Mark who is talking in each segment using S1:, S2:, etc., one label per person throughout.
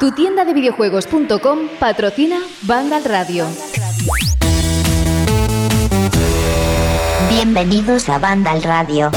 S1: Tu tienda de videojuegos.com patrocina Vandal Radio.
S2: Bienvenidos a Vandal Radio.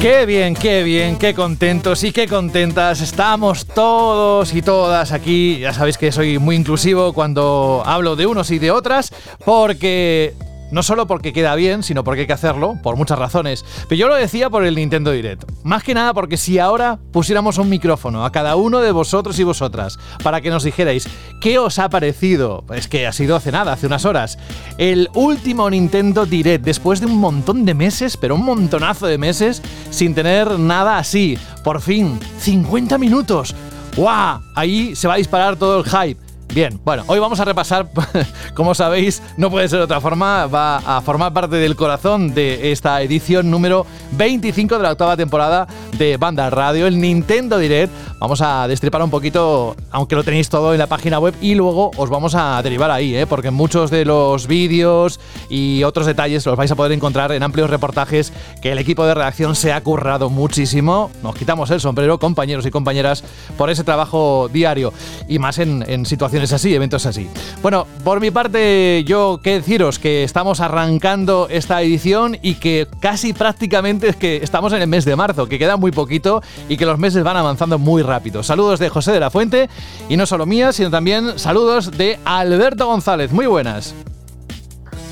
S3: Qué bien, qué bien, qué contentos y qué contentas estamos todos y todas aquí. Ya sabéis que soy muy inclusivo cuando hablo de unos y de otras, porque no solo porque queda bien, sino porque hay que hacerlo, por muchas razones. Pero yo lo decía por el Nintendo Direct. Más que nada porque si ahora pusiéramos un micrófono a cada uno de vosotros y vosotras para que nos dijerais qué os ha parecido, es que ha sido hace nada, hace unas horas, el último Nintendo Direct, después de un montón de meses, pero un montonazo de meses, sin tener nada así. Por fin, 50 minutos. ¡Guau! Ahí se va a disparar todo el hype. Bien, bueno, hoy vamos a repasar, como sabéis, no puede ser de otra forma, va a formar parte del corazón de esta edición número 25 de la octava temporada de Banda Radio, el Nintendo Direct. Vamos a destripar un poquito, aunque lo tenéis todo en la página web, y luego os vamos a derivar ahí, ¿eh? porque muchos de los vídeos y otros detalles los vais a poder encontrar en amplios reportajes que el equipo de redacción se ha currado muchísimo. Nos quitamos el sombrero, compañeros y compañeras, por ese trabajo diario y más en, en situaciones es así, eventos así. Bueno, por mi parte, yo qué deciros que estamos arrancando esta edición y que casi prácticamente es que estamos en el mes de marzo, que queda muy poquito y que los meses van avanzando muy rápido. Saludos de José de la Fuente y no solo mías, sino también saludos de Alberto González. Muy buenas.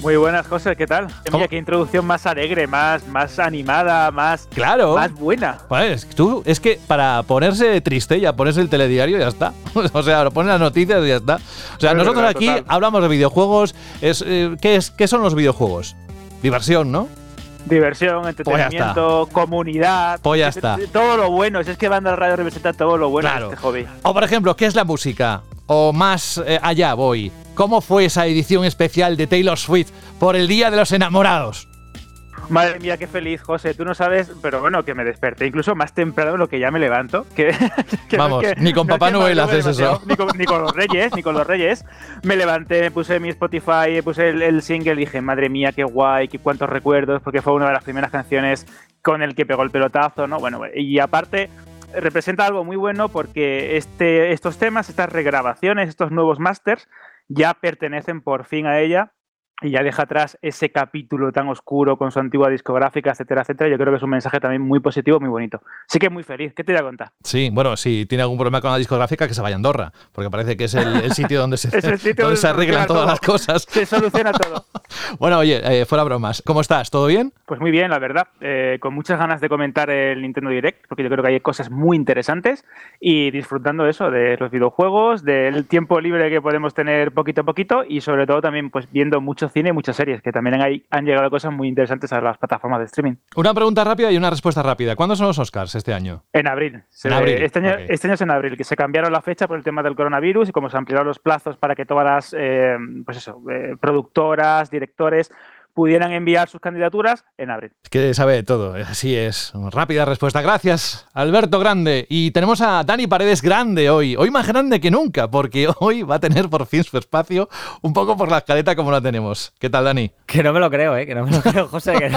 S4: Muy buenas, José, ¿qué tal? Mira, qué introducción más alegre, más, más animada, más,
S3: claro.
S4: más buena.
S3: Pues tú, es que para ponerse triste ya pones el telediario y ya está. o sea, lo pones las noticias y ya está. O sea, nosotros aquí hablamos de videojuegos. Es, eh, ¿qué, es, ¿Qué son los videojuegos? Diversión, ¿no?
S4: Diversión, pues entretenimiento, comunidad.
S3: Pues ya está.
S4: Todo lo bueno. Si es que Banda Radio representa todo lo bueno de este hobby.
S3: O por ejemplo, ¿qué es la música? O más eh, allá voy. ¿Cómo fue esa edición especial de Taylor Swift por el Día de los Enamorados?
S4: Madre mía, qué feliz, José. Tú no sabes, pero bueno, que me desperté incluso más temprano de lo que ya me levanto. Que,
S3: Vamos, ni con Papá Noel haces eso.
S4: Ni con, los Reyes, ni con los Reyes. Me levanté, me puse mi Spotify, puse el, single y dije, madre mía, qué guay, qué cuántos recuerdos, porque fue una de las primeras canciones con el que pegó el pelotazo, ¿no? Bueno, y aparte representa algo muy bueno porque este, estos temas, estas regrabaciones, estos nuevos masters, ya pertenecen por fin a ella y ya deja atrás ese capítulo tan oscuro con su antigua discográfica, etcétera, etcétera. Yo creo que es un mensaje también muy positivo, muy bonito. Sí que muy feliz. ¿Qué te voy a contar?
S3: Sí, bueno, si tiene algún problema con la discográfica, que se vaya a Andorra, porque parece que es el, sitio donde se, se arreglan todas las cosas.
S4: Se soluciona todo.
S3: bueno, oye, eh, fuera bromas. ¿Cómo estás? ¿Todo bien?
S4: Pues muy bien, la verdad. Eh, con muchas ganas de comentar el Nintendo Direct, porque yo creo que hay cosas muy interesantes y disfrutando eso, de los videojuegos, del tiempo libre que podemos tener poquito a poquito y sobre todo también pues viendo muchos cine y muchas series, que también han llegado cosas muy interesantes a las plataformas de streaming.
S3: Una pregunta rápida y una respuesta rápida. ¿Cuándo son los Oscars este año?
S4: En abril. Este, año, este, año, es en abril, que se cambiaron la fecha por el tema del coronavirus y como se ampliaron los plazos para que todas las eh, pues eso, eh, productoras, directores pudieran enviar sus candidaturas en abril.
S3: Es que sabe todo, así es. Rápida respuesta. Gracias, Alberto Grande. Y tenemos a Dani Paredes Grande hoy. Hoy más grande que nunca, porque hoy va a tener por fin su espacio un poco por la escaleta como la tenemos. ¿Qué tal, Dani?
S5: Que no me lo creo, ¿eh? Que no me lo creo, José.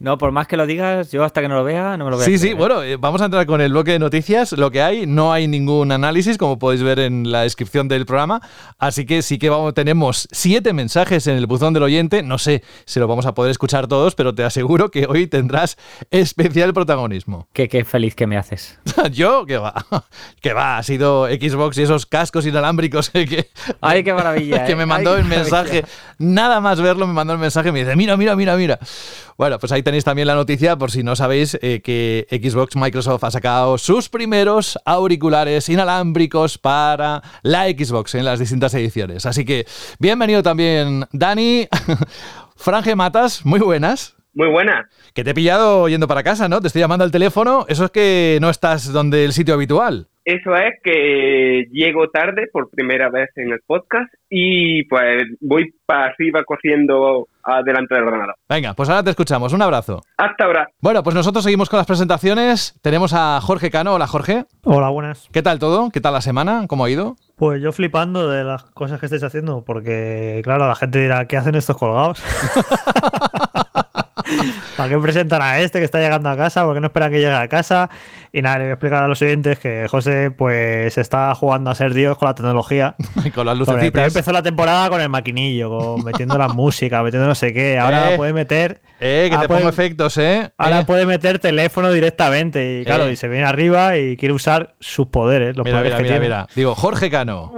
S5: no, por más que lo digas, yo hasta que no lo vea, no me lo veo.
S3: Sí, sí, bueno, eh, vamos a entrar con el bloque de noticias. Lo que hay, no hay ningún análisis, como podéis ver en la descripción del programa. Así que sí que vamos, tenemos siete mensajes en el buzón del oyente no sé si lo vamos a poder escuchar todos, pero te aseguro que hoy tendrás especial protagonismo.
S5: Qué, qué feliz que me haces.
S3: Yo, que va, que va, ha sido Xbox y esos cascos inalámbricos que...
S5: Ay, qué maravilla.
S3: que me mandó el mensaje, nada más verlo me mandó el mensaje y me dice, mira, mira, mira, mira. Bueno, pues ahí tenéis también la noticia, por si no sabéis, eh, que Xbox Microsoft ha sacado sus primeros auriculares inalámbricos para la Xbox en las distintas ediciones. Así que bienvenido también, Dani. Franje Matas, muy buenas.
S6: Muy buenas.
S3: Que te he pillado yendo para casa, ¿no? Te estoy llamando al teléfono. Eso es que no estás donde el sitio habitual.
S6: Eso es que llego tarde por primera vez en el podcast y pues voy para arriba corriendo delante del ordenador.
S3: Venga, pues ahora te escuchamos. Un abrazo.
S6: Hasta ahora.
S3: Bueno, pues nosotros seguimos con las presentaciones. Tenemos a Jorge Cano. Hola, Jorge.
S7: Hola, buenas.
S3: ¿Qué tal todo? ¿Qué tal la semana? ¿Cómo ha ido?
S7: Pues yo flipando de las cosas que estáis haciendo, porque claro, la gente dirá, ¿qué hacen estos colgados? ¿Para qué presentan a este que está llegando a casa? ¿Por qué no esperan que llegue a casa? Y nada, le voy a explicar a los oyentes que José pues está jugando a ser Dios con la tecnología.
S3: con las lucecitas.
S7: empezó la temporada con el maquinillo, con metiendo la música, metiendo no sé qué. Ahora
S3: Eh.
S7: puede meter.
S3: Eh, que te
S7: pues-
S3: pongo efectos, ¿eh?
S7: Ahora
S3: Eh,
S7: puede meter teléfono directamente. Y claro,
S3: Eh.
S7: y se viene arriba y quiere usar sus poderes. Los
S3: Mira,
S7: poderes
S3: mira,
S7: que
S3: mira,
S7: tiene.
S3: mira. Digo, Jorge Cano.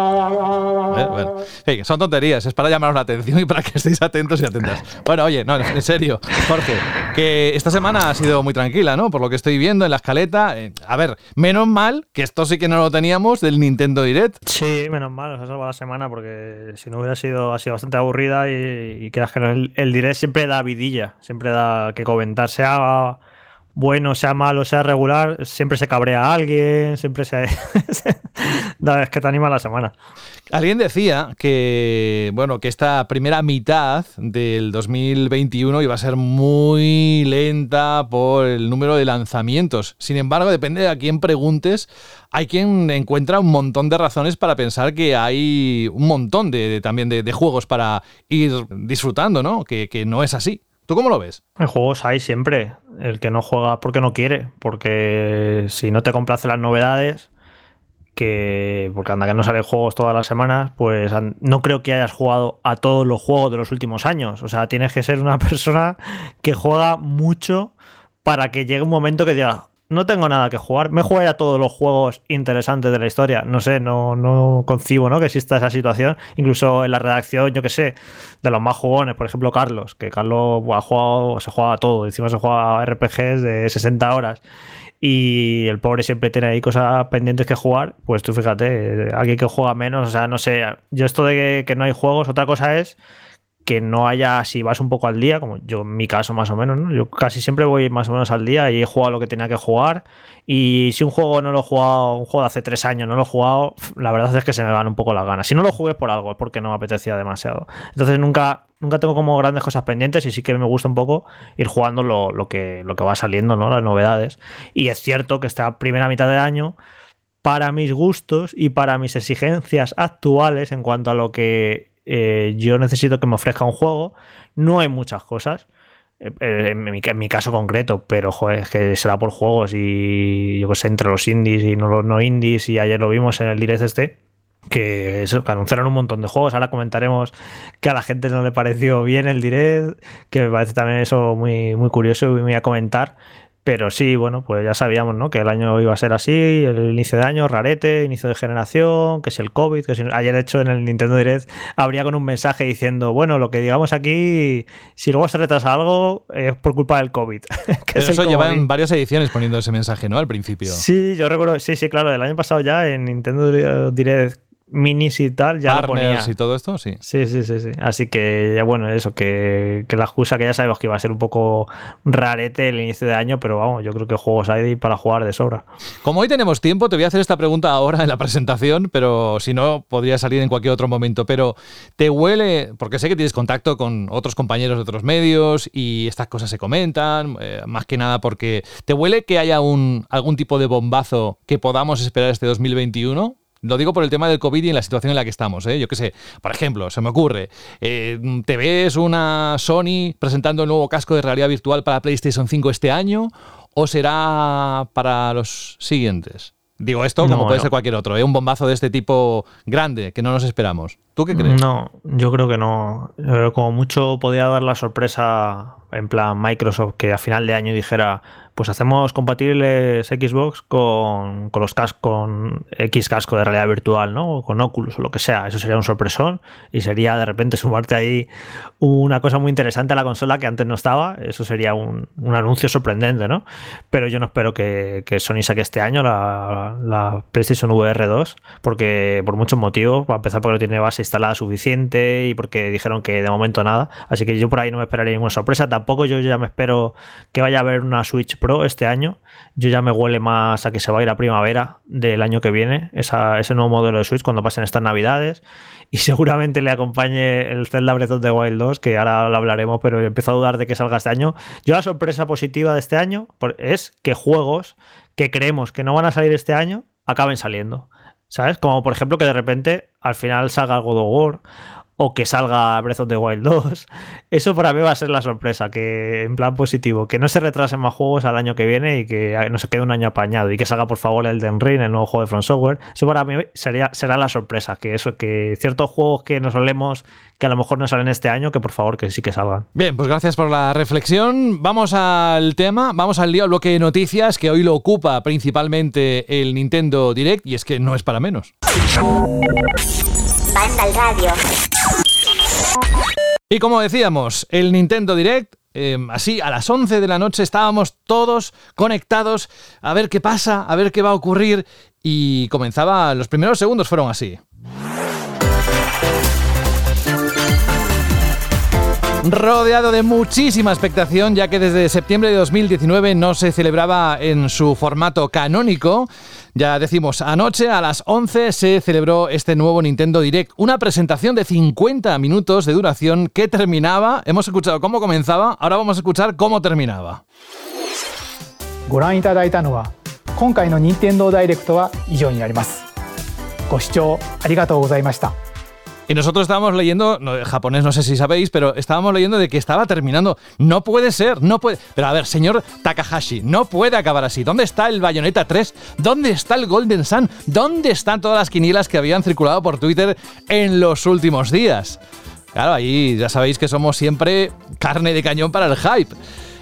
S3: Bueno, sí, que son tonterías, es para llamaros la atención y para que estéis atentos y atentas. Bueno, oye, no, en serio, Jorge, que esta semana ha sido muy tranquila, ¿no? Por lo que estoy viendo en la escaleta. Eh, a ver, menos mal que esto sí que no lo teníamos del Nintendo Direct.
S7: Sí, menos mal, nos ha salvado la semana porque si no hubiera sido, ha sido bastante aburrida y, y creas que el, el direct siempre da vidilla, siempre da que comentar, sea bueno, sea malo, sea regular, siempre se cabrea alguien, siempre se... da, es que te anima la semana.
S3: Alguien decía que, bueno, que esta primera mitad del 2021 iba a ser muy lenta por el número de lanzamientos. Sin embargo, depende de a quién preguntes, hay quien encuentra un montón de razones para pensar que hay un montón de, de- también de, de juegos para ir disfrutando, ¿no? Que, que no es así. ¿Tú cómo lo ves?
S7: Juegos hay siempre, el que no juega porque no quiere, porque si no te complace las novedades, que porque anda que no salen juegos todas las semanas, pues no creo que hayas jugado a todos los juegos de los últimos años. O sea, tienes que ser una persona que juega mucho para que llegue un momento que diga, no tengo nada que jugar, me jugué a todos los juegos interesantes de la historia. No sé, no, no concibo ¿no? que exista esa situación. Incluso en la redacción, yo que sé, de los más jugones, por ejemplo, Carlos, que Carlos ha jugado, se juega todo, encima se juega RPGs de 60 horas. Y el pobre siempre tiene ahí cosas pendientes que jugar. Pues tú fíjate, eh, alguien que juega menos, o sea, no sé. Yo, esto de que no hay juegos, otra cosa es que no haya, si vas un poco al día, como yo en mi caso más o menos, ¿no? Yo casi siempre voy más o menos al día y he jugado lo que tenía que jugar. Y si un juego no lo he jugado, un juego de hace tres años no lo he jugado, la verdad es que se me van un poco las ganas. Si no lo jugué por algo, es porque no me apetecía demasiado. Entonces nunca, nunca tengo como grandes cosas pendientes y sí que me gusta un poco ir jugando lo, lo que, lo que va saliendo, ¿no? Las novedades. Y es cierto que esta primera mitad de año para mis gustos y para mis exigencias actuales en cuanto a lo que eh, yo necesito que me ofrezca un juego, no hay muchas cosas. Eh, eh, En mi, caso concreto, pero es que será por juegos y yo que sé, entre los indies y no los no indies, y ayer lo vimos en el direct este, que, anunciaron un montón de juegos. Ahora comentaremos que a la gente no le pareció bien el direct, que me parece también eso muy, muy curioso y muy a comentar. Pero sí, bueno, pues ya sabíamos, ¿no? Que el año iba a ser así, el inicio de año, rarete, inicio de generación, que si el COVID, que si... Ayer, de hecho, en el Nintendo Direct habría con un mensaje diciendo, bueno, lo que digamos aquí, si luego se retrasa algo, es por culpa del COVID. que
S3: Pero
S7: es el
S3: eso lleva
S7: comodín.
S3: en varias ediciones poniendo ese mensaje, ¿no? Al principio.
S7: Sí, yo recuerdo, sí, sí, claro, el año pasado ya en Nintendo Direct minis y tal, ya lo ponía.
S3: Partners y todo esto, sí.
S7: Sí, sí, sí, sí. Así que ya bueno, eso, que, que la excusa que ya sabemos que iba a ser un poco rarete el inicio de año, pero vamos, yo creo que juegos hay para jugar de sobra.
S3: Como hoy tenemos tiempo, te voy a hacer esta pregunta ahora en la presentación, pero si no, podría salir en cualquier otro momento. Pero ¿te huele? Porque sé que tienes contacto con otros compañeros de otros medios y estas cosas se comentan, eh, más que nada porque ¿te huele que haya un, algún tipo de bombazo que podamos esperar este 2021? Lo digo por el tema del COVID y en la situación en la que estamos. ¿eh? Yo qué sé, por ejemplo, se me ocurre, eh, ¿te ves una Sony presentando el nuevo casco de realidad virtual para PlayStation 5 este año o será para los siguientes? Digo esto como
S7: No,
S3: puede
S7: no.
S3: ser cualquier otro, ¿eh? un bombazo de este tipo grande que no nos esperamos. ¿Tú qué crees?
S7: No, yo creo que no. Como mucho podía dar la sorpresa en plan Microsoft que a final de año dijera, pues hacemos compatibles Xbox con, con los cas con X casco de realidad virtual, ¿no? O con Oculus o lo que sea. Eso sería un sorpresón y sería de repente sumarte ahí una cosa muy interesante a la consola que antes no estaba. Eso sería un, un anuncio sorprendente, ¿no? Pero yo no espero que, que Sony saque este año la, la PlayStation VR 2 porque por muchos motivos, para empezar porque no tiene base instalada suficiente y porque dijeron que de momento nada. Así que yo por ahí no me esperaría ninguna sorpresa. Tampoco yo ya me espero que vaya a haber una Switch este año. Yo ya me huele más a que se va a primavera del año que viene, ese nuevo modelo de Switch cuando pasen estas navidades. Y seguramente le acompañe el Zelda Breath of the Wild 2, que ahora lo hablaremos, pero empiezo a dudar de que salga este año. Yo la sorpresa positiva de este año es que juegos que creemos que no van a salir este año acaben saliendo. ¿Sabes? Como por ejemplo que de repente al final salga God of War o que salga Breath of the Wild 2. Eso para mí va a ser la sorpresa, que en plan positivo, que no se retrasen más juegos al año que viene y que no se quede un año apañado y que salga por favor el Den Ring, el nuevo juego de From Software. Eso para mí sería, será la sorpresa, que eso, que ciertos juegos que nos solemos que a lo mejor no salen este año, que por favor que sí que salgan.
S3: Bien, pues gracias por la reflexión. Vamos al tema, vamos al lío, bloque de noticias que hoy lo ocupa principalmente el Nintendo Direct y es que no es para menos.
S2: Banda al radio.
S3: Y como decíamos, el Nintendo Direct em, así a las 11 de la noche estábamos todos conectados a ver qué pasa, a ver qué va a ocurrir y comenzaba, los primeros segundos fueron así. rodeado de muchísima expectación, ya que desde septiembre de 2019 no se celebraba en su formato canónico. Ya decimos, anoche a las 11 se celebró este nuevo Nintendo Direct, una presentación de 50 minutos de duración que terminaba, hemos escuchado cómo comenzaba, ahora vamos a escuchar cómo terminaba.
S8: ご覧いただいたのは今回の任天堂ダイレクトは以上になりますご視聴ありがとうございました
S3: Y nosotros estábamos leyendo, no, japonés no sé si sabéis, pero estábamos leyendo de que estaba terminando. No puede ser, no puede. Pero a ver, señor Takahashi, no puede acabar así. ¿Dónde está el Bayonetta 3? ¿Dónde está el Golden Sun? ¿Dónde están todas las quinielas que habían circulado por Twitter en los últimos días? Claro, ahí ya sabéis que somos siempre carne de cañón para el hype.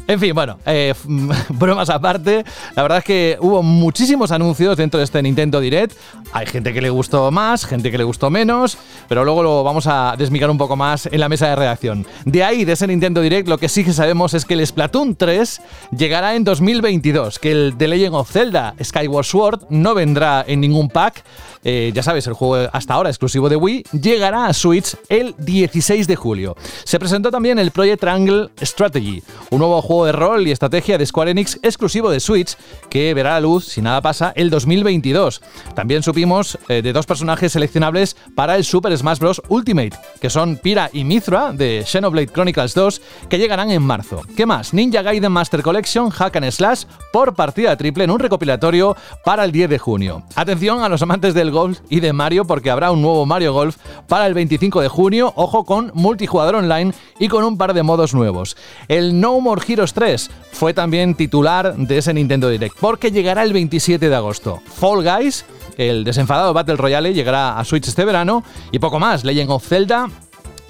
S3: En fin, bueno, eh, bromas aparte, la verdad es que hubo muchísimos anuncios dentro de este Nintendo Direct. Hay gente que le gustó más, gente que le gustó menos, pero luego lo vamos a desmigar un poco más en la mesa de redacción. De ahí, de ese Nintendo Direct, lo que sí que sabemos es que el Splatoon 3 llegará en 2022, que el The Legend of Zelda Skyward Sword no vendrá en ningún pack. Eh, ya sabes, el juego hasta ahora exclusivo de Wii llegará a Switch el 16 de julio. Se presentó también el Project Triangle Strategy, un nuevo juego de rol y estrategia de Square Enix exclusivo de Switch que verá la luz, si nada pasa, el 2022. También supimos eh, de dos personajes seleccionables para el Super Smash Bros. Ultimate, que son Pira y Mithra de Xenoblade Chronicles 2, que llegarán en marzo. ¿Qué más? Ninja Gaiden Master Collection Hack and Slash por partida triple en un recopilatorio para el 10 de junio. Atención a los amantes del golf y de Mario porque habrá un nuevo Mario Golf para el 25 de junio, ojo con multijugador online y con un par de modos nuevos. El No More Heroes 3 fue también titular de ese Nintendo Direct porque llegará el 27 de agosto. Fall Guys, el desenfadado Battle Royale, llegará a Switch este verano y poco más. Legend of Zelda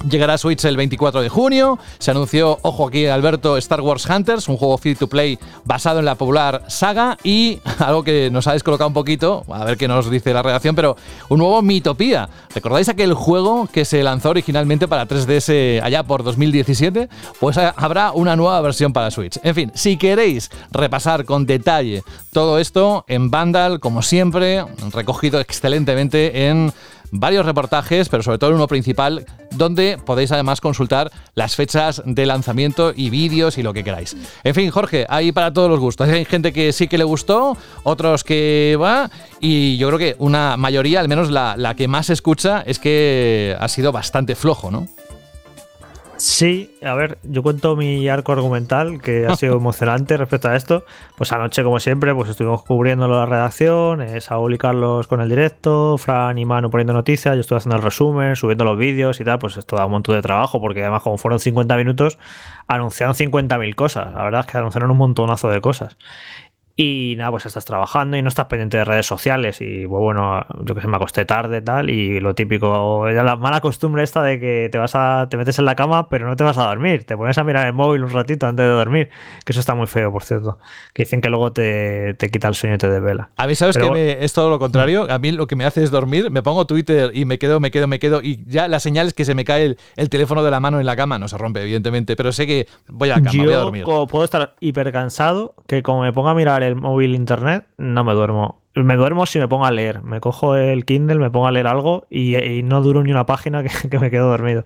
S3: Llegará a Switch el 24 de junio. Se anunció, ojo aquí Alberto, Star Wars Hunters, un juego free to play basado en la popular saga y algo que nos ha descolocado un poquito, a ver qué nos dice la redacción, pero un nuevo Mitopía. ¿Recordáis aquel juego que se lanzó originalmente para 3DS allá por 2017? Pues habrá una nueva versión para Switch. En fin, si queréis repasar con detalle todo esto en Vandal, como siempre, recogido excelentemente en varios reportajes, pero sobre todo uno principal, donde podéis además consultar las fechas de lanzamiento y vídeos y lo que queráis. En fin, Jorge, hay para todos los gustos. Hay gente que sí que le gustó, otros que va, y yo creo que una mayoría, al menos la, la que más escucha, es que ha sido bastante flojo, ¿no?
S7: Sí, a ver, yo cuento mi arco argumental que ha sido emocionante respecto a esto. Pues anoche, como siempre, pues estuvimos cubriendo la redacción, eh, Saúl y Carlos con el directo, Fran y Manu poniendo noticias, yo estuve haciendo el resumen, subiendo los vídeos y tal, pues esto da un montón de trabajo porque además como fueron 50 minutos, anunciaron 50.000 cosas. La verdad es que anunciaron un montonazo de cosas. Y nada, pues estás trabajando y no estás pendiente de redes sociales. Y pues, bueno, yo que sé, me acosté tarde tal. Y lo típico, la mala costumbre esta de que te vas a, te metes en la cama, pero no te vas a dormir. Te pones a mirar el móvil un ratito antes de dormir. Que eso está muy feo, por cierto. Que dicen que luego te, te quita el sueño y te desvela.
S3: A mí, ¿sabes que es todo lo contrario? A mí lo que me hace es dormir. Me pongo Twitter y me quedo, me quedo, me quedo. Y ya la señal es que se me cae el, teléfono de la mano en la cama. No se rompe, evidentemente. Pero sé que voy a la cama, voy a dormir.
S7: puedo estar hiper cansado que como me ponga a mirar el móvil internet, no me duermo. Me duermo si me pongo a leer. Me cojo el Kindle, me pongo a leer algo y, no duro ni una página que, me quedo dormido.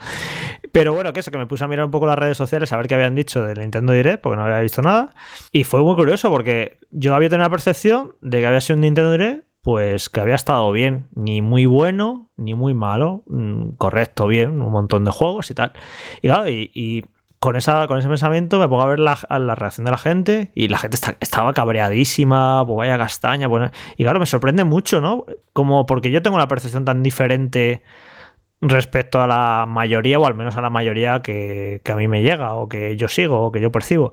S7: Pero bueno, que eso, que me puse a mirar un poco las redes sociales a ver qué habían dicho del Nintendo Direct, porque no había visto nada. Y fue muy curioso porque yo había tenido la percepción de que había sido un Nintendo Direct pues que había estado bien, ni muy bueno, ni muy malo, mm, correcto, bien, un montón de juegos y tal. Y claro, y con, esa, con ese pensamiento me pongo a ver la, la reacción de la gente y la gente estaba cabreadísima, pues vaya castaña. Pues, y claro, me sorprende mucho, ¿no? Como porque yo tengo una percepción tan diferente respecto a la mayoría, o al menos a la mayoría que, que, a mí me llega, o que yo sigo, o que yo percibo.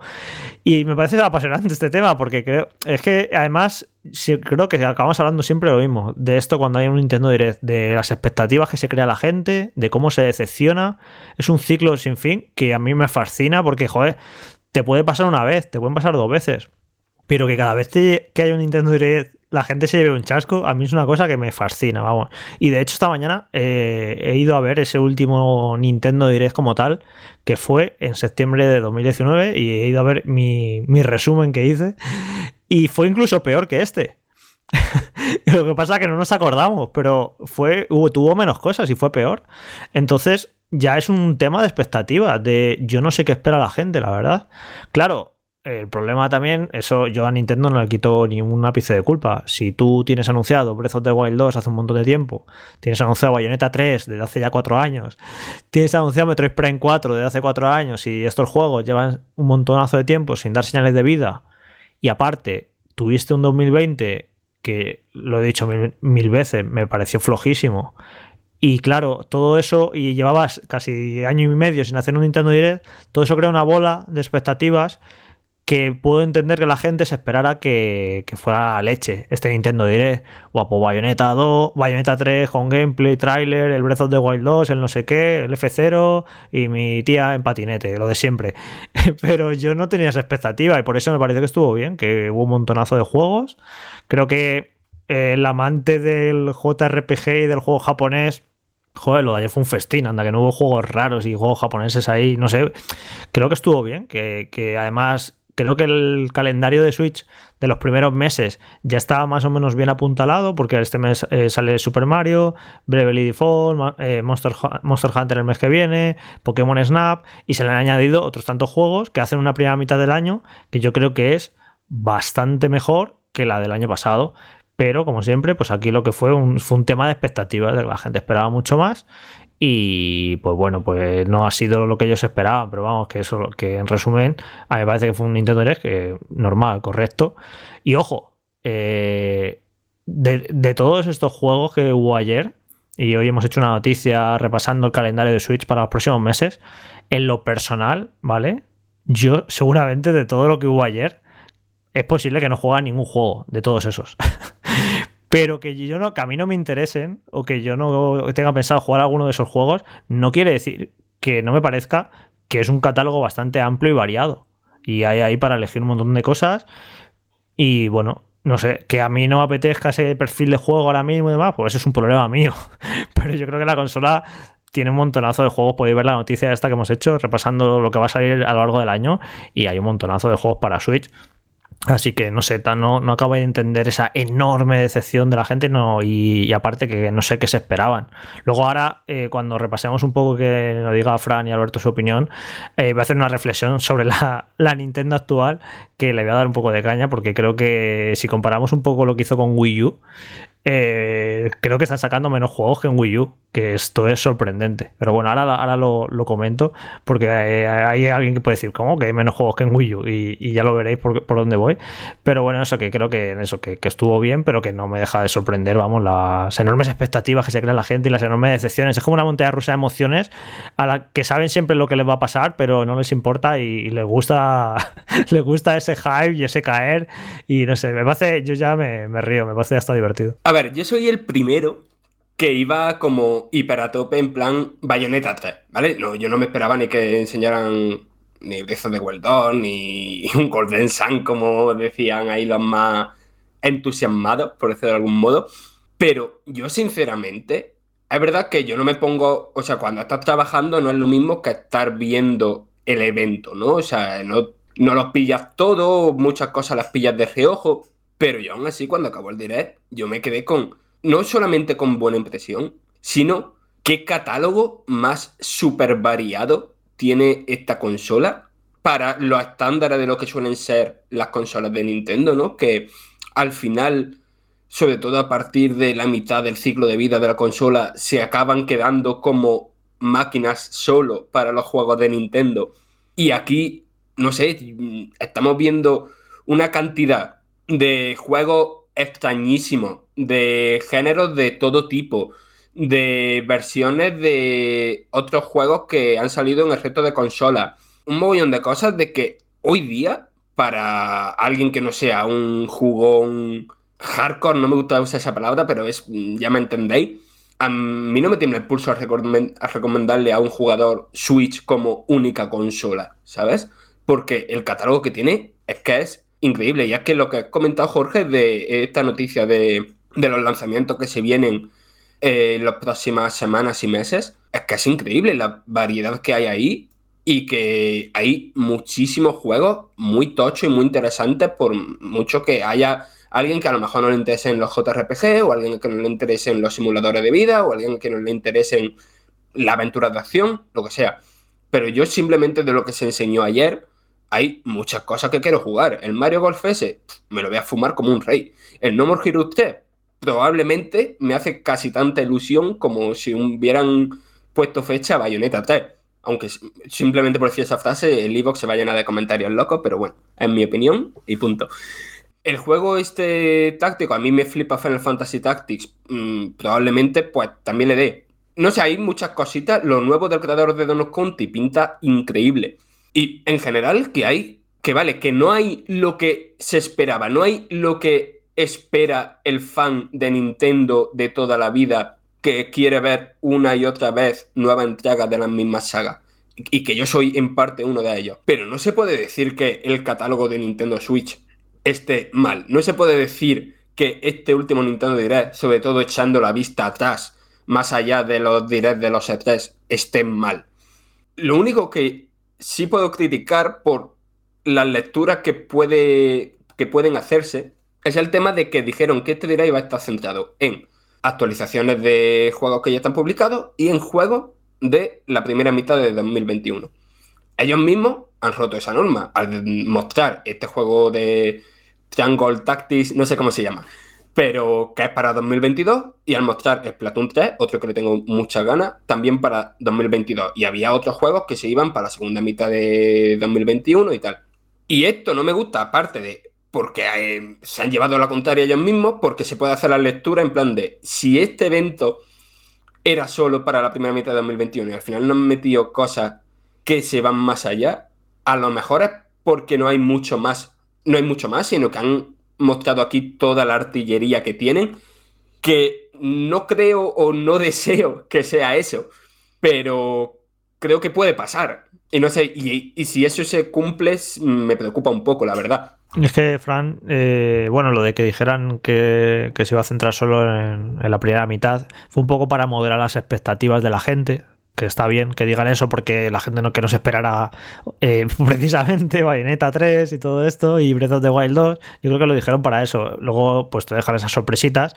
S7: Y me parece apasionante este tema, porque creo, es que además creo que acabamos hablando siempre lo mismo, de esto cuando hay un Nintendo Direct, de las expectativas que se crea la gente, de cómo se decepciona. Es un ciclo sin fin que a mí me fascina, porque, joder, te puede pasar una vez, te pueden pasar dos veces. Pero que cada vez que hay un Nintendo Direct la gente se lleve un chasco, a mí es una cosa que me fascina, vamos. Y de hecho esta mañana eh, he ido a ver ese último Nintendo Direct como tal, que fue en septiembre de 2019, y he ido a ver mi, resumen que hice, y fue incluso peor que este. Lo que pasa es que no nos acordamos, pero fue, hubo, tuvo menos cosas y fue peor. Entonces ya es un tema de expectativa, de yo no sé qué espera la gente, la verdad. Claro, el problema también, eso yo a Nintendo no le quito ni un ápice de culpa. Si tú tienes anunciado Breath of the Wild 2 hace un montón de tiempo, tienes anunciado Bayonetta 3 desde hace ya cuatro años, tienes anunciado Metroid Prime 4 desde hace cuatro años y estos juegos llevan un montonazo de tiempo sin dar señales de vida y aparte tuviste un 2020 que, lo he dicho mil, mil veces, me pareció flojísimo. Y claro, todo eso, y llevabas casi año y medio sin hacer un Nintendo Direct, todo eso crea una bola de expectativas que puedo entender que la gente se esperara que, fuera leche este Nintendo Direct. Guapo, Bayonetta 2, Bayonetta 3 con gameplay, trailer, el Breath of the Wild 2, el no sé qué, el F0 y mi tía en patinete, lo de siempre. Pero yo no tenía esa expectativa y por eso me parece que estuvo bien, que hubo un montonazo de juegos. Creo que eh, el amante del JRPG y del juego japonés Joder, lo de ayer fue un festín, anda, que no hubo juegos raros y juegos japoneses ahí, no sé. Creo que estuvo bien, que, que además creo que el calendario de Switch de los primeros meses ya estaba más o menos bien apuntalado, porque este mes eh, sale Super Mario, Bravely Default, eh, Monster, Monster Hunter el mes que viene, Pokémon Snap, y se le han añadido otros tantos juegos que hacen una primera mitad del año que yo creo que es bastante mejor que la del año pasado. Pero, como siempre, pues aquí lo que fue un, fue un tema de expectativas, de que la gente esperaba mucho más y pues bueno, pues no ha sido lo que ellos esperaban, pero vamos, que eso, que en resumen, a mí me parece que fue un Nintendo Direct que normal, correcto. Y ojo, eh, de, todos estos juegos que hubo ayer, y hoy hemos hecho una noticia repasando el calendario de Switch para los próximos meses, en lo personal, ¿vale? Yo seguramente de todo lo que hubo ayer, es posible que no juegue ningún juego de todos esos. Pero que yo no, que a mí no me interesen o que yo no tenga pensado jugar alguno de esos juegos, no quiere decir que no me parezca que es un catálogo bastante amplio y variado. Y hay ahí para elegir un montón de cosas. Y bueno, no sé, que a mí no me apetezca ese perfil de juego ahora mismo y demás, pues eso es un problema mío. Pero yo creo que la consola tiene un montonazo de juegos. Podéis ver la noticia esta que hemos hecho, repasando lo que va a salir a lo largo del año. Y hay un montonazo de juegos para Switch. Así que no sé, no, no acabo de entender esa enorme decepción de la gente no, y, aparte que no sé qué se esperaban. Luego ahora, eh, cuando repasemos un poco que nos diga Fran y Alberto su opinión, eh, voy a hacer una reflexión sobre la, la, Nintendo actual que le voy a dar un poco de caña porque creo que si comparamos un poco lo que hizo con Wii U, eh, creo que están sacando menos juegos que en Wii U, que esto es sorprendente. Pero bueno, ahora, ahora lo, comento porque hay, alguien que puede decir, ¿cómo? Que hay menos juegos que en Wii U y, ya lo veréis por, por, dónde voy. Pero bueno, eso que creo que, eso, que, estuvo bien, pero que no me deja de sorprender, vamos, las enormes expectativas que se crea la gente y las enormes decepciones. Es como una montaña rusa de emociones a la que saben siempre lo que les va a pasar, pero no les importa y, les gusta les gusta ese hype y ese caer. Y no sé, me parece, yo ya me, me río, me parece hasta divertido.
S6: A ver, yo soy el primero que iba como hiper a tope en plan Bayonetta 3, ¿vale? No, yo no me esperaba ni que enseñaran ni Breath de the ni un Golden Sun, como decían ahí los más entusiasmados, por decirlo de algún modo. Pero yo, sinceramente, es verdad que yo no me pongo, o sea, cuando estás trabajando no es lo mismo que estar viendo el evento, ¿no? O sea, no, no los pillas todo, muchas cosas las pillas de reojo, pero yo aún así, cuando acabó el direct, yo me quedé con, no solamente con buena impresión, sino qué catálogo más súper variado tiene esta consola para los estándares de lo que suelen ser las consolas de Nintendo, ¿no? Que al final, sobre todo a partir de la mitad del ciclo de vida de la consola, se acaban quedando como máquinas solo para los juegos de Nintendo. Y aquí, no sé, estamos viendo una cantidad de juegos extrañísimos, de géneros de todo tipo. de versiones de otros juegos que han salido en el resto de consola. Un mogollón de cosas de que hoy día, para alguien que no sea un jugón hardcore, no me gusta usar esa palabra, pero es, ya me entendéis, a mí no me tiene el pulso a recomendarle a un jugador Switch como única consola, ¿sabes? Porque el catálogo que tiene es que es increíble. Y es que lo que ha comentado Jorge de esta noticia de, de los lanzamientos que se vienen eh, en las próximas semanas y meses, es que es increíble la variedad que hay ahí y que hay muchísimos juegos muy tochos y muy interesantes por mucho que haya alguien que a lo mejor no le interese en los JRPG o alguien que no le interese en los simuladores de vida o alguien que no le interese en la aventura de acción, lo que sea. Pero yo simplemente de lo que se enseñó ayer, hay muchas cosas que quiero jugar. El Mario Golf S, me lo voy a fumar como un rey. El No More Heroes 3, probablemente me hace casi tanta ilusión como si hubieran puesto fecha a Bayonetta 3. Aunque simplemente por decir esa frase, el Evox se va a llenar de comentarios locos, pero bueno, es mi opinión y punto. El juego este táctico, a mí me flipa Final Fantasy Tactics, mm, probablemente pues también le dé. No sé, hay muchas cositas. Lo nuevo del creador de Donut County pinta increíble. Y en general, que hay, que vale, que no hay lo que se esperaba, no hay lo que espera el fan de Nintendo de toda la vida que quiere ver una y otra vez nueva entrega de las mismas sagas. Y que yo soy en parte uno de ellos. Pero no se puede decir que el catálogo de Nintendo Switch esté mal. No se puede decir que este último Nintendo Direct, sobre todo echando la vista atrás, más allá de los Direct de los E3, esté mal. Lo único que sí puedo criticar por las lecturas que, puede, que pueden hacerse es el tema de que dijeron que este Direct iba a estar centrado en actualizaciones de juegos que ya están publicados y en juegos de la primera mitad de 2021. Ellos mismos han roto esa norma al mostrar este juego de Triangle Tactics, no sé cómo se llama, pero que es para 2022 y al mostrar Splatoon 3, otro que le tengo muchas ganas, también para 2022. Y había otros juegos que se iban para la segunda mitad de 2021 y tal. Y esto no me gusta, aparte de porque eh, se han llevado la contraria ellos mismos, porque se puede hacer la lectura en plan de si este evento era solo para la primera mitad de 2021 y al final no han metido cosas que se van más allá, a lo mejor es porque no hay mucho más, no hay mucho más, sino que han mostrado aquí toda la artillería que tienen, que no creo o no deseo que sea eso, pero creo que puede pasar. Y no sé, y, si eso se cumple, me preocupa un poco, la verdad.
S7: Es que, Fran, eh, bueno, lo de que dijeran que, que se iba a centrar solo en, en la primera mitad fue un poco para moderar las expectativas de la gente, que está bien que digan eso porque la gente no que no se esperara eh, precisamente Bayonetta 3 y todo esto y Breath of the Wild 2, yo creo que lo dijeron para eso. Luego, pues te dejan esas sorpresitas,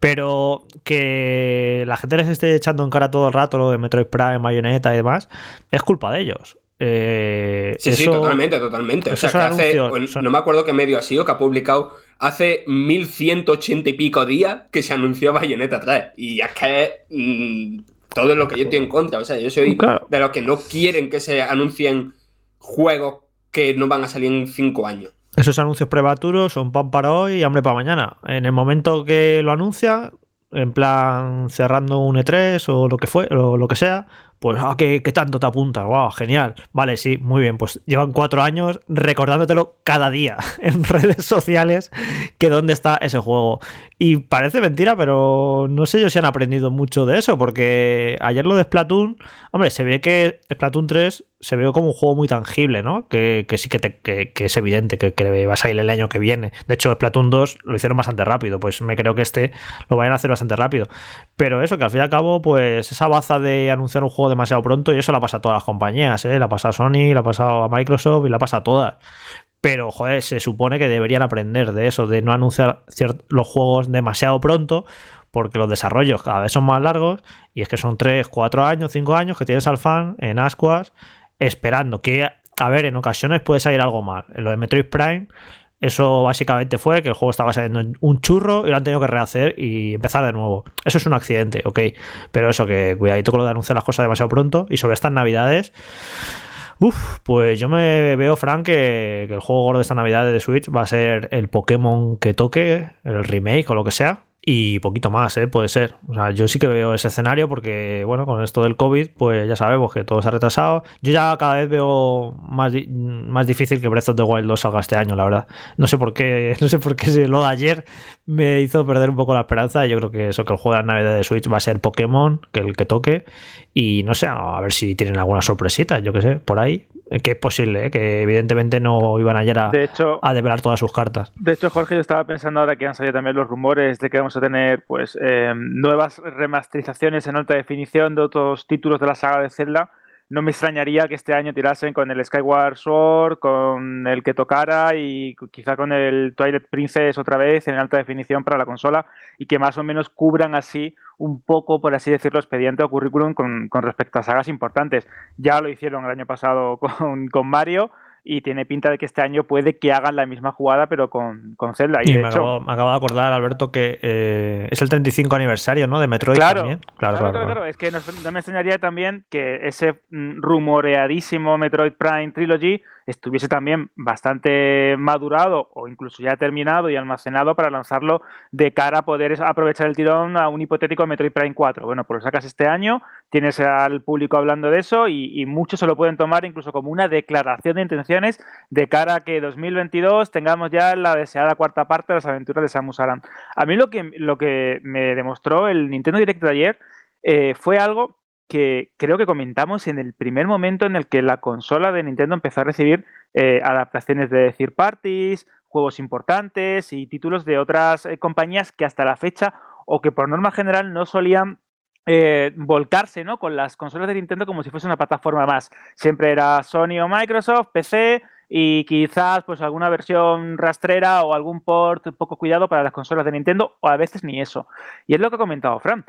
S7: pero que la gente les esté echando en cara todo el rato lo de Metroid Prime, Bayonetta y demás, es culpa de ellos. Eh,
S6: Sí, sí, totalmente, totalmente. O sea, que hace, no me acuerdo qué medio ha sido, que ha publicado hace 1180 y pico días que se anunció Bayonetta 3. Y es que mm, todo lo que yo estoy en contra. O sea, yo soy
S7: Claro.
S6: de los que no quieren que se anuncien juegos que no van a salir en 5 años.
S7: Esos anuncios prematuros son pan para hoy y hambre para mañana. En el momento que lo anuncia, en plan cerrando un E3 o lo que fue, o lo que sea, pues ah, ¿qué, tanto te apuntas? ¡Wow! Genial. Vale, sí, muy bien. Pues llevan cuatro años recordándotelo cada día en redes sociales que dónde está ese juego. Y parece mentira, pero no sé yo si han aprendido mucho de eso, porque ayer lo de Splatoon, hombre, se ve que Splatoon 3 se ve como un juego muy tangible, ¿no? Que, que sí que, te- que- que es evidente que, que va a salir el año que viene. De hecho, Splatoon 2 lo hicieron bastante rápido, pues me creo que este lo vayan a hacer bastante rápido. Pero eso, que al fin y al cabo, pues esa baza de anunciar un juego demasiado pronto, y eso la pasa a todas las compañías, ¿eh? La pasa a Sony, la pasa a Microsoft y la pasa a todas. Pero, joder, se supone que deberían aprender de eso, de no anunciar los juegos demasiado pronto, porque los desarrollos cada vez son más largos, y es que son 3, 4 años, 5 años que tienes al fan en ascuas esperando que, a ver, en ocasiones puede salir algo mal. En lo de Metroid Prime, eso básicamente fue que el juego estaba saliendo en un churro y lo han tenido que rehacer y empezar de nuevo. Eso es un accidente, ok. Pero eso, que cuidadito con lo de anunciar las cosas demasiado pronto. Y sobre estas navidades, Uf, pues yo me veo, Frank, que, el juego gordo de esta Navidad de Switch va a ser el Pokémon que toque, el remake o lo que sea. Y poquito más, ¿eh? puede ser. O sea, yo sí que veo ese escenario porque, bueno, con esto del COVID, pues ya sabemos que todo se ha retrasado. Yo ya cada vez veo más, más difícil que Breath of the Wild 2 salga este año, la verdad. No sé por qué, no sé por qué lo de ayer me hizo perder un poco la esperanza. Yo creo que eso, que el juego de Navidad de Switch va a ser Pokémon, que el que toque. Y no sé, a ver si tienen alguna sorpresita, yo qué sé, por ahí. Que es posible, ¿eh? que evidentemente no iban ayer a,
S4: de hecho,
S7: a develar todas sus cartas.
S4: De hecho, Jorge, yo estaba pensando ahora que han salido también los rumores de que vamos a tener pues eh, nuevas remasterizaciones en alta definición de otros títulos de la saga de Zelda no me extrañaría que este año tirasen con el Skyward Sword, con el que tocara y quizá con el Twilight Princess otra vez en alta definición para la consola y que más o menos cubran así un poco, por así decirlo, expediente o currículum con, respecto a sagas importantes. Ya lo hicieron el año pasado con, con Mario y tiene pinta de que este año puede que hagan la misma jugada, pero con, con Zelda. Y,
S7: me, acabo, de acordar, Alberto, que eh, es el 35 aniversario ¿no? de Metroid
S4: claro,
S7: también.
S4: Claro, claro, claro, Es que no, me enseñaría también que ese mm, rumoreadísimo Metroid Prime Trilogy estuviese también bastante madurado o incluso ya terminado y almacenado para lanzarlo de cara a poder aprovechar el tirón a un hipotético Metroid Prime 4. Bueno, pues lo sacas este año, tienes al público hablando de eso y, muchos se lo pueden tomar incluso como una declaración de intenciones de cara a que 2022 tengamos ya la deseada cuarta parte de las aventuras de Samus Aran. A mí lo que, lo que me demostró el Nintendo Direct de ayer eh, fue algo que creo que comentamos en el primer momento en el que la consola de Nintendo empezó a recibir eh, adaptaciones de third parties, juegos importantes y títulos de otras eh, compañías que hasta la fecha o que por norma general no solían eh, volcarse ¿no? con las consolas de Nintendo como si fuese una plataforma más. Siempre era Sony o Microsoft, PC y quizás pues alguna versión rastrera o algún port poco cuidado para las consolas de Nintendo o a veces ni eso. Y es lo que ha comentado Fran.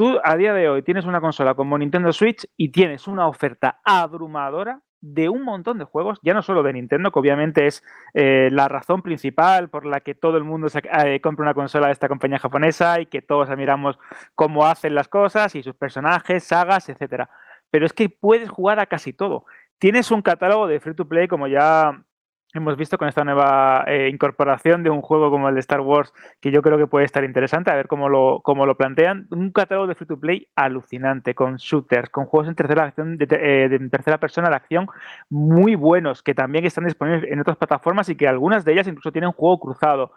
S4: Tú a día de hoy tienes una consola como Nintendo Switch y tienes una oferta abrumadora de un montón de juegos, ya no solo de Nintendo, que obviamente es eh, la razón principal por la que todo el mundo eh, compra una consola de esta compañía japonesa y que todos admiramos cómo hacen las cosas y sus personajes, sagas, etcétera. Pero es que puedes jugar a casi todo. Tienes un catálogo de free to play, como ya hemos visto con esta nueva eh, incorporación de un juego como el de Star Wars, que yo creo que puede estar interesante, a ver cómo lo, cómo lo plantean. Un catálogo de free to play alucinante, con shooters, con juegos en tercera, acción, de, eh, tercera persona de acción muy buenos, que también están disponibles en otras plataformas y que algunas de ellas incluso tienen juego cruzado.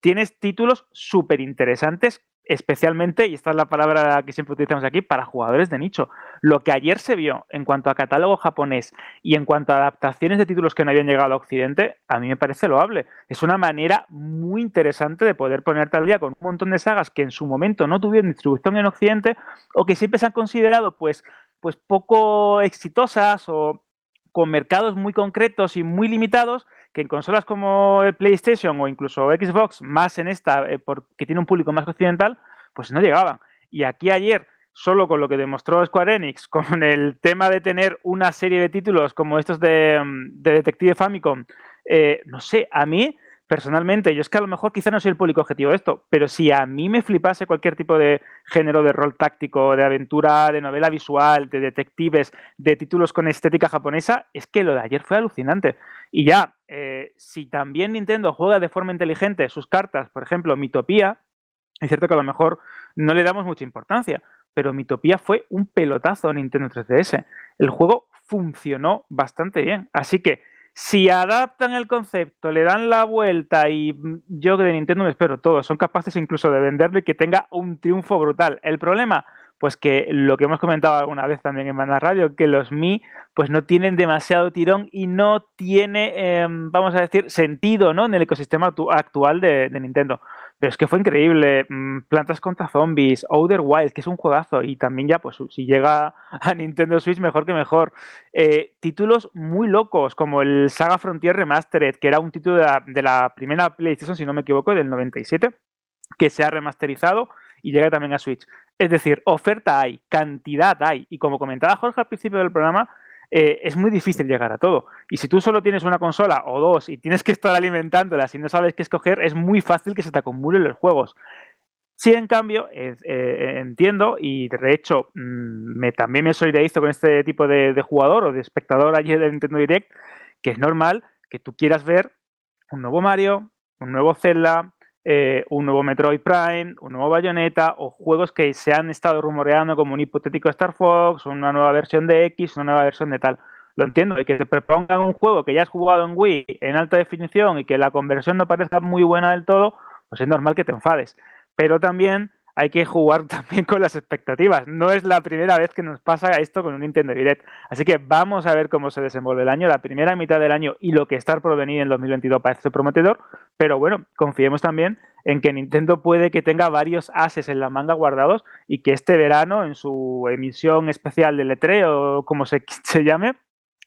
S4: Tienes títulos súper interesantes especialmente, y esta es la palabra que siempre utilizamos aquí, para jugadores de nicho. Lo que ayer se vio en cuanto a catálogo japonés y en cuanto a adaptaciones de títulos que no habían llegado a Occidente, a mí me parece loable. Es una manera muy interesante de poder ponerte al día con un montón de sagas que en su momento no tuvieron distribución en Occidente o que siempre se han considerado pues, pues poco exitosas o con mercados muy concretos y muy limitados que en consolas como el PlayStation o incluso Xbox, más en esta, eh, porque tiene un público más occidental, pues no llegaban. Y aquí ayer, solo con lo que demostró Square Enix, con el tema de tener una serie de títulos como estos de, mm, Detective Famicom, eh, no sé, a mí personalmente, yo es que a lo mejor quizá no soy el público objetivo de esto, pero si a mí me flipase cualquier tipo de género de rol táctico, de aventura, de novela visual, de detectives, de títulos con estética japonesa, es que lo de ayer fue alucinante. Y ya, eh, si también Nintendo juega de forma inteligente sus cartas, por ejemplo, Mitopía, es cierto que a lo mejor no le damos mucha importancia, pero Mitopía fue un pelotazo a Nintendo 3DS. El juego funcionó bastante bien. Así que si adaptan el concepto, le dan la vuelta y mm, yo de Nintendo me espero todo, son capaces incluso de venderlo y que tenga un triunfo brutal. El problema, pues que lo que hemos comentado alguna vez también en Banda Radio, que los Mi pues no tienen demasiado tirón y no tiene, em, vamos a decir, sentido ¿no? en el ecosistema actual de Nintendo. Pero es que fue increíble. Mm, Plantas contra Zombies, Outer Wild, que es un juegazo. Y también ya, pues si llega a Nintendo Switch, mejor que mejor. Eh, títulos muy locos, como el Saga Frontier Remastered, que era un título de la, primera PlayStation, si no me equivoco, del 97, que se ha remasterizado y llega también a Switch. Es decir, oferta hay, cantidad hay. Y como comentaba Jorge al principio del programa, eh, es muy difícil llegar a todo. Y si tú solo tienes una consola o dos y tienes que estar alimentándola y no sabes qué escoger, es muy fácil que se te acumulen los juegos. Sí, en cambio, eh, entiendo y de hecho mm, me, también me solidarizo con este tipo de, jugador o de espectador allí de Nintendo Direct, que es normal que tú quieras ver un nuevo Mario, un nuevo Zelda, eh, un nuevo Metroid Prime, un nuevo Bayonetta o juegos que se han estado rumoreando como un hipotético Star Fox, una nueva versión de X, una nueva versión de tal. Lo entiendo, y que te propongan un juego que ya has jugado en Wii en alta definición y que la conversión no parezca muy buena del todo, pues es normal que te enfades. Pero también hay que jugar también con las expectativas. No es la primera vez que nos pasa esto con un Nintendo Direct. Así que vamos a ver cómo se desenvuelve el año, la primera mitad del año y lo que está por venir en 2022 parece prometedor. Pero bueno, confiemos también en que Nintendo puede que tenga varios ases en la manga guardados y que este verano, en su emisión especial de E3 o como se, se llame,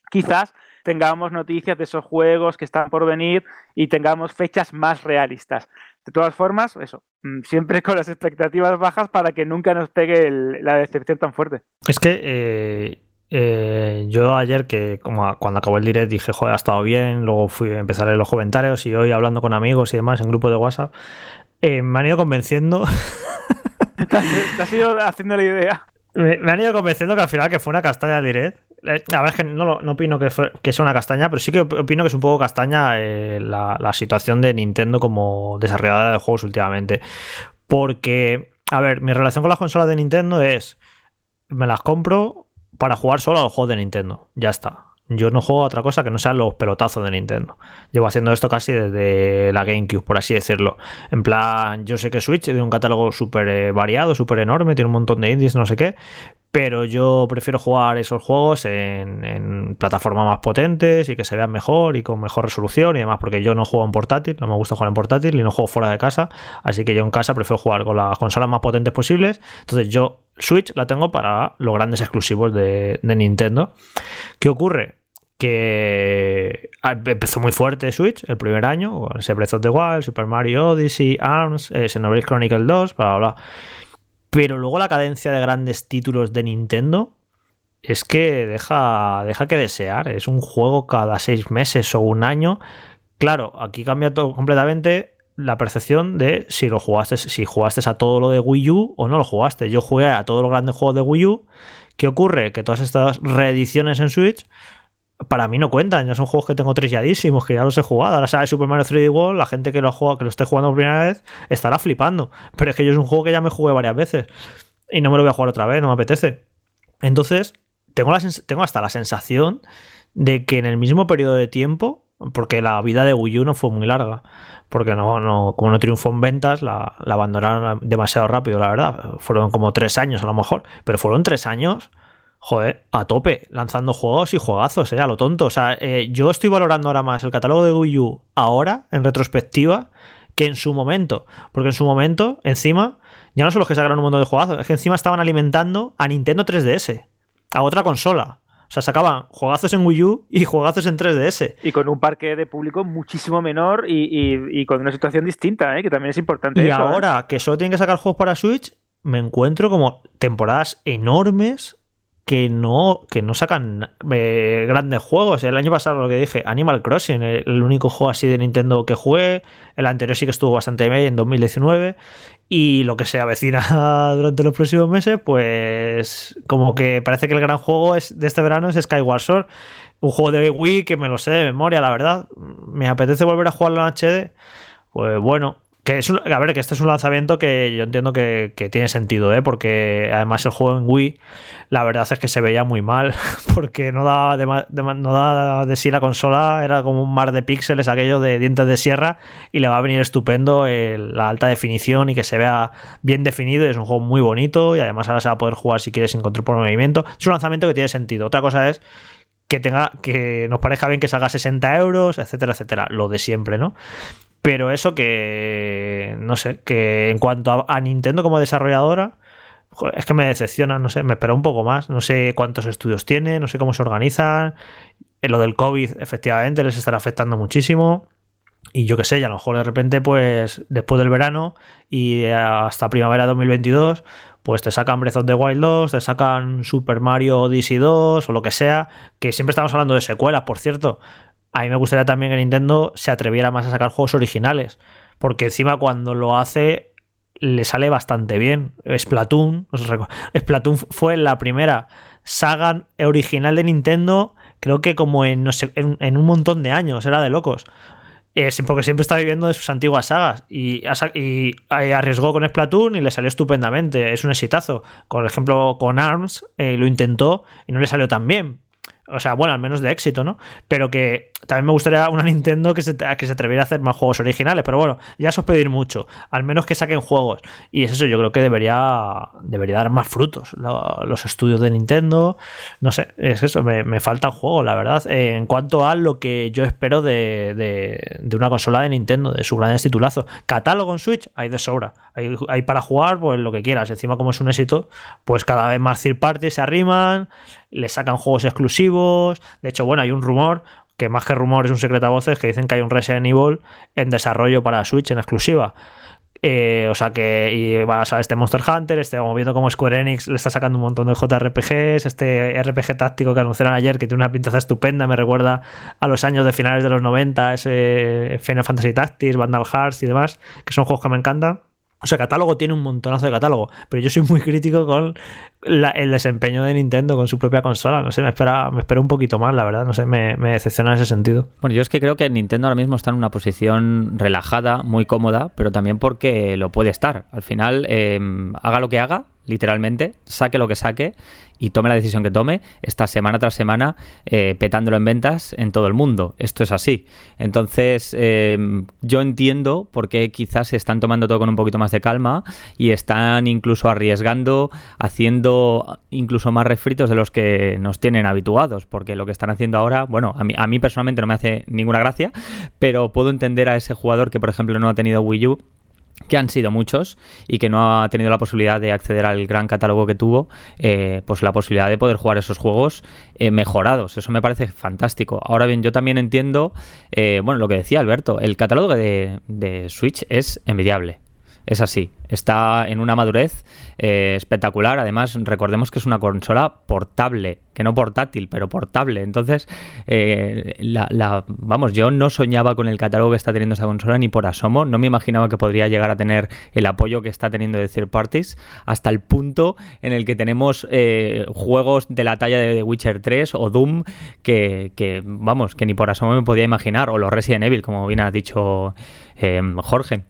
S4: quizás tengamos noticias de esos juegos que están por venir y tengamos fechas más realistas. De todas formas, eso, mm, siempre con las expectativas bajas para que nunca nos pegue el- la decepción tan fuerte.
S7: Es que eh, eh, yo ayer, que como cuando acabó el direct, dije, joder, ha estado bien. Luego fui a empezar leer los comentarios y hoy hablando con amigos y demás en grupo de WhatsApp, eh, me han ido convenciendo.
S4: Te has, te has ido haciendo la idea.
S7: Me, me han ido convenciendo que al final que fue una castaña el direct. Eh, La verdad es que no, no opino que, sea una castaña, pero sí que op- opino que es un poco castaña eh, la, la situación de Nintendo como desarrolladora de juegos últimamente. Porque, a ver, mi relación con las consolas de Nintendo es, me las compro para jugar solo a los juegos de Nintendo. Ya está. Yo no juego a otra cosa que no sean los pelotazos de Nintendo. Llevo haciendo esto casi desde la GameCube, por así decirlo. En plan, yo sé que Switch tiene un catálogo súper eh, variado, súper enorme, tiene un montón de indies, no sé qué, pero yo prefiero jugar esos juegos en, en plataformas más potentes y que se vean mejor y con mejor resolución y demás, porque yo no juego en portátil, no me gusta jugar en portátil y no juego fuera de casa, así que yo en casa prefiero jugar con las consolas más potentes posibles. Entonces yo Switch la tengo para los grandes exclusivos de, de Nintendo. ¿Qué ocurre? Que ah, empezó muy fuerte Switch el primer año, ese Breath of the Wild, Super Mario Odyssey, ARMS, eh, Xenoblade Chronicle 2, bla, bla, bla. Pero luego la cadencia de grandes títulos de Nintendo es que deja, deja que desear. Es un juego cada seis meses o un año. Claro, aquí cambia todo completamente la percepción de si lo jugaste, si jugaste a todo lo de Wii U o no lo jugaste. Yo jugué a todos los grandes juegos de Wii U. ¿Qué ocurre? Que todas estas reediciones en Switch para mí no cuentan, ya son juegos que tengo trilladísimos, que ya los he jugado. Ahora sale Super Mario 3D World, la gente que lo ha que lo esté jugando por primera vez, estará flipando. Pero es que yo es un juego que ya me jugué varias veces y no me lo voy a jugar otra vez, no me apetece. Entonces, tengo, la tengo hasta la sensación de que en el mismo periodo de tiempo, porque la vida de Wii U no fue muy larga, porque no, no, como no triunfó en ventas, la, la abandonaron demasiado rápido, la verdad. Fueron como tres años a lo mejor, pero fueron tres años joder, a tope, lanzando juegos y juegazos, eh, a lo tonto. O sea, eh, yo estoy valorando ahora más el catálogo de Wii U ahora, en retrospectiva, que en su momento. Porque en su momento, encima, ya no son los que sacaron un montón de juegazos, es que encima estaban alimentando a Nintendo 3DS, a otra consola. O sea, sacaban juegazos en Wii U y juegazos en 3DS.
S4: Y con un parque de público muchísimo menor y, y- y con una situación distinta, ¿eh? que también es importante.
S7: Y
S4: eso, ¿eh?
S7: ahora que solo tienen que sacar juegos para Switch, me encuentro como temporadas enormes que no, que no sacan eh, grandes juegos. El año pasado lo que dije, Animal Crossing, el, único juego así de Nintendo que jugué. El anterior sí que estuvo bastante bien en 2019. Y lo que se avecina durante los próximos meses, pues como que parece que el gran juego es, de este verano es Skyward Sword. Un juego de Wii que me lo sé de memoria, la verdad. Me apetece volver a jugarlo en HD. Pues bueno, que es a ver, que este es un lanzamiento que yo entiendo que, tiene sentido, ¿eh? porque además el juego en Wii, la verdad es que se veía muy mal, porque no daba de, de no daba de sí la consola, era como un mar de píxeles, aquello de dientes de sierra, y le va a venir estupendo el- la alta definición y que se vea bien definido. y Es un juego muy bonito y además ahora se va a poder jugar si quieres sin control por movimiento. Es un lanzamiento que tiene sentido. Otra cosa es que tenga que nos parezca bien que salga 60 euros, etcétera, etcétera, lo de siempre, ¿no? Pero eso que, no sé, que en cuanto a, Nintendo como desarrolladora, es que me decepciona, no sé, me espera un poco más. No sé cuántos estudios tiene, no sé cómo se organizan. Eh, Lo del COVID, efectivamente, les estará afectando muchísimo. Y yo qué sé, y a lo mejor de repente, pues después del verano y hasta primavera de 2022, pues te sacan Breath of the Wild 2, te sacan Super Mario Odyssey 2 o lo que sea, que siempre estamos hablando de secuelas, por cierto. A mí me gustaría también que Nintendo se atreviera más a sacar juegos originales, porque encima cuando lo hace le sale bastante bien. Splatoon, Splatoon fue la primera saga original de Nintendo, creo que como en, un montón de años, era de locos. Porque siempre está viviendo de sus antiguas sagas y arriesgó con Splatoon y le salió estupendamente. Es un exitazo. Por ejemplo, con ARMS eh, lo intentó y no le salió tan bien. O sea, bueno, al menos de éxito, ¿no? Pero que también me gustaría una Nintendo que se, que se atreviera a hacer más juegos originales. Pero bueno, ya eso es pedir mucho. Al menos que saquen juegos. Y es eso, yo creo que debería, debería dar más frutos. Lo- los estudios de Nintendo. No sé, es eso, me, me falta un juego, la verdad. Eh, en cuanto a lo que yo espero de, de- una consola de Nintendo, de su gran titulazo. Catálogo en Switch, hay de sobra. Hay, hay para jugar, pues lo que quieras. Encima, como es un éxito, pues cada vez más third parties se arriman, le sacan juegos exclusivos. De hecho, bueno, hay un rumor, que más que rumor es un secreto a voces, que dicen que hay un Resident Evil en desarrollo para Switch en exclusiva. Eh, o sea que y vas a este Monster Hunter, este, vamos viendo cómo Square Enix le está sacando un montón de JRPGs, este RPG táctico que anunciaron ayer, que tiene una pintaza estupenda, me recuerda a los años de finales de los 90, ese Final Fantasy Tactics, Vandal Hearts y demás, que son juegos que me encantan. O sea, catálogo tiene un montonazo de catálogo, pero yo soy muy crítico con el desempeño de Nintendo con su propia consola. No sé, me espera, me espera un poquito más, la verdad. No sé, me, me decepciona en ese sentido.
S5: Bueno, yo es que creo que Nintendo ahora mismo está en una posición relajada, muy cómoda, pero también porque lo puede estar. Al final, eh, haga lo que haga, literalmente, saque lo que saque y tome la decisión que tome, está semana tras semana eh, petándolo en ventas en todo el mundo. Esto es así. Entonces, eh, yo entiendo por qué quizás se están tomando todo con un poquito más de calma y están incluso arriesgando, haciendo incluso más refritos de los que nos tienen habituados, porque lo que están haciendo ahora, bueno, a mí, a mí personalmente no me hace ninguna gracia, pero puedo entender a ese jugador que, por ejemplo, no ha tenido Wii U que han sido muchos y que no ha tenido la posibilidad de acceder al gran catálogo que tuvo, eh, pues la posibilidad de poder jugar esos juegos eh, mejorados. Eso me parece fantástico. Ahora bien, yo también entiendo, eh, bueno, lo que decía Alberto, el catálogo de, de Switch es envidiable. Es así, está en una madurez eh, espectacular. Además, recordemos que es una consola portable, que no portátil, pero portable. Entonces, eh, vamos, yo no soñaba con el catálogo que está teniendo esa consola ni por asomo. No me imaginaba que podría llegar a tener el apoyo que está teniendo de third parties, hasta el punto en el que tenemos eh, juegos de la talla de The Witcher 3 o Doom que, que, vamos, que ni por asomo me podía imaginar, o los Resident Evil, como bien ha dicho Jorge.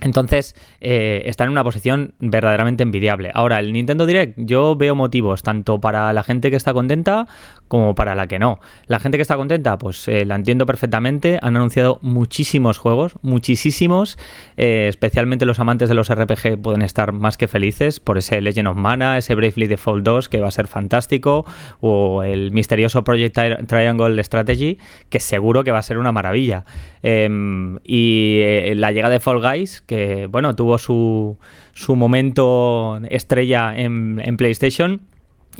S5: Entonces, eh, está en una posición verdaderamente envidiable. Ahora, el Nintendo Direct, yo veo motivos tanto para la gente que está contenta como para la que no. La gente que está contenta, pues eh, la entiendo perfectamente. Han anunciado muchísimos juegos, muchísimos. eh, especialmente los amantes de los RPG pueden estar más que felices por ese Legend of Mana, ese Bravely Default 2 que va a ser fantástico, o el misterioso Project Tri- Triangle Strategy, que seguro que va a ser una maravilla. Em, y eh, la llegada de Fall Guys, que bueno, tuvo su, su momento estrella en, en PlayStation.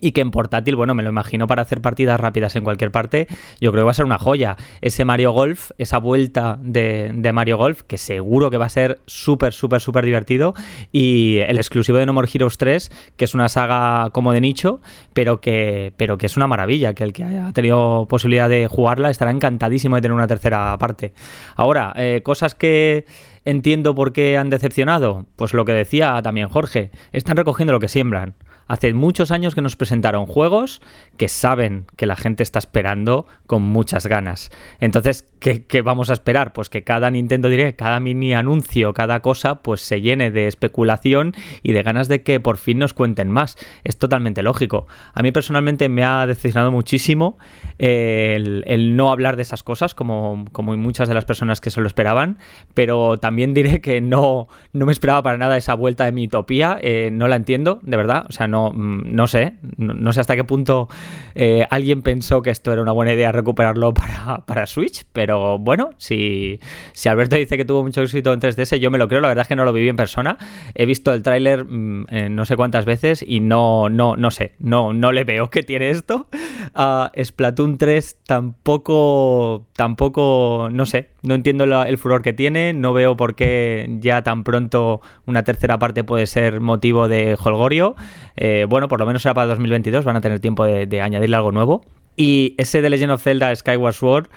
S5: Y que en portátil, bueno, me lo imagino para hacer partidas rápidas en cualquier parte. Yo creo que va a ser una joya. Ese Mario Golf, esa vuelta de, de Mario Golf, que seguro que va a ser súper, súper, súper divertido. Y el exclusivo de No More Heroes 3, que es una saga como de nicho, pero que, pero que es una maravilla. Que el que haya tenido posibilidad de jugarla estará encantadísimo de tener una tercera parte. Ahora, eh, cosas que entiendo por qué han decepcionado. Pues lo que decía también Jorge, están recogiendo lo que siembran. Hace muchos años que nos presentaron juegos que saben que la gente está esperando con muchas ganas. Entonces, ¿qué, vamos a esperar? Pues que cada Nintendo Direct, cada mini anuncio, cada cosa, pues se llene de especulación y de ganas de que por fin nos cuenten más. Es totalmente lógico. A mí personalmente me ha decepcionado muchísimo eh, el, el no hablar de esas cosas, como, como muchas de las personas que se lo esperaban, pero también diré que no, no me esperaba para nada esa vuelta de mi utopía. eh, no la entiendo, de verdad. O sea, no, mm, no sé. No, sé hasta qué punto eh, alguien pensó que esto era una buena idea recuperarlo para, para Switch, pero bueno, si, si Alberto dice que tuvo mucho éxito en 3DS, yo me lo creo. La verdad es que no lo viví en persona. He visto el tráiler mm, eh, no sé cuántas veces y no, no, no sé. No, no le veo que tiene esto. Ah, Splatoon 3 tampoco, tampoco, no sé, no entiendo la- el furor que tiene, no veo por qué ya tan pronto una tercera parte puede ser motivo de holgorio. Eh, bueno, por lo menos será para 2022, van a tener tiempo de, de añadirle algo nuevo. Y ese de Legend of Zelda Skyward Sword,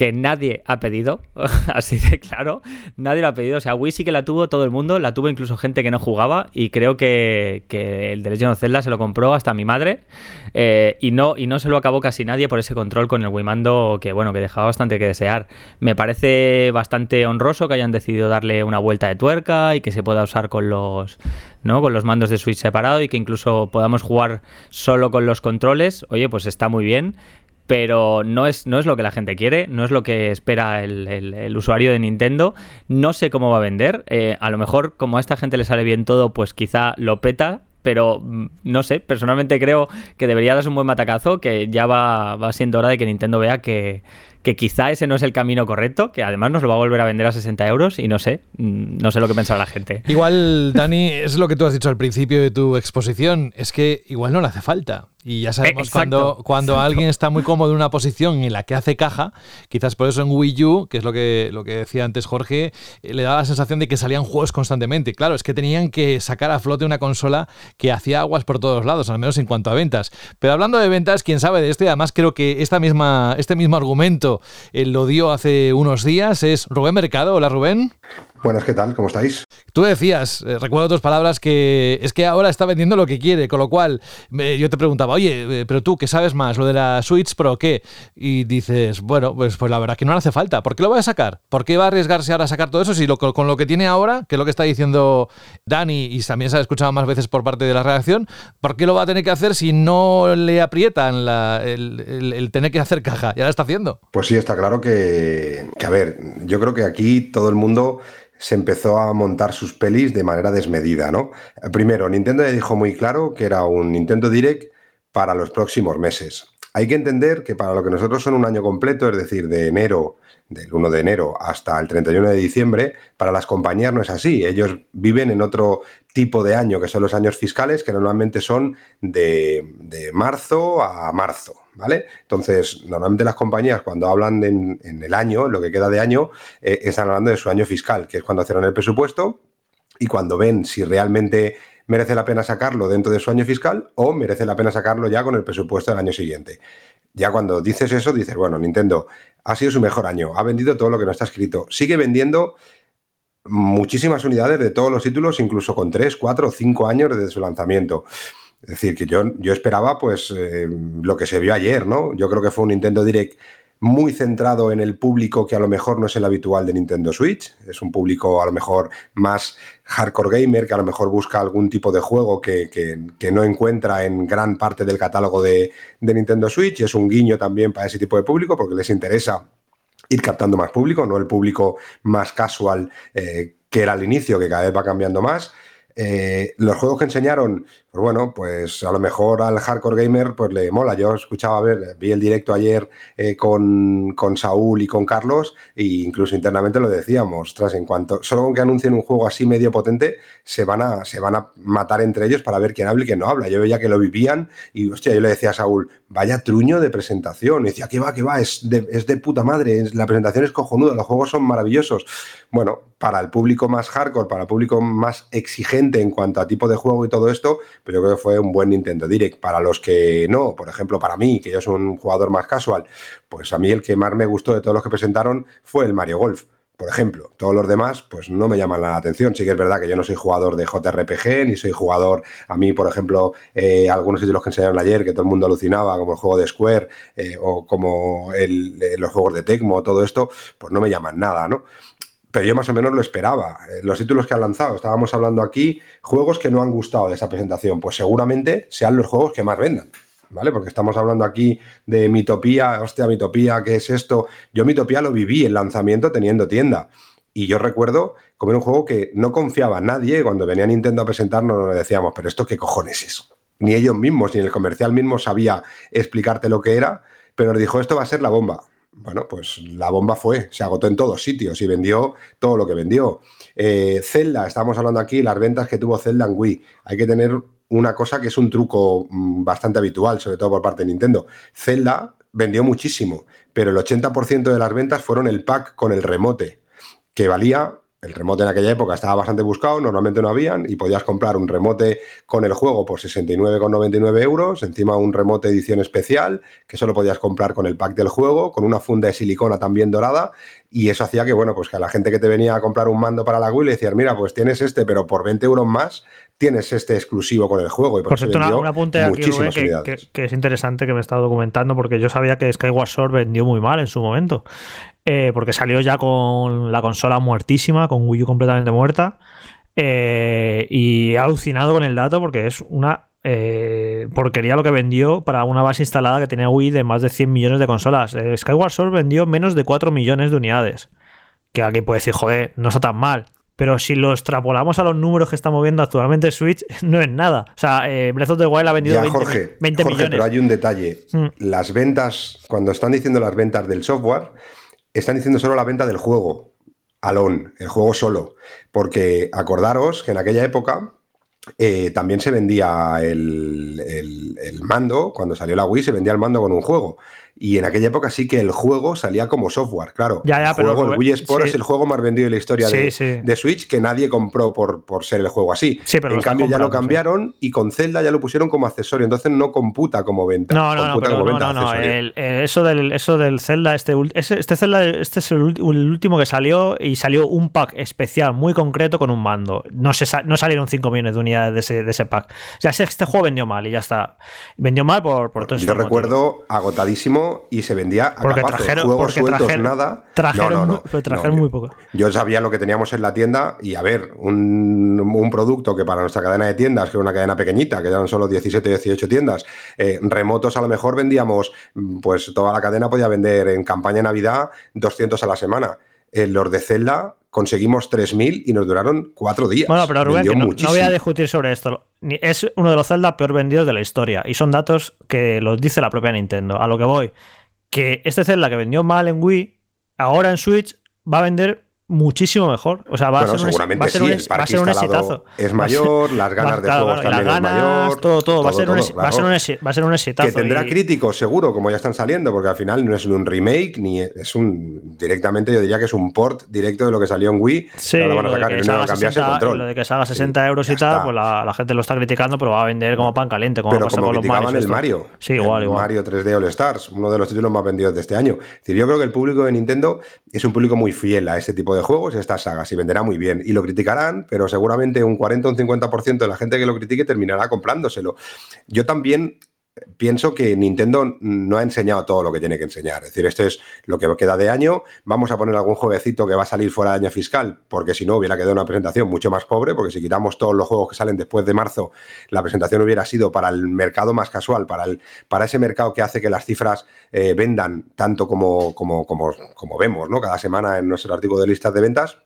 S5: que nadie ha pedido, así de claro, nadie lo ha pedido. O sea, Wii sí que la tuvo todo el mundo, la tuvo incluso gente que no jugaba y creo que, que el de Legend of Zelda se lo compró hasta mi madre eh, y, no, y no se lo acabó casi nadie por ese control con el Wii Mando que, bueno, que dejaba bastante que desear. Me parece bastante honroso que hayan decidido darle una vuelta de tuerca y que se pueda usar con los, ¿no? con los mandos de Switch separado y que incluso podamos jugar solo con los controles. Oye, pues está muy bien pero no es, no es lo que la gente quiere, no es lo que espera el, usuario de Nintendo. No sé cómo va a vender. Eh, a lo mejor, como a esta gente le sale bien todo, pues quizá lo peta. Pero mm, no sé, personalmente creo que debería darse un buen matacazo, que ya va, va siendo hora de que Nintendo vea que, que quizá ese no es el camino correcto, que además nos lo va a volver a vender a 60 euros y no sé, mm, no sé lo que pensará la gente.
S3: Igual, Dani, es lo que tú has dicho al principio de tu exposición, es que igual no le hace falta. Y ya sabemos
S5: Eh,
S3: cuando,
S5: exacto,
S3: cuando alguien está muy cómodo en una posición en la que hace caja, quizás por eso en Wii U, que es lo que, lo que decía antes Jorge, eh, le daba la sensación de que salían juegos constantemente. Claro, es que tenían que sacar a flote una consola que hacía aguas por todos lados, al menos en cuanto a ventas. Pero hablando de ventas, quién sabe de esto, y además creo que esta misma, este mismo argumento eh, lo dio hace unos días, es Rubén Mercado. Hola Rubén.
S9: Buenas, ¿qué tal? ¿Cómo estáis?
S3: Tú decías, eh, recuerdo tus palabras, que es que ahora está vendiendo lo que quiere, con lo cual yo te preguntaba, oye, eh, pero tú, ¿qué sabes más? ¿Lo de la Switch Pro qué? Y dices, bueno, pues, pues la verdad que no le hace falta. ¿Por qué lo va a sacar? ¿Por qué va a arriesgarse ahora a sacar todo eso si lo, con lo que tiene ahora, que es lo que está diciendo Dani y también se ha escuchado más veces por parte de la redacción, ¿por qué lo va a tener que hacer si no le aprietan la- el, el- el tener que hacer caja? Ya lo está haciendo.
S9: Pues sí, está claro que, que, a ver, yo creo que aquí todo el mundo se empezó a montar sus pelis de manera desmedida, ¿no? Primero, Nintendo ya dijo muy claro que era un Nintendo Direct para los próximos meses. Hay que entender que para lo que nosotros son un año completo, es decir, de enero, del 1 de enero hasta el 31 de diciembre, para las compañías no es así. Ellos viven en otro tipo de año, que son los años fiscales, que normalmente son de marzo a marzo, ¿vale? Entonces, normalmente las compañías cuando hablan en el año, lo que queda de año, eh, están hablando de su año fiscal, que es cuando cierran el presupuesto y cuando ven si realmente merece la pena sacarlo dentro de su año fiscal o merece la pena sacarlo ya con el presupuesto del año siguiente. Ya cuando dices eso, dices, bueno, Nintendo ha sido su mejor año, ha vendido todo lo que no está escrito, sigue vendiendo muchísimas unidades de todos los títulos, incluso con 3, 4 o 5 años desde su lanzamiento. Es decir, que yo, yo esperaba pues eh, lo que se vio ayer, ¿no? Yo creo que fue un Nintendo Direct muy centrado en el público que a lo mejor no es el habitual de Nintendo Switch. Es un público a lo mejor más hardcore gamer que a lo mejor busca algún tipo de juego que, que, no encuentra en gran parte del catálogo de, de Nintendo Switch. Es un guiño también para ese tipo de público porque les interesa ir captando más público, no el público más casual eh, que era al inicio, que cada vez va cambiando más. Eh, los juegos que enseñaron, pues bueno, pues a lo mejor al hardcore gamer pues le mola. Yo escuchaba, a ver, vi el directo ayer eh, con, con, Saúl y con Carlos e incluso internamente lo decíamos, tras en cuanto, solo con que anuncien un juego así medio potente, se van a, se van a matar entre ellos para ver quién habla y quién no habla. Yo veía que lo vivían y, hostia, yo le decía a Saúl, vaya truño de presentación. Y decía, ¿qué va, qué va? Es de, es de puta madre, la presentación es cojonuda, los juegos son maravillosos. Bueno, para el público más hardcore, para el público más exigente en cuanto a tipo de juego y todo esto, pero yo creo que fue un buen Nintendo Direct. Para los que no, por ejemplo, para mí, que yo soy un jugador más casual, pues a mí el que más me gustó de todos los que presentaron fue el Mario Golf. Por ejemplo, todos los demás, pues no me llaman la atención. Sí que es verdad que yo no soy jugador de JRPG, ni soy jugador, a mí, por ejemplo, eh, algunos títulos que enseñaron ayer, que todo el mundo alucinaba, como el juego de Square eh, o como el, eh, los juegos de Tecmo, todo esto, pues no me llaman nada, ¿no? Pero yo más o menos lo esperaba. Eh, Los títulos que han lanzado, estábamos hablando aquí, juegos que no han gustado de esa presentación, pues seguramente sean los juegos que más vendan. ¿Vale? Porque estamos hablando aquí de Mitopía, hostia, Mitopía, ¿qué es esto? Yo Mitopía lo viví en lanzamiento teniendo tienda. Y yo recuerdo como era un juego que no confiaba nadie. Cuando venía Nintendo a presentarnos, nos decíamos, pero esto qué cojones es. Ni ellos mismos, ni el comercial mismo sabía explicarte lo que era, pero nos dijo, esto va a ser la bomba. Bueno, pues la bomba fue, se agotó en todos sitios y vendió todo lo que vendió. Eh, Zelda, estamos hablando aquí, las ventas que tuvo Zelda en Wii. Hay que tener una cosa que es un truco mm, bastante habitual, sobre todo por parte de Nintendo. Zelda vendió muchísimo, pero el 80% de las ventas fueron el pack con el remote, que valía el remote en aquella época estaba bastante buscado, normalmente no habían, y podías comprar un remote con el juego por 69,99 euros, encima un remote edición especial, que solo podías comprar con el pack del juego, con una funda de silicona también dorada, y eso hacía que, bueno, pues que a la gente que te venía a comprar un mando para la Wii le decías, mira, pues tienes este, pero por 20 euros más tienes este exclusivo con el juego. Y por,
S7: Por cierto, una- un apunte aquí, Rubén, que, que- que es interesante que me he estado documentando porque yo sabía que Skyward Sword vendió muy mal en su momento. Eh, porque salió ya con la consola muertísima, con Wii U completamente muerta. Eh, y he alucinado con el dato porque es una eh, porquería lo que vendió para una base instalada que tenía Wii de más de 100 millones de consolas. Eh, Skyward Sword vendió menos de 4 millones de unidades. Que alguien puede decir, joder, no está tan mal. Pero si lo extrapolamos a los números que está moviendo actualmente Switch, no es nada. O sea, eh, Breath of the Wild ha vendido
S9: Ya,
S7: 20,
S9: Jorge,
S7: 20
S9: Jorge,
S7: millones.
S9: pero hay un detalle.
S7: Mm.
S9: Las ventas, cuando están diciendo las ventas del software, están diciendo solo la venta del juego, alone, el juego solo. Porque acordaros que en aquella época eh, también se vendía el, el- el mando, cuando salió la Wii se vendía el mando con un juego. Y en aquella época sí que el juego salía como software, claro.
S7: Ya, ya,
S9: el,
S7: pero
S9: Wii Sport
S7: sí.
S9: es el juego más vendido de la historia
S7: Sí,
S9: de,
S7: sí.
S9: de Switch que nadie compró por, por ser el juego así.
S7: Pero
S9: en cambio ya lo cambiaron y con Zelda ya lo pusieron como accesorio, entonces no computa como venta.
S7: No, no, no, pero no,
S9: venta
S7: no, no.
S9: accesorio.
S7: el- el- eso, del, eso del Zelda, este, este Zelda, este es el, último que salió y salió un pack especial muy concreto con un mando. No, se, no salieron 5 millones de unidades de ese, de ese pack. Ya sé, este juego vendió mal y ya está. Vendió mal por, por todo
S9: Yo recuerdo agotadísimo y se vendía a
S7: Porque trajeron-
S9: juegos
S7: porque
S9: sueltos,
S7: trajeron-
S9: nada.
S7: Trajeron,
S9: no, no,
S7: trajeron muy poco.
S9: Yo sabía lo que teníamos en la tienda y a ver, un, un producto que para nuestra cadena de tiendas, que era una cadena pequeñita, que eran solo 17, 18 tiendas, eh, remotos a lo mejor vendíamos, mm, pues toda la cadena podía vender en campaña de Navidad 200 a la semana. En los de Zelda conseguimos 3.000 y nos duraron cuatro días.
S7: Bueno, pero Rubén, que no, no voy a discutir sobre esto. Es uno de los Zelda peor vendidos de la historia. Y son datos que los dice la propia Nintendo. A lo que voy. Que este Zelda que vendió mal en Wii, ahora en Switch va a vender muchísimo mejor. O sea, va
S9: Bueno,
S7: a ser un,
S9: seguramente
S7: ser
S9: sí,
S7: un,
S9: el
S7: va a ser un exitazo.
S9: es mayor, las ganas
S7: va-
S9: de
S7: claro,
S9: juegos
S7: claro,
S9: también es mayor,
S7: todo, todo. Va a
S9: todo,
S7: ser un, ex- va a ser un
S9: claro.
S7: va a ser un exitazo.
S9: Que tendrá
S7: y-
S9: críticos, seguro, como ya están saliendo, porque al final no es un remake, ni es un. Directamente yo diría que es un port directo de lo que salió en Wii.
S7: Sí,
S9: ahora van a
S7: lo de
S9: sacar
S7: que
S9: y no
S7: salga
S9: cambiarse el
S7: 60
S9: control.
S7: lo de que salga
S9: Sí,
S7: 60 euros y tal, pues la, la gente lo está criticando, pero va a vender como pan caliente, como
S9: Pero como
S7: con los Marios.
S9: el. Mario.
S7: Sí, igual, igual.
S9: Mario 3D All Stars, uno de los títulos más vendidos de este año. Es decir, yo creo que el público de Nintendo es un público muy fiel a este tipo de juegos y a estas sagas y venderá muy bien. Y lo criticarán, pero seguramente un 40 o un 50% de la gente que lo critique terminará comprándoselo. Yo también pienso que Nintendo no ha enseñado todo lo que tiene que enseñar. Es decir, esto es lo que queda de año. Vamos a poner algún jueguecito que va a salir fuera de año fiscal, porque si no hubiera quedado una presentación mucho más pobre, porque si quitamos todos los juegos que salen después de marzo, la presentación hubiera sido para el mercado más casual, para, el, para ese mercado que hace que las cifras eh, vendan tanto como, como, como, como vemos ¿no? cada semana en nuestro artículo de listas de ventas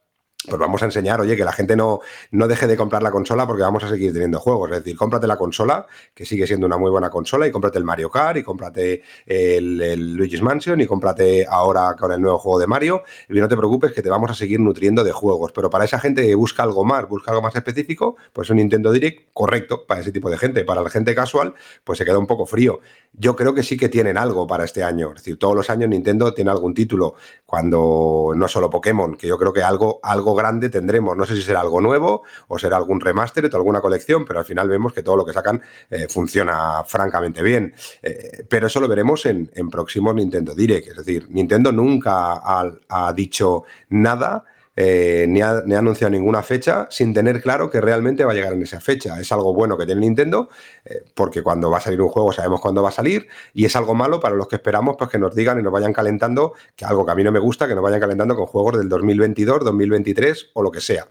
S9: pues vamos a enseñar, oye, que la gente no, no deje de comprar la consola porque vamos a seguir teniendo juegos. Es decir, cómprate la consola, que sigue siendo una muy buena consola, y cómprate el Mario Kart, y cómprate el, el Luigi's Mansion, y cómprate ahora con el nuevo juego de Mario. Y no te preocupes que te vamos a seguir nutriendo de juegos. Pero para esa gente que busca algo más, busca algo más específico, pues un Nintendo Direct correcto para ese tipo de gente. Para la gente casual, pues se queda un poco frío. Yo creo que sí que tienen algo para este año. Es decir, todos los años Nintendo tiene algún título, cuando no solo Pokémon, que yo creo que algo, algo grande tendremos. No sé si será algo nuevo o será algún remaster o alguna colección, pero al final vemos que todo lo que sacan eh, funciona francamente bien. Eh, pero eso lo veremos en, próximos Nintendo Direct. Es decir, Nintendo nunca ha dicho nada. Eh, ni, ha, ni ha anunciado ninguna fecha sin tener claro que realmente va a llegar en esa fecha. Es algo bueno que tiene Nintendo, eh, porque cuando va a salir un juego sabemos cuándo va a salir, y es algo malo para los que esperamos pues, que nos digan y nos vayan calentando, que algo que a mí no me gusta, que nos vayan calentando con juegos del 2022, 2023 o lo que sea.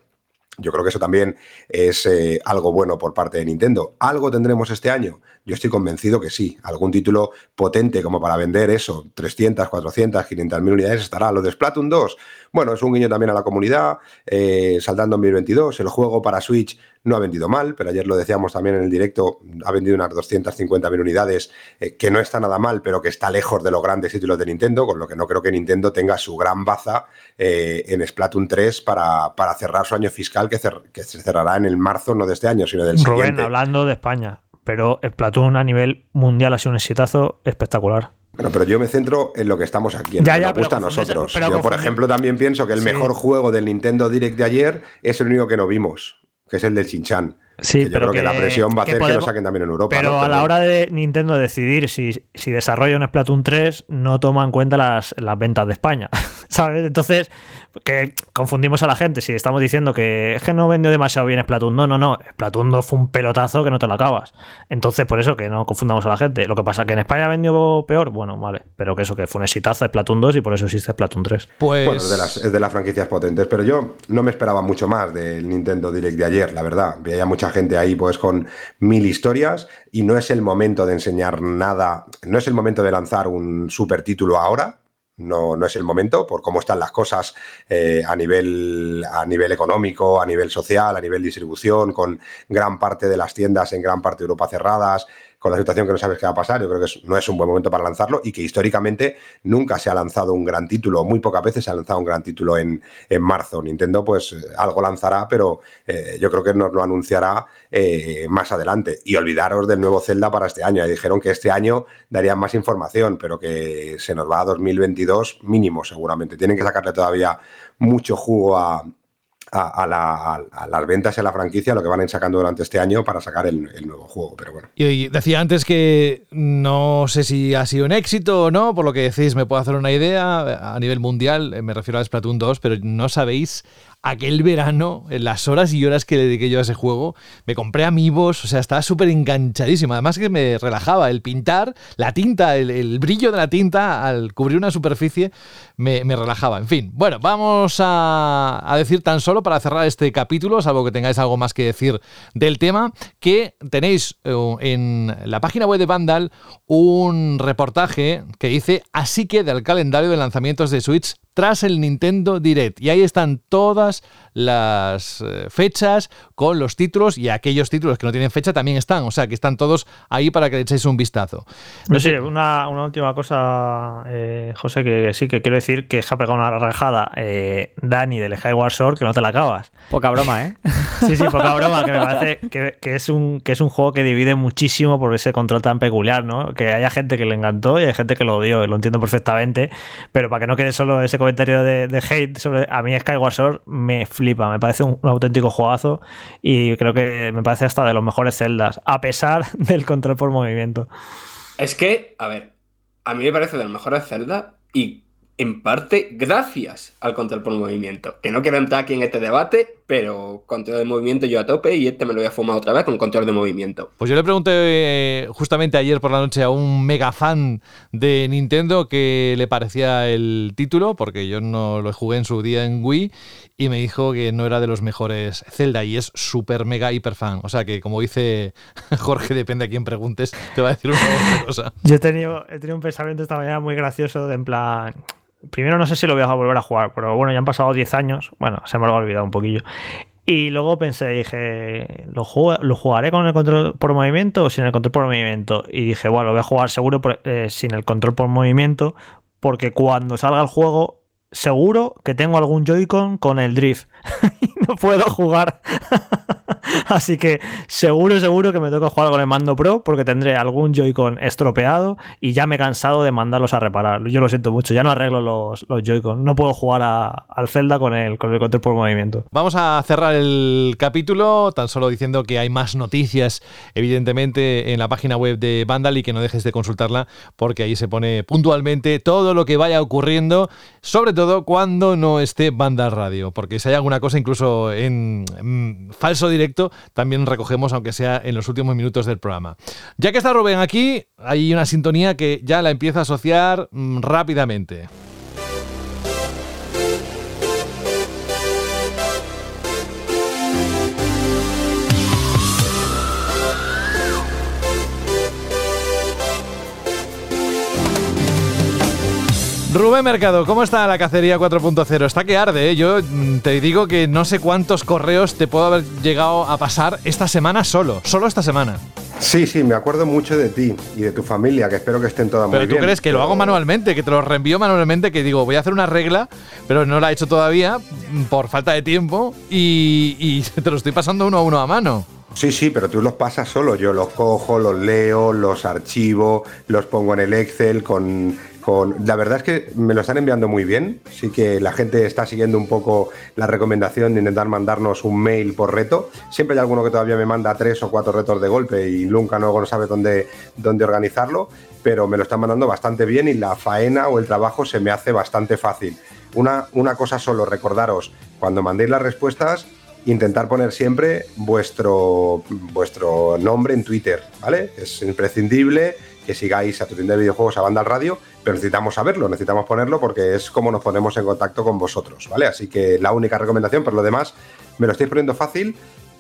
S9: Yo creo que eso también es eh, algo bueno por parte de Nintendo. ¿Algo tendremos este año? Yo estoy convencido que sí. Algún título potente como para vender eso, 300, 400, 500 mil unidades estará. Lo de Splatoon 2, bueno, es un guiño también a la comunidad. Eh, saldrá en 2022. El juego para Switch no ha vendido mal, pero ayer lo decíamos también en el directo, ha vendido unas 250 mil unidades, eh, que no está nada mal, pero que está lejos de los grandes títulos de Nintendo, con lo que no creo que Nintendo tenga su gran baza eh, en Splatoon 3 para, para cerrar su año fiscal, que, cer que se cerrará en el marzo, no de este año, sino del
S7: Rubén,
S9: siguiente.
S7: hablando de España, pero Splatoon a nivel mundial ha sido un exitazo espectacular.
S9: Bueno, pero yo me centro en lo que estamos aquí, en
S7: Ya,
S9: lo que
S7: ya,
S9: nos gusta a nosotros.
S7: pero
S9: yo, por ejemplo, también pienso que el
S7: Sí.
S9: mejor juego del Nintendo Direct de ayer es el único que no vimos, que es el del Chinchan.
S7: Sí,
S9: que yo
S7: pero
S9: creo que, la presión va a hacer que
S7: podemos-
S9: lo saquen también en Europa.
S7: Pero
S9: ¿no?
S7: a la hora de Nintendo decidir si, si desarrolla un Splatoon 3, no toma en cuenta las, las ventas de España. ¿Sabes? Entonces, que confundimos a la gente. Si estamos diciendo que es que no vendió demasiado bien Splatoon, no, no, no. Splatoon 2 fue un pelotazo que no te lo acabas. Entonces, por eso que no confundamos a la gente. Lo que pasa que en España vendió peor, bueno, vale. Pero que eso que fue un exitazo Splatoon 2 y por eso existe Splatoon 3.
S3: Pues.
S9: Bueno, es de, las, es de las franquicias potentes, pero yo no me esperaba mucho más del Nintendo Direct de ayer, la verdad. Veía mucha gente ahí pues con mil historias y no es el momento de enseñar nada, no es el momento de lanzar un super título ahora. No, no es el momento por cómo están las cosas eh, a, nivel, a nivel económico, a nivel social, a nivel distribución, con gran parte de las tiendas en gran parte de Europa cerradas, con la situación que no sabes qué va a pasar, yo creo que no es un buen momento para lanzarlo y que históricamente nunca se ha lanzado un gran título, muy pocas veces se ha lanzado un gran título en, en marzo. Nintendo pues eh, algo lanzará, pero eh, yo creo que nos lo anunciará eh, más adelante. Y olvidaros del nuevo Zelda para este año. Ya dijeron que este año darían más información, pero que se nos va a 2022 mínimo seguramente. Tienen que sacarle todavía mucho jugo a, a, a la- a- a las ventas y a la franquicia, lo que van a ir sacando durante este año para sacar el, el nuevo juego. Pero bueno.
S3: Y decía antes que no sé si ha sido un éxito o no, por lo que decís, me puedo hacer una idea a nivel mundial, eh, me refiero a Splatoon 2, pero no sabéis aquel verano, en las horas y horas que le dediqué yo a ese juego, me compré amigos, o sea, estaba súper enganchadísimo. Además que me relajaba el pintar, la tinta, el, el brillo de la tinta al cubrir una superficie, me, relajaba. En fin, bueno, vamos a, a decir tan solo para cerrar este capítulo, salvo que tengáis algo más que decir del tema, que tenéis eh, en la página web de Vandal un reportaje que dice así que del calendario de lanzamientos de Switch tras el Nintendo Direct. Y ahí están todas las eh, fechas con los títulos y aquellos títulos que no tienen fecha también están. O sea, que están todos ahí para que le echéis un vistazo.
S7: No sé, una, una última cosa, eh, José, que sí que quiero decir que se ha pegado una rajada eh, Dani del Skyward Sword que no te la acabas.
S5: Poca broma, ¿eh?
S7: Sí, sí, poca broma, que me parece que, que es un, que es un juego que divide muchísimo por ese control tan peculiar, ¿no? Que haya gente que le encantó y hay gente que lo odió, y lo entiendo perfectamente, pero para que no quede solo ese comentario de, de hate sobre a mí Skyward Sword me flipa, me parece un, auténtico juegazo y creo que me parece hasta de los mejores celdas, a pesar del control por movimiento.
S6: Es que, a ver, a mí me parece de los mejores Zelda y en parte gracias al control por movimiento. Que no quiero entrar aquí en este debate, pero control de movimiento yo a tope y este me lo voy a fumar otra vez con control de movimiento.
S3: Pues yo le pregunté eh, justamente ayer por la noche a un mega fan de Nintendo qué le parecía el título, porque yo no lo jugué en su día en Wii, y me dijo que no era de los mejores Zelda y es súper mega hiper fan. O sea que, como dice Jorge, depende a quién preguntes, te va a decir una otra cosa.
S7: Yo he tenido, he tenido un pensamiento esta mañana muy gracioso de en plan. Primero no sé si lo voy a volver a jugar, pero bueno, ya han pasado 10 años. Bueno, se me lo ha olvidado un poquillo. Y luego pensé, dije, ¿lo, ¿lo jugaré con el control por movimiento o sin el control por movimiento? Y dije, bueno, lo voy a jugar seguro eh, sin el control por movimiento, porque cuando salga el juego, seguro que tengo algún Joy-Con con el drift. no puedo jugar. Así que seguro, seguro que me toca jugar con el mando pro porque tendré algún Joy-Con estropeado y ya me he cansado de mandarlos a reparar. Yo lo siento mucho, ya no arreglo los, los Joy-Con. No puedo jugar a- al Zelda con el, con el control por movimiento.
S3: Vamos a cerrar el capítulo tan solo diciendo que hay más noticias, evidentemente, en la página web de Vandal y que no dejes de consultarla porque ahí se pone puntualmente todo lo que vaya ocurriendo, sobre todo cuando no esté Vandal Radio, porque si hay alguna cosa incluso en, mm, falso directo, también recogemos, aunque sea en los últimos minutos del programa. Ya que está Rubén aquí, hay una sintonía que ya la empieza a asociar mm, rápidamente. Rubén Mercado, ¿cómo está la cacería 4.0? Está que arde, ¿eh? Yo mm, te digo que no sé cuántos correos te puedo haber llegado a pasar esta semana solo, solo esta semana.
S9: Sí, sí, me acuerdo mucho de ti y de tu familia, que espero que estén todas muy
S3: Pero
S9: bien.
S3: tú crees que lo
S9: pero-
S3: hago manualmente, que te lo reenvío manualmente, que digo, voy a hacer una regla, pero no la he hecho todavía mm, por falta de tiempo y, y te lo estoy pasando uno a uno a mano.
S9: Sí, sí, pero tú los pasas solo. Yo los cojo, los leo, los archivo, los pongo en el Excel con, con... La verdad es que me lo están enviando muy bien. Sí que la gente está siguiendo un poco la recomendación de intentar mandarnos un mail por reto. Siempre hay alguno que todavía me manda tres o cuatro retos de golpe y nunca luego no sabe dónde, dónde organizarlo, pero me lo están mandando bastante bien y la faena o el trabajo se me hace bastante fácil. Una, una cosa solo, recordaros, cuando mandéis las respuestas, intentar poner siempre vuestro, vuestro nombre en Twitter, ¿vale? Es imprescindible que sigáis a tu tienda de videojuegos a banda al radio, pero necesitamos saberlo, necesitamos ponerlo porque es como nos ponemos en contacto con vosotros, ¿vale? Así que la única recomendación, por lo demás, me lo estáis poniendo fácil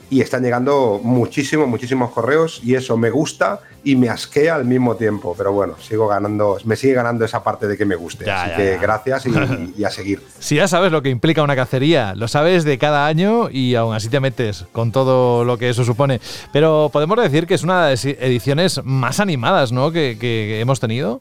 S9: y están llegando muchísimos, muchísimos correos y eso me gusta y me asquea al mismo tiempo. Pero bueno, sigo ganando, me sigue ganando esa parte de que me guste.
S3: Ya,
S9: Así
S3: ya,
S9: que
S3: ya.
S9: gracias y, y a seguir.
S3: Si ya sabes lo que implica una cacería, lo sabes de cada año y aún así te metes con todo lo que eso supone. Pero podemos decir que es una de las ediciones más animadas, ¿no? Que, que hemos tenido.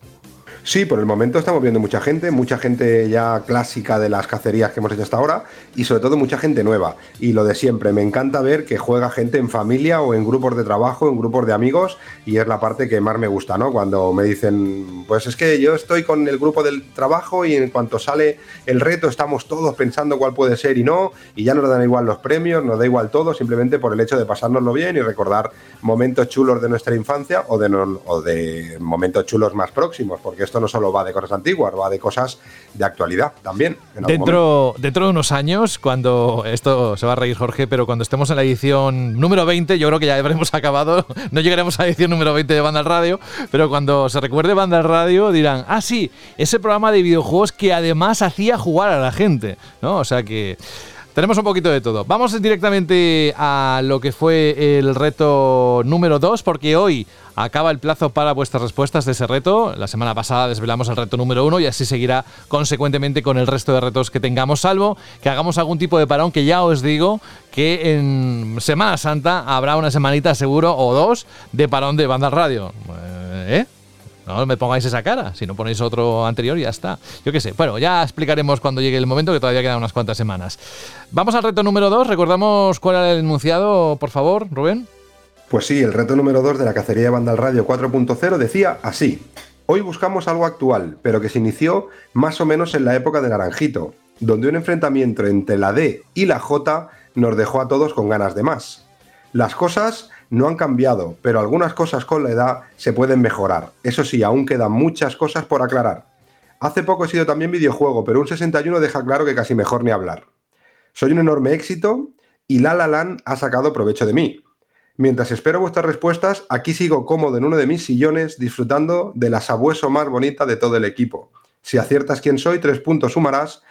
S9: Sí, por el momento estamos viendo mucha gente, mucha gente ya clásica de las cacerías que hemos hecho hasta ahora y sobre todo mucha gente nueva. Y lo de siempre, me encanta ver que juega gente en familia o en grupos de trabajo, en grupos de amigos y es la parte que más me gusta, ¿no? Cuando me dicen, pues es que yo estoy con el grupo del trabajo y en cuanto sale el reto estamos todos pensando cuál puede ser y no y ya nos dan igual los premios, nos da igual todo, simplemente por el hecho de pasárnoslo bien y recordar momentos chulos de nuestra infancia o de, no- o de momentos chulos más próximos, porque esto no solo va de cosas antiguas, va de cosas de actualidad también.
S3: Dentro, dentro de unos años, cuando esto se va a reír Jorge, pero cuando estemos en la edición número 20, yo creo que ya habremos acabado, no llegaremos a la edición número 20 de Banda al Radio, pero cuando se recuerde Banda al Radio dirán, ah sí, ese programa de videojuegos que además hacía jugar a la gente, ¿no? O sea que... Tenemos un poquito de todo. Vamos directamente a lo que fue el reto número 2, porque hoy acaba el plazo para vuestras respuestas de ese reto. La semana pasada desvelamos el reto número 1 y así seguirá consecuentemente con el resto de retos que tengamos, salvo que hagamos algún tipo de parón, que ya os digo que en Semana Santa habrá una semanita seguro o dos de parón de banda radio. ¿Eh? No me pongáis esa cara, si no ponéis otro anterior ya está. Yo qué sé. Bueno, ya explicaremos cuando llegue el momento, que todavía quedan unas cuantas semanas. Vamos al reto número 2. Recordamos cuál era el enunciado, por favor, Rubén.
S9: Pues sí, el reto número 2 de la cacería de banda al radio 4.0 decía así. Hoy buscamos algo actual, pero que se inició más o menos en la época de Naranjito, donde un enfrentamiento entre la D y la J nos dejó a todos con ganas de más. Las cosas no han cambiado, pero algunas cosas con la edad se pueden mejorar. Eso sí, aún quedan muchas cosas por aclarar. Hace poco he sido también videojuego, pero un 61 deja claro que casi mejor ni hablar. Soy un enorme éxito y La La Land ha sacado provecho de mí. Mientras espero vuestras respuestas, aquí sigo cómodo en uno de mis sillones disfrutando de la sabueso más bonita de todo el equipo. Si aciertas quién soy, tres puntos sumarás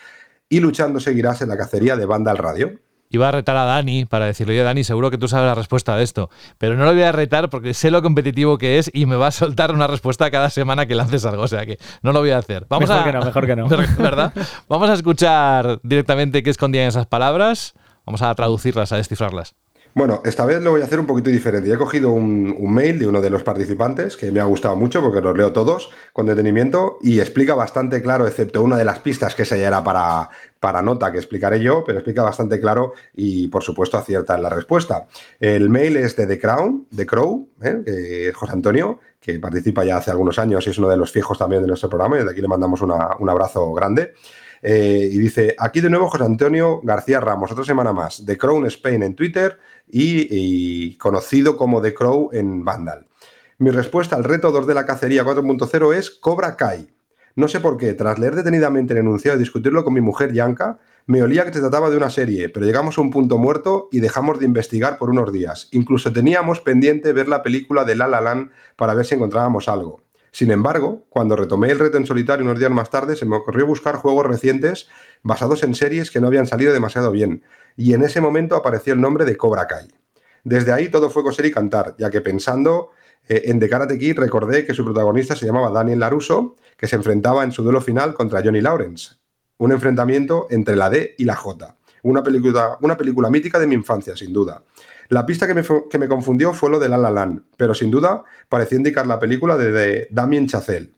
S9: y luchando seguirás en la cacería de banda al radio.
S3: Iba a retar a Dani para decirle, oye Dani, seguro que tú sabes la respuesta de esto. Pero no lo voy a retar porque sé lo competitivo que es y me va a soltar una respuesta cada semana que lances algo. O sea que no lo voy a hacer. Vamos
S5: Mejor
S3: a,
S5: que no, mejor que no.
S3: ¿Verdad? Vamos a escuchar directamente qué escondían esas palabras. Vamos a traducirlas, a descifrarlas.
S9: Bueno, esta vez lo voy a hacer un poquito diferente. He cogido un, un mail de uno de los participantes que me ha gustado mucho porque los leo todos con detenimiento y explica bastante claro, excepto una de las pistas que esa ya era para, para nota que explicaré yo, pero explica bastante claro y por supuesto acierta en la respuesta. El mail es de The Crown, The Crow, ¿eh? José Antonio, que participa ya hace algunos años y es uno de los fijos también de nuestro programa y desde aquí le mandamos un abrazo grande. Eh, y dice, aquí de nuevo José Antonio García Ramos, otra semana más, The Crown Spain en Twitter y, y conocido como The Crow en Vandal. Mi respuesta al reto 2 de la cacería 4.0 es Cobra Kai. No sé por qué, tras leer detenidamente el enunciado y discutirlo con mi mujer Yanka, me olía que se trataba de una serie, pero llegamos a un punto muerto y dejamos de investigar por unos días. Incluso teníamos pendiente ver la película de La La Land para ver si encontrábamos algo. Sin embargo, cuando retomé el reto en solitario unos días más tarde, se me ocurrió buscar juegos recientes basados en series que no habían salido demasiado bien, y en ese momento apareció el nombre de Cobra Kai. Desde ahí todo fue coser y cantar, ya que pensando eh, en The Karate Kid recordé que su protagonista se llamaba Daniel LaRusso, que se enfrentaba en su duelo final contra Johnny Lawrence. Un enfrentamiento entre la D y la J. Una película, mítica de mi infancia, sin duda. La pista que me, confundió fue lo de La La pero sin duda parecía indicar la película de, de Damien Chazelle.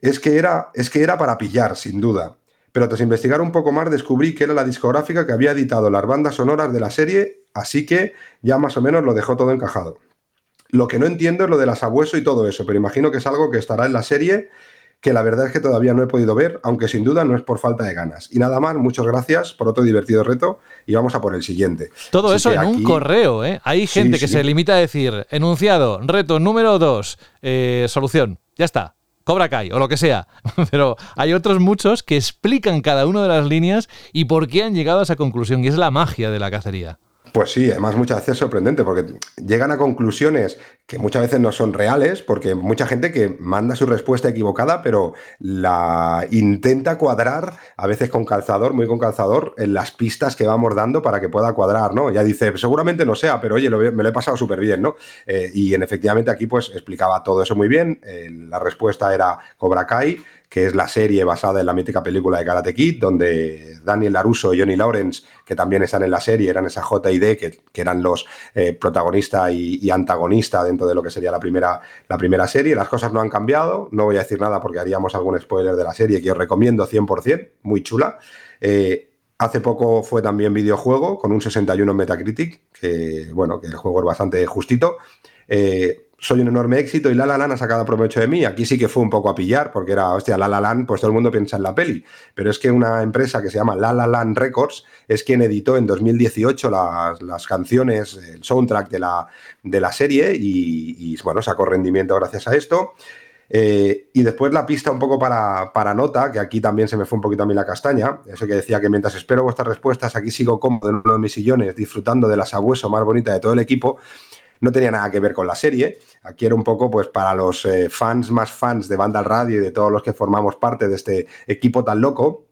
S9: Es que, era, es que era para pillar, sin duda. Pero tras investigar un poco más descubrí que era la discográfica que había editado las bandas sonoras de la serie Así que ya más o menos lo dejó todo encajado. Lo que no entiendo es lo del sabueso y todo eso, pero imagino que es algo que estará en la serie que la verdad es que todavía no he podido ver, aunque sin duda no es por falta de ganas. Y nada más, muchas gracias por otro divertido reto y vamos a por el siguiente.
S3: Todo
S9: Así
S3: eso en un correo, ¿eh? Hay
S9: Sí,
S3: gente que
S9: sí.
S3: se limita a decir, enunciado, reto número 2, solución, ya está. Cobra Kai o lo que sea. Pero hay otros muchos que explican cada una de las líneas y por qué han llegado a esa conclusión. Y es la magia de la cacería.
S9: Pues sí, además muchas veces es sorprendente porque llegan a conclusiones que muchas veces no son reales porque mucha gente que manda su respuesta equivocada pero la intenta cuadrar a veces con calzador, muy con calzador, en las pistas que vamos dando para que pueda cuadrar, ¿no? Ya dice, seguramente no sea, pero oye, me lo he pasado súper bien, ¿no? Eh, y en efectivamente aquí pues explicaba todo eso muy bien, Eh, la respuesta era Cobra Kai, que es la serie basada en la mítica película de Karate Kid, donde Daniel LaRusso y Johnny Lawrence, que también están en la serie, eran esa JD, que, que eran los eh, protagonista y, y antagonista dentro de lo que sería la primera, la primera serie. Las cosas no han cambiado, no voy a decir nada porque haríamos algún spoiler de la serie que os recomiendo 100%, muy chula. Eh, Hace poco fue también videojuego con un 61 en Metacritic, que bueno, que el juego es bastante justito. Eh, soy un enorme éxito y La La Land ha sacado provecho de mí. Aquí sí que fue un poco a pillar, porque era, hostia, La La Land, pues todo el mundo piensa en la peli. Pero es que una empresa que se llama La La Land Records es quien editó en 2018 las, las canciones, el soundtrack de la, de la serie y, bueno, sacó rendimiento gracias a esto. Eh, y después la pista un poco para, para nota, que aquí también se me fue un poquito a mí la castaña, eso que decía que mientras espero vuestras respuestas, aquí sigo cómodo en uno de mis sillones, disfrutando de la sabueso más bonita de todo el equipo, no tenía nada que ver con la serie. Aquí era un poco pues para los eh, fans más fans de Banda Radio y de todos los que formamos parte de este equipo tan loco.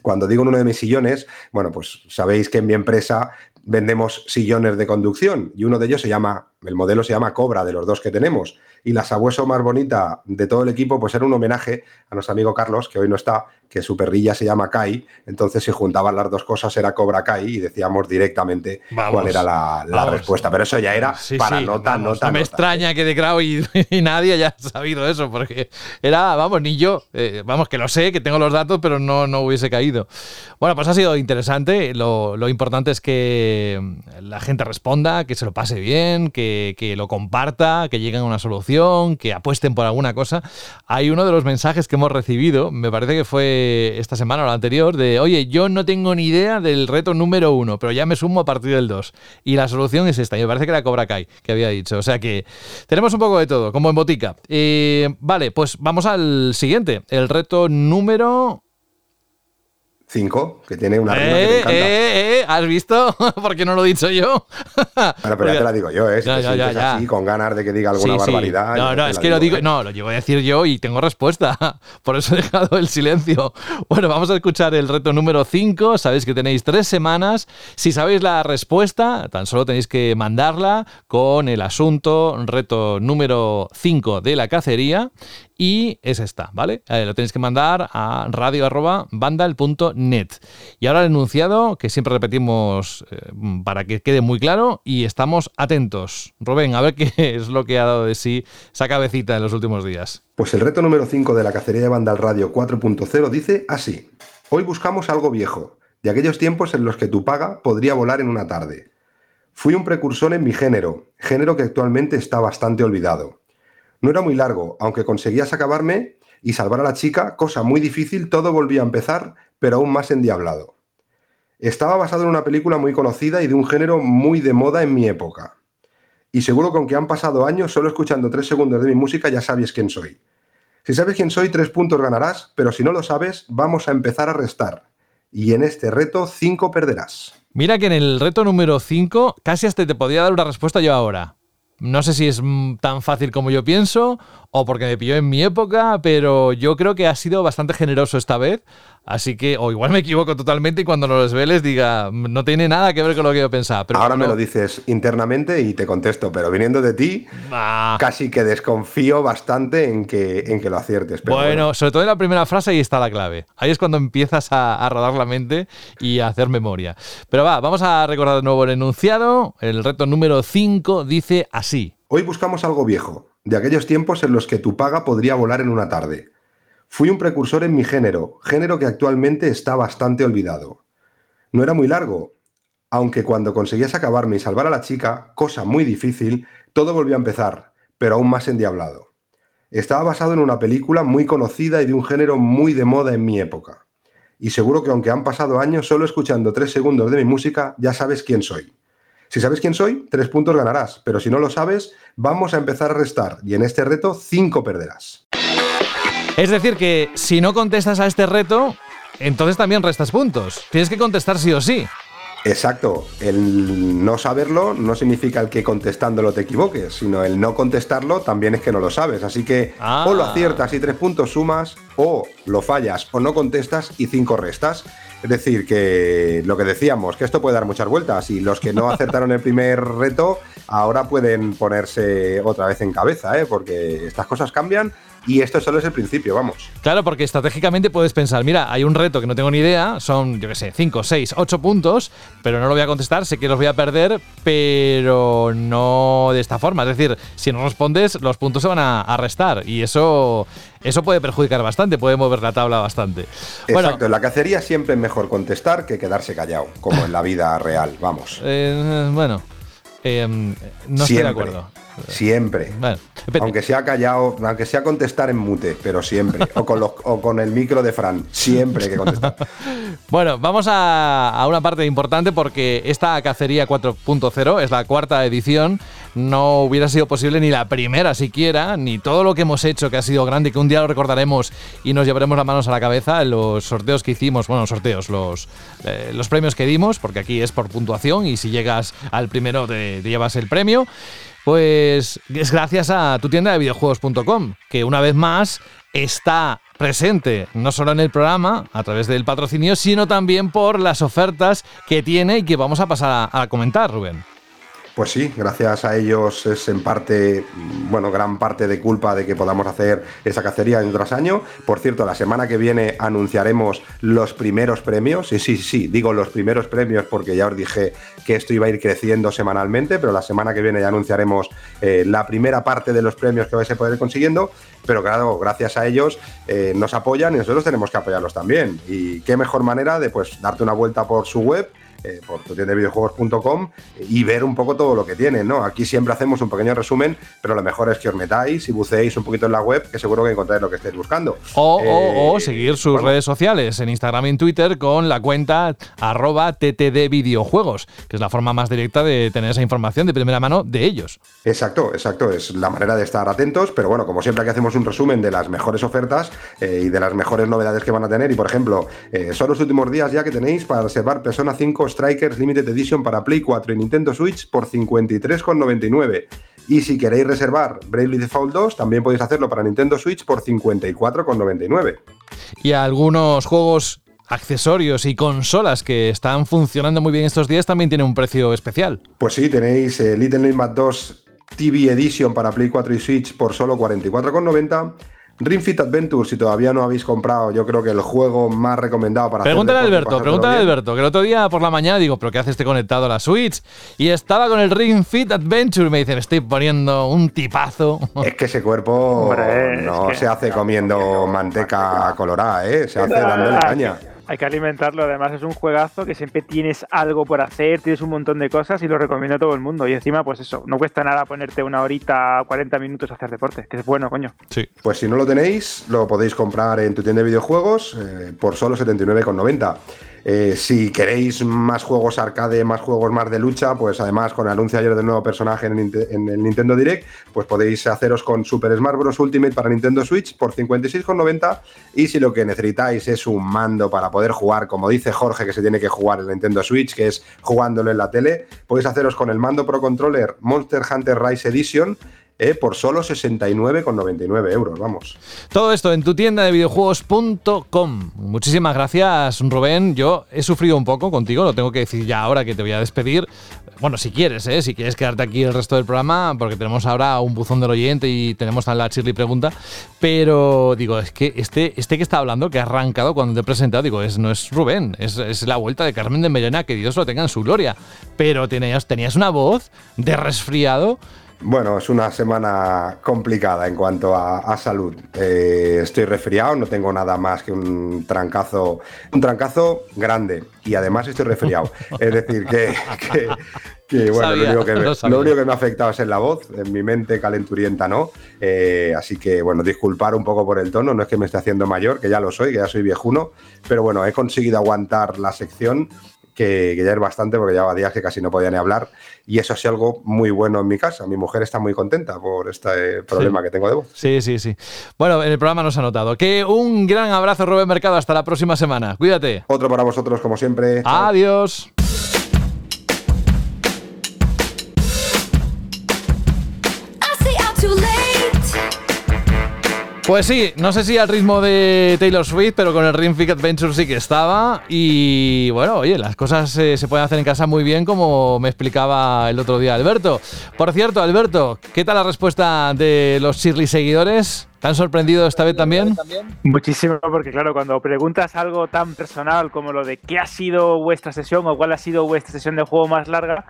S9: Cuando digo en uno de mis sillones, bueno, pues sabéis que en mi empresa vendemos sillones de conducción y uno de ellos se llama, el modelo se llama Cobra, de los dos que tenemos. Y la sabueso más bonita de todo el equipo, pues era un homenaje a nuestro amigo Carlos, que hoy no está, que su perrilla se llama Kai. Entonces, si juntaban las dos cosas, era Cobra Kai y decíamos directamente
S3: Vamos,
S9: cuál era la, la respuesta. Pero eso ya era
S3: Sí,
S9: para
S3: sí,
S9: nota,
S3: vamos,
S9: nota,
S3: No me
S9: nota.
S3: extraña que de Grau y, y nadie haya sabido eso, porque era, vamos, ni yo. eh, vamos, que lo sé, que tengo los datos, pero no, no hubiese caído. Bueno, pues ha sido interesante. Lo, lo importante es que la gente responda, que se lo pase bien, que, que lo comparta, que lleguen a una solución, que apuesten por alguna cosa. Hay uno de los mensajes que hemos recibido, me parece que fue esta semana o la anterior, de oye, yo no tengo ni idea del reto número uno, pero ya me sumo a partir del 2. Y la solución es esta. Y me parece que era Cobra Kai, que había dicho. O sea que tenemos un poco de todo, como en botica. Eh, vale, pues vamos al siguiente. El reto número
S9: Cinco, que tiene una rima que
S3: eh,
S9: me encanta.
S3: eh, eh, ¿Has visto? ¿Por qué no lo he dicho yo?
S9: Bueno, pero ya te la digo yo, ¿eh? Si
S3: Ya,
S9: te
S3: ya, ya,
S9: sientes
S3: ya.
S9: así, con ganas de que diga alguna
S3: Sí, sí.
S9: barbaridad.
S3: No, no, es que lo digo.
S9: ¿eh?
S3: No, lo llevo a decir yo y tengo respuesta. Por eso he dejado el silencio. Bueno, vamos a escuchar el reto número 5. Sabéis que tenéis tres semanas. Si sabéis la respuesta, tan solo tenéis que mandarla con el asunto reto número 5 de la cacería. Y es esta, ¿vale? Eh, lo tenéis que mandar a radio.bandal.net. Y ahora el enunciado, que siempre repetimos eh, para que quede muy claro, y estamos atentos. Rubén, a ver qué es lo que ha dado de sí esa cabecita en los últimos días.
S9: Pues el reto número 5 de la cacería de Bandal Radio 4.0 dice así. Hoy buscamos algo viejo, de aquellos tiempos en los que tu paga podría volar en una tarde. Fui un precursor en mi género, género que actualmente está bastante olvidado. No era muy largo, aunque conseguías acabarme y salvar a la chica, cosa muy difícil, todo volvía a empezar, pero aún más endiablado. Estaba basado en una película muy conocida y de un género muy de moda en mi época. Y seguro con que han pasado años, solo escuchando tres segundos de mi música ya sabes quién soy. Si sabes quién soy, tres puntos ganarás, pero si no lo sabes, vamos a empezar a restar. Y en este reto, cinco perderás.
S3: Mira que en el reto número 5 casi hasta te podía dar una respuesta yo ahora. No sé si es tan fácil como yo pienso o porque me pilló en mi época, pero yo creo que ha sido bastante generoso esta vez. Así que, o igual me equivoco totalmente y cuando lo desveles diga, "Mm, no tiene nada que ver con lo que yo pensaba. Pero
S9: Ahora me lo dices internamente y te contesto, pero viniendo de ti,
S3: Ah.
S9: casi que desconfío bastante en que, en que lo aciertes. Pero
S3: bueno, sobre todo en la primera frase ahí está la clave. Ahí es cuando empiezas a, a rodar la mente y a hacer memoria. Pero va, vamos a recordar de nuevo el enunciado. El reto número 5 dice así.
S9: Hoy buscamos algo viejo, de aquellos tiempos en los que tu paga podría volar en una tarde. Fui un precursor en mi género, género que actualmente está bastante olvidado. No era muy largo, aunque cuando conseguías acabarme y salvar a la chica, cosa muy difícil, todo volvió a empezar, pero aún más endiablado. Estaba basado en una película muy conocida y de un género muy de moda en mi época. Y seguro que aunque han pasado años, solo escuchando tres segundos de mi música, ya sabes quién soy. Si sabes quién soy, tres puntos ganarás, pero si no lo sabes, vamos a empezar a restar y en este reto cinco perderás.
S3: Es decir, que si no contestas a este reto, entonces también restas puntos. Tienes que contestar sí o sí.
S9: Exacto, el no saberlo no significa el que contestándolo te equivoques, sino el no contestarlo también es que no lo sabes. Así que o lo
S3: Ah.
S9: aciertas y tres puntos sumas, o lo fallas o no contestas y cinco restas. Es decir, que lo que decíamos, que esto puede dar muchas vueltas y los que no acertaron el primer reto ahora pueden ponerse otra vez en cabeza, ¿eh? porque estas cosas cambian y esto solo es el principio, vamos.
S3: Claro, porque estratégicamente puedes pensar, mira, hay un reto que no tengo ni idea, son, yo qué sé, 5, 6, 8 puntos, pero no lo voy a contestar, sé que los voy a perder, pero no de esta forma. Es decir, si no respondes, los puntos se van a, restar y eso, eso puede perjudicar bastante, puede mover la tabla bastante. Bueno,
S9: Exacto, en la cacería siempre es mejor contestar que quedarse callado, como en la vida real, vamos.
S3: eh, bueno, eh, no estoy de acuerdo.
S9: Siempre.
S3: Bueno.
S9: Aunque sea callado, aunque sea contestar en mute, pero siempre. O con, los- o con el micro de Fran, siempre hay que contestar.
S3: Bueno, vamos a, a una parte importante porque esta cacería 4.0 es la cuarta edición. No hubiera sido posible ni la primera siquiera, ni todo lo que hemos hecho que ha sido grande, que un día lo recordaremos y nos llevaremos las manos a la cabeza los sorteos que hicimos, bueno, sorteos, los, eh, los premios que dimos, porque aquí es por puntuación y si llegas al primero te, te llevas el premio. Pues es gracias a tu tienda de videojuegos.com, que una vez más está presente no solo en el programa a través del patrocinio, sino también por las ofertas que tiene y que vamos a pasar a, comentar, Rubén.
S9: Pues sí, gracias a ellos es en parte, bueno, gran parte de culpa de que podamos hacer esa cacería año tras año. Por cierto, la semana que viene anunciaremos los primeros premios. Y sí, sí, digo los primeros premios porque ya os dije que esto iba a ir creciendo semanalmente, pero la semana que viene ya anunciaremos eh, la primera parte de los premios que vais a poder ir consiguiendo. Pero claro, gracias a ellos eh, nos apoyan y nosotros tenemos que apoyarlos también. Y qué mejor manera de pues darte una vuelta por su web eh, por tu tienda de videojuegos.com y ver un poco todo lo que tienen, ¿no? Aquí siempre hacemos un pequeño resumen, pero lo mejor es que os metáis y buceéis un poquito en la web, que seguro que encontráis lo que estáis buscando.
S3: O,
S9: Eh,
S3: o- o seguir sus
S9: bueno,
S3: redes sociales en Instagram y en Twitter con la cuenta arroba TTD Videojuegos, que es la forma más directa de tener esa información de primera mano de ellos.
S9: Exacto, exacto, es la manera de estar atentos, pero bueno, como siempre aquí hacemos un resumen de las mejores ofertas eh, y de las mejores novedades que van a tener y por ejemplo, eh, son los últimos días ya que tenéis para reservar Persona 5 Strikers Limited Edition para Play 4 y Nintendo Switch por 53,99. Y si queréis reservar Bravely Default 2, también podéis hacerlo para Nintendo Switch por 54,99.
S3: Y algunos juegos accesorios y consolas que están funcionando muy bien estos días también tienen un precio especial.
S9: Pues sí, tenéis eh, Little Nightmares 2 TV Edition para Play 4 y Switch por solo 44,90. Ring Fit Adventure, si todavía no habéis comprado, yo creo que el juego más recomendado para hacer
S3: Pregúntale a
S9: y
S3: Alberto, pregúntale a. Alberto, que el otro día por la mañana digo, ¿pero qué hace este conectado a la Switch? Y estaba con el Ring Fit Adventure, me dice, me estoy poniendo un tipazo.
S9: Es que ese cuerpo
S4: Hombre,
S9: no
S4: es que-
S9: se hace comiendo manteca colorada, ¿eh? se hace dándole caña.
S4: Hay que alimentarlo, además es un juegazo que siempre tienes algo por hacer, tienes un montón de cosas y lo recomiendo a todo el mundo. Y encima, pues eso, no cuesta nada ponerte una horita, 40 minutos a hacer deporte, que es bueno, coño.
S3: Sí.
S9: Pues si no lo tenéis, lo podéis comprar en tu tienda de videojuegos eh, por solo 79,90. Eh, si queréis más juegos arcade, más juegos más de lucha, pues además con el anuncio ayer del nuevo personaje en, el Nintendo Direct, pues podéis haceros con Super Smash Bros. Ultimate para Nintendo Switch por 56,90. Y si lo que necesitáis es un mando para poder jugar, como dice Jorge, que se tiene que jugar en Nintendo Switch, que es jugándolo en la tele, podéis haceros con el mando Pro Controller Monster Hunter Rise Edition. Eh, por solo 69,99 euros, vamos.
S3: Todo esto en tu tienda de videojuegos.com. Muchísimas gracias, Rubén. Yo he sufrido un poco contigo, lo tengo que decir ya ahora que te voy a despedir. Bueno, si quieres, ¿eh? si quieres quedarte aquí el resto del programa, porque tenemos ahora un buzón del oyente y tenemos también la Shirley pregunta. Pero digo, es que este, este que está hablando, que ha arrancado cuando te he presentado, digo, es, no es Rubén, es, es la vuelta de Carmen de Mellena, que Dios lo tenga en su gloria. Pero tenías, tenías una voz de resfriado
S9: Bueno, es una semana complicada en cuanto a, salud. Eh, estoy resfriado, no tengo nada más que un trancazo, un trancazo grande y además estoy resfriado. es decir, que, bueno, lo, único que me, lo, único que me, ha afectado es en la voz, en mi mente calenturienta no. Eh, así que bueno, disculpar un poco por el tono, no es que me esté haciendo mayor, que ya lo soy, que ya soy viejuno, pero bueno, he conseguido aguantar la sección que, ya es bastante porque llevaba días que casi no podía ni hablar y eso ha sido algo muy bueno en mi casa. Mi mujer está muy contenta por este problema que tengo de voz.
S3: Sí, sí, sí. Bueno, en el programa nos ha notado. Que un gran abrazo, Rubén Mercado. Hasta la próxima semana. Cuídate.
S9: Otro para vosotros, como siempre.
S3: Adiós. Pues sí, no sé si al ritmo de Taylor Swift, pero con el Ring Fit Adventure sí que estaba. Y bueno, oye, las cosas eh, se pueden hacer en casa muy bien, como me explicaba el otro día Alberto. Por cierto, Alberto, ¿qué tal la respuesta de los Shirley seguidores? ¿Te han sorprendido esta vez también?
S4: Muchísimo, porque claro, cuando preguntas algo tan personal como lo de qué ha sido vuestra sesión o cuál ha sido vuestra sesión de juego más larga,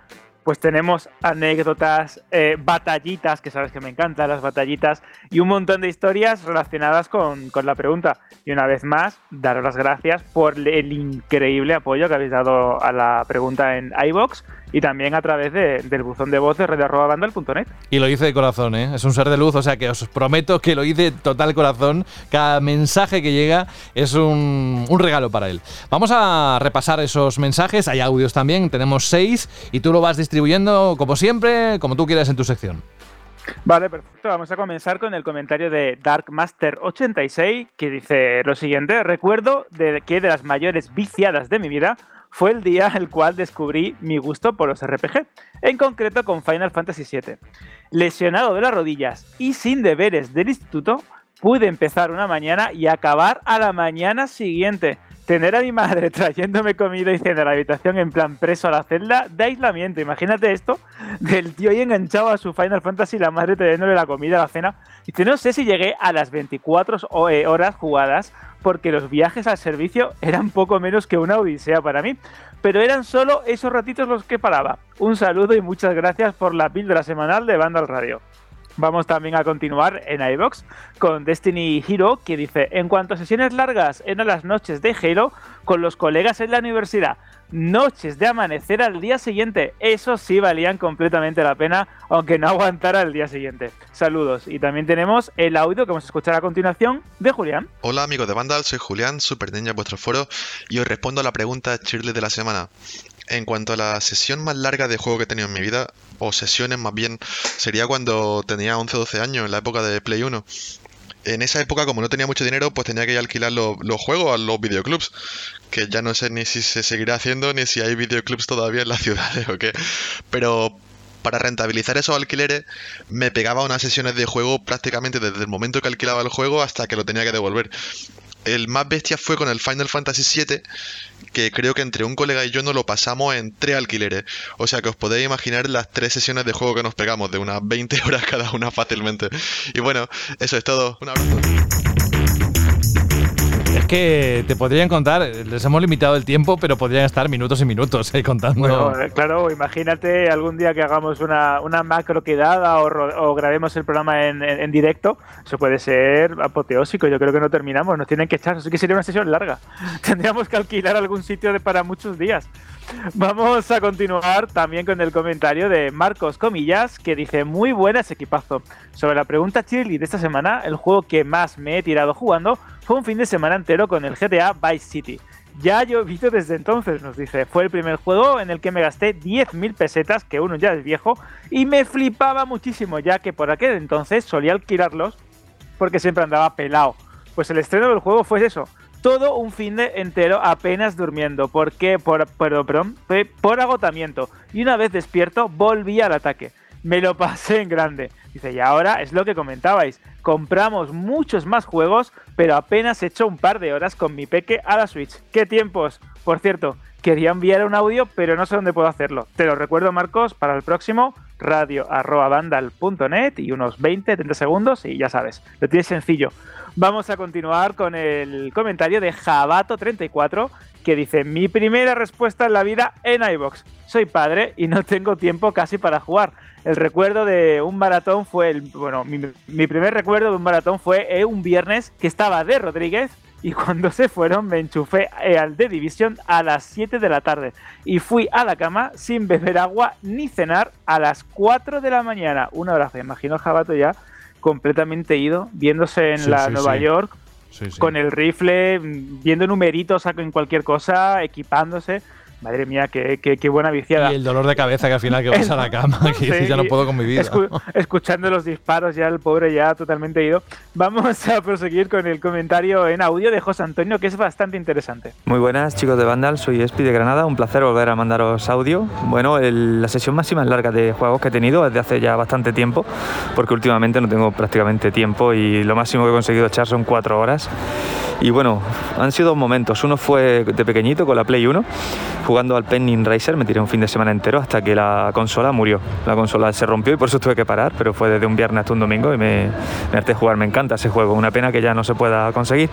S4: pues tenemos anécdotas, eh, batallitas, que sabes que me encantan las batallitas, y un montón de historias relacionadas con, con, la pregunta. Y una vez más, daros las gracias por el increíble apoyo que habéis dado a la pregunta en iBox y también a través del buzón de voz de red.bandal.net.
S3: Y lo hice de corazón, ¿eh? es un ser de luz, o sea que os prometo que lo hice total corazón. Cada mensaje que llega es un, un regalo para él. Vamos a repasar esos mensajes, hay audios también, tenemos seis y tú lo vas distribuyendo como siempre, como tú quieras en tu sección.
S4: Vale, perfecto. Vamos a comenzar con el comentario de Darkmaster86 que dice lo siguiente. Recuerdo de que de las mayores viciadas de mi vida fue el día el cual descubrí mi gusto por los RPG, en concreto con Final Fantasy VII. Lesionado de las rodillas y sin deberes del instituto, pude empezar una mañana y acabar a la mañana siguiente. Tener a mi madre trayéndome comida y cena a la habitación en plan preso a la celda de aislamiento. Imagínate esto, del tío ahí enganchado a su Final Fantasy y la madre trayéndole la comida a la cena. Y no sé si llegué a las 24 eh, horas jugadas porque los viajes al servicio eran poco menos que una odisea para mí. Pero eran solo esos ratitos los que paraba. Un saludo y muchas gracias por la píldora semanal de Banda al Radio. Vamos también a continuar en iBox con Destiny Hero, que dice: En cuanto a sesiones largas, eran las noches de Halo con los colegas en la universidad. Noches de amanecer al día siguiente. Eso sí valían completamente la pena, aunque no aguantara el día siguiente. Saludos. Y también tenemos el audio que vamos a escuchar a continuación de Julián.
S10: Hola amigos de Vandal, soy Julián, super en vuestro foro, y os respondo a la pregunta Shirley de la semana. En cuanto a la sesión más larga de juego que he tenido en mi vida, o sesiones más bien, sería cuando tenía 11-12 años, en la época de Play 1. En esa época, como no tenía mucho dinero, pues tenía que ir alquilar los, juegos a los videoclubs. Que ya no sé ni si se seguirá haciendo, ni si hay videoclubs todavía en las ciudades o qué. Pero para rentabilizar esos alquileres, me pegaba unas sesiones de juego prácticamente desde el momento que alquilaba el juego hasta que lo tenía que devolver el más bestia fue con el Final Fantasy VII, que creo que entre un colega y yo nos lo pasamos en tres alquileres. O sea que os podéis imaginar las tres sesiones de juego que nos pegamos, de unas 20 horas cada una fácilmente. Y bueno, eso es todo. Un abrazo
S3: que te podrían contar, les hemos limitado el tiempo, pero podrían estar minutos y minutos ahí contando.
S4: Bueno, eh, claro, imagínate algún día que hagamos una, una macro quedada o, grabemos el programa en, directo. Eso puede ser apoteósico. Yo creo que no terminamos, nos tienen que echar. Así que sería una sesión larga. Tendríamos que alquilar algún sitio de, para muchos días. Vamos a continuar también con el comentario de Marcos Comillas, que dice: Muy buenas equipazo. Sobre la pregunta Chili de esta semana, el juego que más me he tirado jugando fue un fin de semana entero con el GTA Vice City. Ya yo he visto desde entonces, nos dice. Fue el primer juego en el que me gasté 10.000 pesetas, que uno ya es viejo, y me flipaba muchísimo, ya que por aquel entonces solía alquilarlos porque siempre andaba pelado. Pues el estreno del juego fue eso, todo un fin de entero apenas durmiendo. ¿Por qué? Por, perdón, por agotamiento. Y una vez despierto, volví al ataque. Me lo pasé en grande. Dice, y ahora es lo que comentabais. Compramos muchos más juegos, pero apenas he hecho un par de horas con mi peque a la Switch. ¡Qué tiempos! Por cierto, quería enviar un audio, pero no sé dónde puedo hacerlo. Te lo recuerdo, Marcos, para el próximo. radio.vandal.net y unos 20, 30 segundos y ya sabes, lo tienes sencillo. Vamos a continuar con el comentario de Jabato34 que dice, mi primera respuesta en la vida en iBox. Soy padre y no tengo tiempo casi para jugar. El recuerdo de un maratón fue, el, bueno, mi, mi primer recuerdo de un maratón fue eh, un viernes que estaba de Rodríguez y cuando se fueron me enchufé eh, al The Division a las 7 de la tarde y fui a la cama sin beber agua ni cenar a las 4 de la mañana. Un abrazo, imagino a Jabato ya completamente ido, viéndose en
S3: Sí,
S4: la
S3: sí,
S4: Nueva
S3: sí.
S4: York con el rifle, viendo numeritos en cualquier cosa, equipándose. Madre mía, qué, qué- qué buena viciada.
S3: Y el dolor de cabeza que al final que vas a la cama, que
S4: Sí,
S3: ya no puedo con mi vida.
S4: escu- escuchando los disparos, ya el pobre ya totalmente ido. Vamos a proseguir con el comentario en audio de José Antonio, que es bastante interesante.
S11: Muy buenas chicos de Vandal, soy Espi de Granada, un placer volver a mandaros audio. Bueno, el- la sesión máxima larga de juegos que he tenido desde hace ya bastante tiempo, porque últimamente no tengo prácticamente tiempo y lo máximo que he conseguido echar son cuatro horas. Y bueno, han sido dos momentos. Uno fue de pequeñito con la Play 1, jugando al Penning Racer, me tiré un fin de semana entero hasta que la consola murió. La consola se rompió y por eso tuve que parar, pero fue desde un viernes hasta un domingo y me, me harté jugar. Me encanta ese juego, una pena que ya no se pueda conseguir.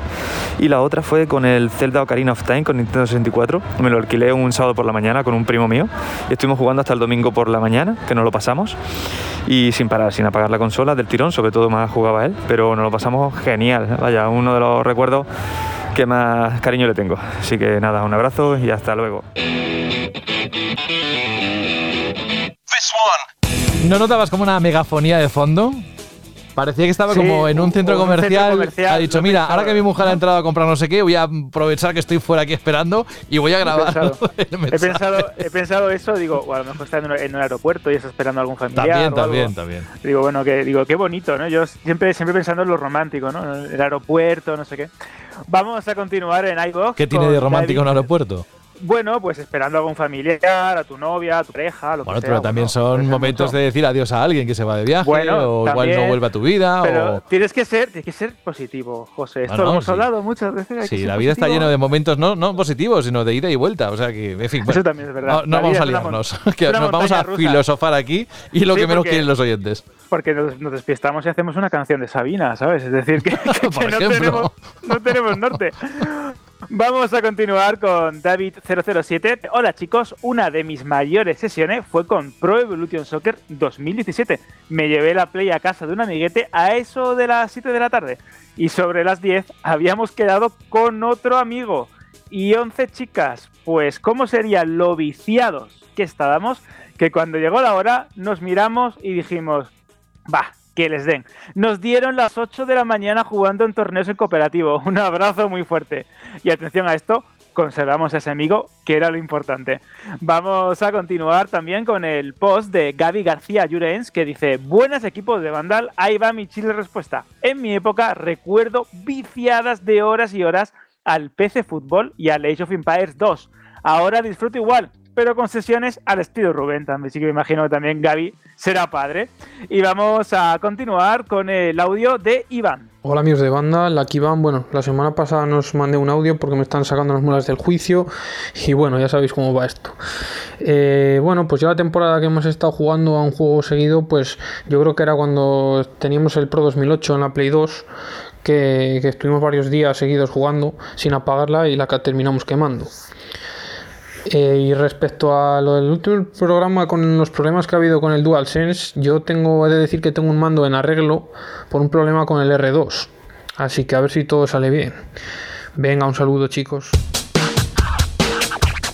S11: Y la otra fue con el Zelda Ocarina of Time con Nintendo 64. Me lo alquilé un sábado por la mañana con un primo mío y estuvimos jugando hasta el domingo por la mañana, que nos lo pasamos. Y sin parar, sin apagar la consola del tirón, sobre todo más jugaba él, pero nos lo pasamos genial. Vaya, uno de los recuerdos que más cariño le tengo. Así que nada, un abrazo y hasta luego.
S3: ¿No notabas como una megafonía de fondo? Parecía que estaba
S4: Sí,
S3: como en un centro
S4: un centro
S3: comercial.
S4: comercial,
S3: ha dicho, mira,
S4: pensado".
S3: ahora que mi mujer ha entrado a comprar no sé qué, voy a aprovechar que estoy fuera aquí esperando y voy a grabar.
S4: pensado. He
S3: mensaje".
S4: pensado, he pensado eso, digo, o a lo mejor está en un, en un aeropuerto y está esperando a algún familiar.
S3: También,
S4: o algo.
S3: también, también.
S4: Digo, bueno, que digo, qué bonito, ¿no? Yo siempre, siempre pensando en lo romántico, ¿no? El aeropuerto, no sé qué. Vamos a continuar en iVoox.
S3: ¿Qué tiene de romántico un aeropuerto?
S4: Bueno, pues esperando a algún familiar, a tu novia, a tu pareja, lo
S3: Bueno,
S4: que
S3: pero
S4: sea.
S3: también
S4: bueno,
S3: son
S4: puede ser
S3: momentos
S4: mucho.
S3: de decir adiós a alguien que se va de viaje
S4: Bueno,
S3: o igual no
S4: también,
S3: vuelve a tu vida.
S4: Pero
S3: o...
S4: tienes que ser, tienes que ser positivo, José. Esto
S3: No, no,
S4: lo hemos
S3: sí.
S4: hablado muchas veces. que
S3: Sí, la vida está
S4: positivo.
S3: llena de momentos no, no positivos, sino de ida y vuelta. O sea que, en fin.
S4: Eso
S3: bueno,
S4: también es verdad.
S3: No, vamos a liarnos, que nos vamos a
S4: rusa.
S3: filosofar aquí y lo
S4: Sí,
S3: que menos
S4: porque-
S3: quieren los oyentes.
S4: Porque nos, nos despistamos y hacemos una canción de Sabina, ¿sabes? Es decir, que, que
S3: Por
S4: no, tenemos, no tenemos norte. Vamos a continuar con David007. Hola chicos, una de mis mayores sesiones fue con Pro Evolution Soccer 2017. Me llevé la Play a casa de un amiguete a eso de las 7 de la tarde. Y sobre las 10 habíamos quedado con otro amigo. Y 11 chicas. Pues cómo serían lo viciados que estábamos que cuando llegó la hora nos miramos y dijimos, va, que les den. Nos dieron las 8 de la mañana jugando en torneos en cooperativo. Un abrazo muy fuerte. Y atención a esto, conservamos a ese amigo, que era lo importante. Vamos a continuar también con el post de Gaby García Llurens, que dice, buenas equipos de Vandal, ahí va mi chile respuesta. En mi época recuerdo viciadas de horas y horas al PC Fútbol y al Age of Empires 2. Ahora disfruto igual, pero con sesiones al estilo Rubén también. Sí que me imagino que también Gaby será padre. Y vamos a continuar con el audio de Iván.
S12: Hola amigos de banda, aquí Iván. Bueno, la semana pasada nos mandé un audio porque me están sacando las muelas del juicio y bueno, ya sabéis cómo va esto. Eh, bueno, pues ya la temporada que hemos estado jugando a un juego seguido, pues yo creo que era cuando teníamos el Pro 2008 en la Play 2, que, que estuvimos varios días seguidos jugando sin apagarla y la que terminamos quemando. Eh, y respecto a lo del último programa con los problemas que ha habido con el DualSense, yo tengo he de decir que tengo un mando en arreglo por un problema con el R2. Así que a ver si todo sale bien. Venga, un saludo chicos.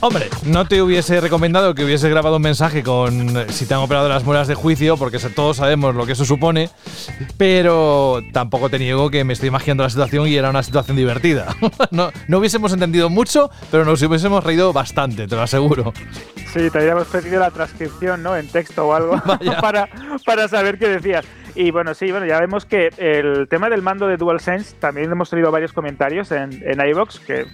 S3: Hombre, no te hubiese recomendado que hubieses grabado un mensaje con eh, si te han operado las muelas de juicio, porque todos sabemos lo que eso supone, pero tampoco te niego que me estoy imaginando la situación y era una situación divertida. no, no hubiésemos entendido mucho, pero nos hubiésemos reído bastante, te lo aseguro.
S4: Sí, te habíamos pedido la transcripción, ¿no? En texto o algo para, para saber qué decías. Y bueno, sí, bueno, ya vemos que el tema del mando de DualSense, también hemos tenido varios comentarios en, en iVoox, que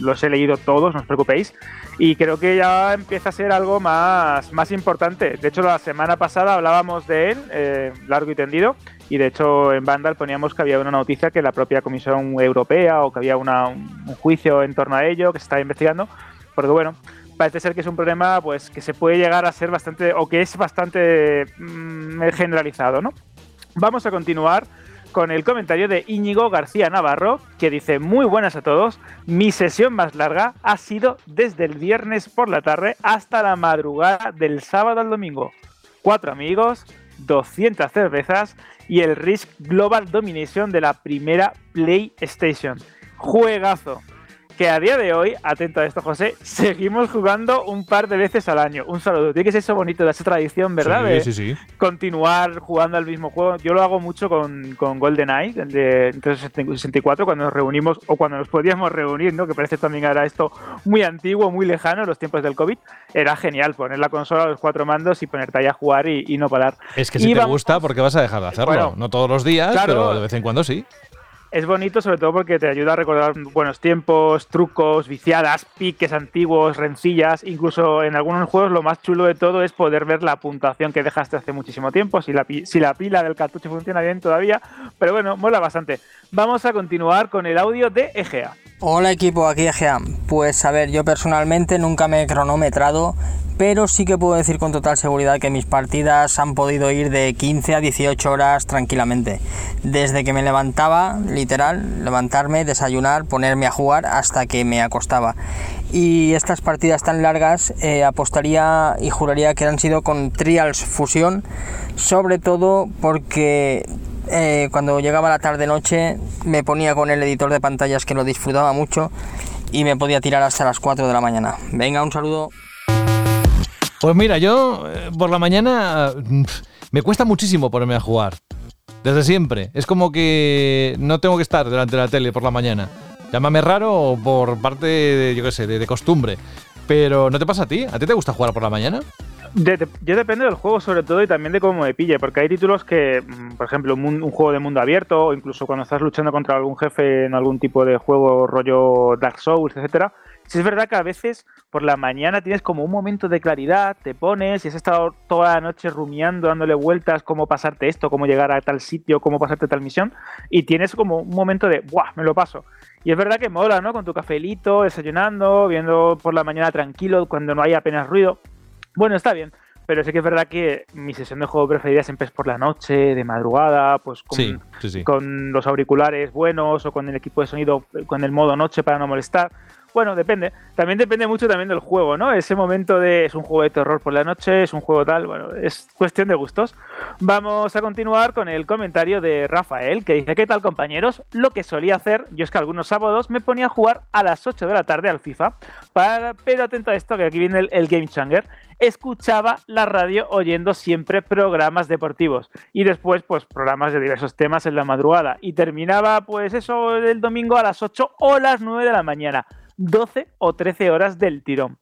S4: los he leído todos, no os preocupéis, y creo que ya empieza a ser algo más, más importante. De hecho, la semana pasada hablábamos de él, eh, largo y tendido, y de hecho en Vandal poníamos que había una noticia que la propia Comisión Europea o que había un juicio en torno a ello, que se estaba investigando, porque bueno, parece ser que es un problema pues que se puede llegar a ser bastante o que es bastante mm, generalizado, ¿no? Vamos a continuar con el comentario de Íñigo García Navarro, que dice, muy buenas a todos, mi sesión más larga ha sido desde el viernes por la tarde hasta la madrugada del sábado al domingo. Cuatro amigos, 200 cervezas y el Risk Global Domination de la primera PlayStation. Juegazo que a día de hoy, atento a esto, José, seguimos jugando un par de veces al año. Un saludo. Tiene que ser eso bonito, de esa tradición, ¿verdad?
S3: Sí,
S4: de
S3: sí, sí.
S4: continuar jugando al mismo juego. Yo lo hago mucho con, con GoldenEye, el de Nintendo 64, cuando nos reunimos o cuando nos podíamos reunir, ¿no? Que parece también era esto muy antiguo, muy lejano, los tiempos del COVID. Era genial poner la consola a los cuatro mandos y ponerte ahí a jugar y, y no parar.
S3: Es que si
S4: Y
S3: te
S4: vamos-
S3: gusta, ¿por qué vas a dejar de hacerlo?
S4: Bueno,
S3: no todos los días,
S4: claro.
S3: pero de vez en cuando sí.
S4: Es bonito sobre todo porque te ayuda a recordar buenos tiempos, trucos, viciadas, piques antiguos, rencillas. Incluso en algunos juegos lo más chulo de todo es poder ver la puntuación que dejaste hace muchísimo tiempo, si la, pila del cartucho funciona bien todavía. Pero bueno, mola bastante. Vamos a continuar con el audio de EGA.
S13: Hola equipo, aquí Egea. Pues a ver, yo personalmente nunca me he cronometrado, pero sí que puedo decir con total seguridad que mis partidas han podido ir de 15 a 18 horas tranquilamente. Desde que me levantaba, literal, levantarme, desayunar, ponerme a jugar hasta que me acostaba. Y estas partidas tan largas eh, apostaría y juraría que han sido con Trials Fusión, sobre todo porque eh, cuando llegaba la tarde-noche me ponía con el editor de pantallas que lo disfrutaba mucho y me podía tirar hasta las 4 de la mañana. Venga, un saludo.
S3: Pues mira, yo eh, por la mañana mm, me cuesta muchísimo ponerme a jugar. Desde siempre. Es como que no tengo que estar delante de la tele por la mañana. Llámame raro por parte de, yo qué sé, de costumbre. Pero ¿no te pasa a ti? ¿A ti te gusta jugar por la mañana?
S4: De- yo depende del juego sobre todo y también de cómo me pille, porque hay títulos que, mm, por ejemplo, un, juego de mundo abierto o incluso cuando estás luchando contra algún jefe en algún tipo de juego rollo Dark Souls, etcétera. Sí es verdad que a veces por la mañana tienes como un momento de claridad, te pones y has estado toda la noche rumiando, dándole vueltas, cómo pasarte esto, cómo llegar a tal sitio, cómo pasarte tal misión, y tienes como un momento de, ¡buah! Me lo paso. Y es verdad que mola, ¿no? Con tu cafelito, desayunando, viendo por la mañana tranquilo, cuando no hay apenas ruido. Bueno, está bien. Pero sí que es verdad que mi sesión de juego preferida siempre es por la noche, de madrugada, pues con,
S3: Sí, sí, sí.
S4: con los auriculares buenos o con el equipo de sonido con el modo noche para no molestar. Bueno, depende. También depende mucho también del juego, ¿no? Ese momento de es un juego de terror por la noche, es un juego tal, bueno, es cuestión de gustos. Vamos a continuar con el comentario de Rafael, que dice, ¿qué tal compañeros? Lo que solía hacer, yo es que algunos sábados me ponía a jugar a las 8 de la tarde al FIFA, para, pero atento a esto, que aquí viene el, Game Changer, escuchaba la radio oyendo siempre programas deportivos y después pues programas de diversos temas en la madrugada y terminaba pues eso el domingo a las 8 o las 9 de la mañana, 12 o 13 horas del tirón.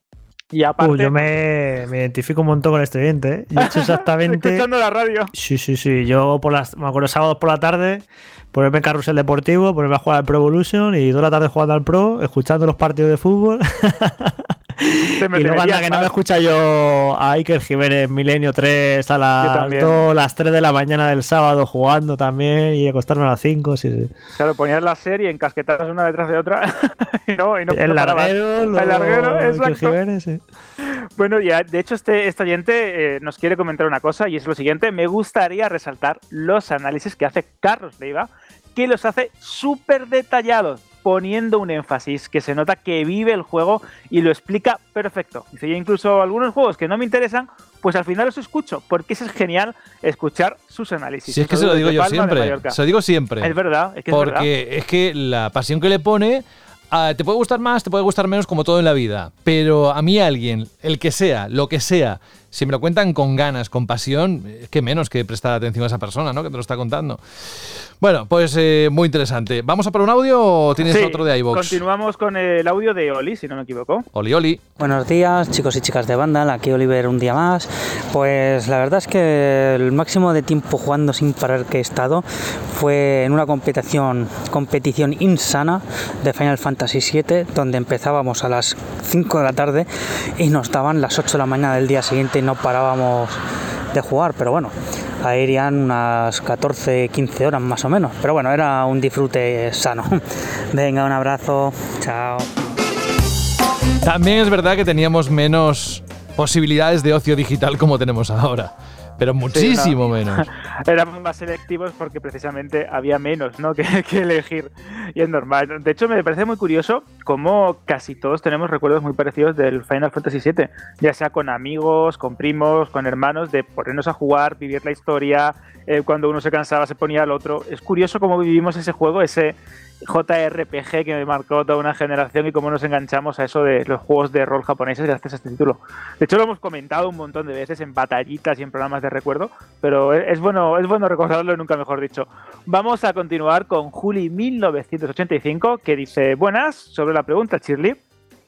S4: Y aparte,
S7: yo me, me identifico un montón con este oyente. ¿eh? Yo he hecho exactamente.
S4: escuchando la radio.
S7: Sí, sí, sí. Yo por las, me acuerdo sábados por la tarde, ponerme en carrusel deportivo, ponerme a jugar al Pro Evolution y toda la tarde jugando al Pro, escuchando los partidos de fútbol. Y luego anda que no me escucha yo a Iker Jiménez Milenio 3 a las
S4: también.
S7: 2, las 3 de la mañana del sábado jugando también y acostarme a las 5, sí, sí.
S4: Claro, ponías la serie, encasquetadas una detrás de otra y no, y no
S7: El larguero,
S4: El larguero, exacto.
S7: Jiménez, sí.
S4: Bueno, ya, de hecho, este, este oyente eh, nos quiere comentar una cosa y es lo siguiente. Me gustaría resaltar los análisis que hace Carlos Leiva, que los hace súper detallados, poniendo un énfasis que se nota que vive el juego y lo explica perfecto. Dice, yo incluso algunos juegos que no me interesan, pues al final los escucho, porque es genial escuchar sus análisis.
S3: Si es que se lo digo yo siempre. Se lo digo siempre.
S4: Es verdad, es que es verdad.
S3: Porque es que la pasión que le pone. ah, te puede gustar más, te puede gustar menos, como todo en la vida. Pero a mí alguien, el que sea, lo que sea, si me lo cuentan con ganas, con pasión, es que menos que prestar atención a esa persona, ¿no? Que te lo está contando. Bueno, pues eh, muy interesante. ¿Vamos a por un audio o tienes
S4: Sí,
S3: otro de iVoox?
S4: Continuamos con el audio de Oli, si no me equivoco.
S3: Oli, Oli.
S14: Buenos días, chicos y chicas de Vandal. Aquí Oliver un día más. Pues la verdad es que el máximo de tiempo jugando sin parar que he estado fue en una competición, competición insana de Final Fantasy VII, donde empezábamos a las 5 de la tarde y nos daban las 8 de la mañana del día siguiente no parábamos de jugar. Pero bueno, ahí irían unas 14, 15 horas más o menos. Pero bueno, era un disfrute sano. Venga, un abrazo. Chao.
S3: También es verdad que teníamos menos posibilidades de ocio digital como tenemos ahora. Pero muchísimo
S4: Sí, no.
S3: menos.
S4: Éramos más selectivos porque precisamente había menos ¿no? que, que elegir. Y es normal. De hecho, me parece muy curioso cómo casi todos tenemos recuerdos muy parecidos del Final Fantasy VII. Ya sea con amigos, con primos, con hermanos, de ponernos a jugar, vivir la historia. eh, cuando uno se cansaba, se ponía al otro. Es curioso cómo vivimos ese juego, ese JRPG que me marcó toda una generación y cómo nos enganchamos a eso de los juegos de rol japoneses gracias a este título. De hecho, lo hemos comentado un montón de veces en batallitas y en programas de recuerdo, pero es bueno, es bueno recordarlo, nunca mejor dicho. Vamos a continuar con Juli 1985, que dice, buenas, sobre la pregunta, Shirley.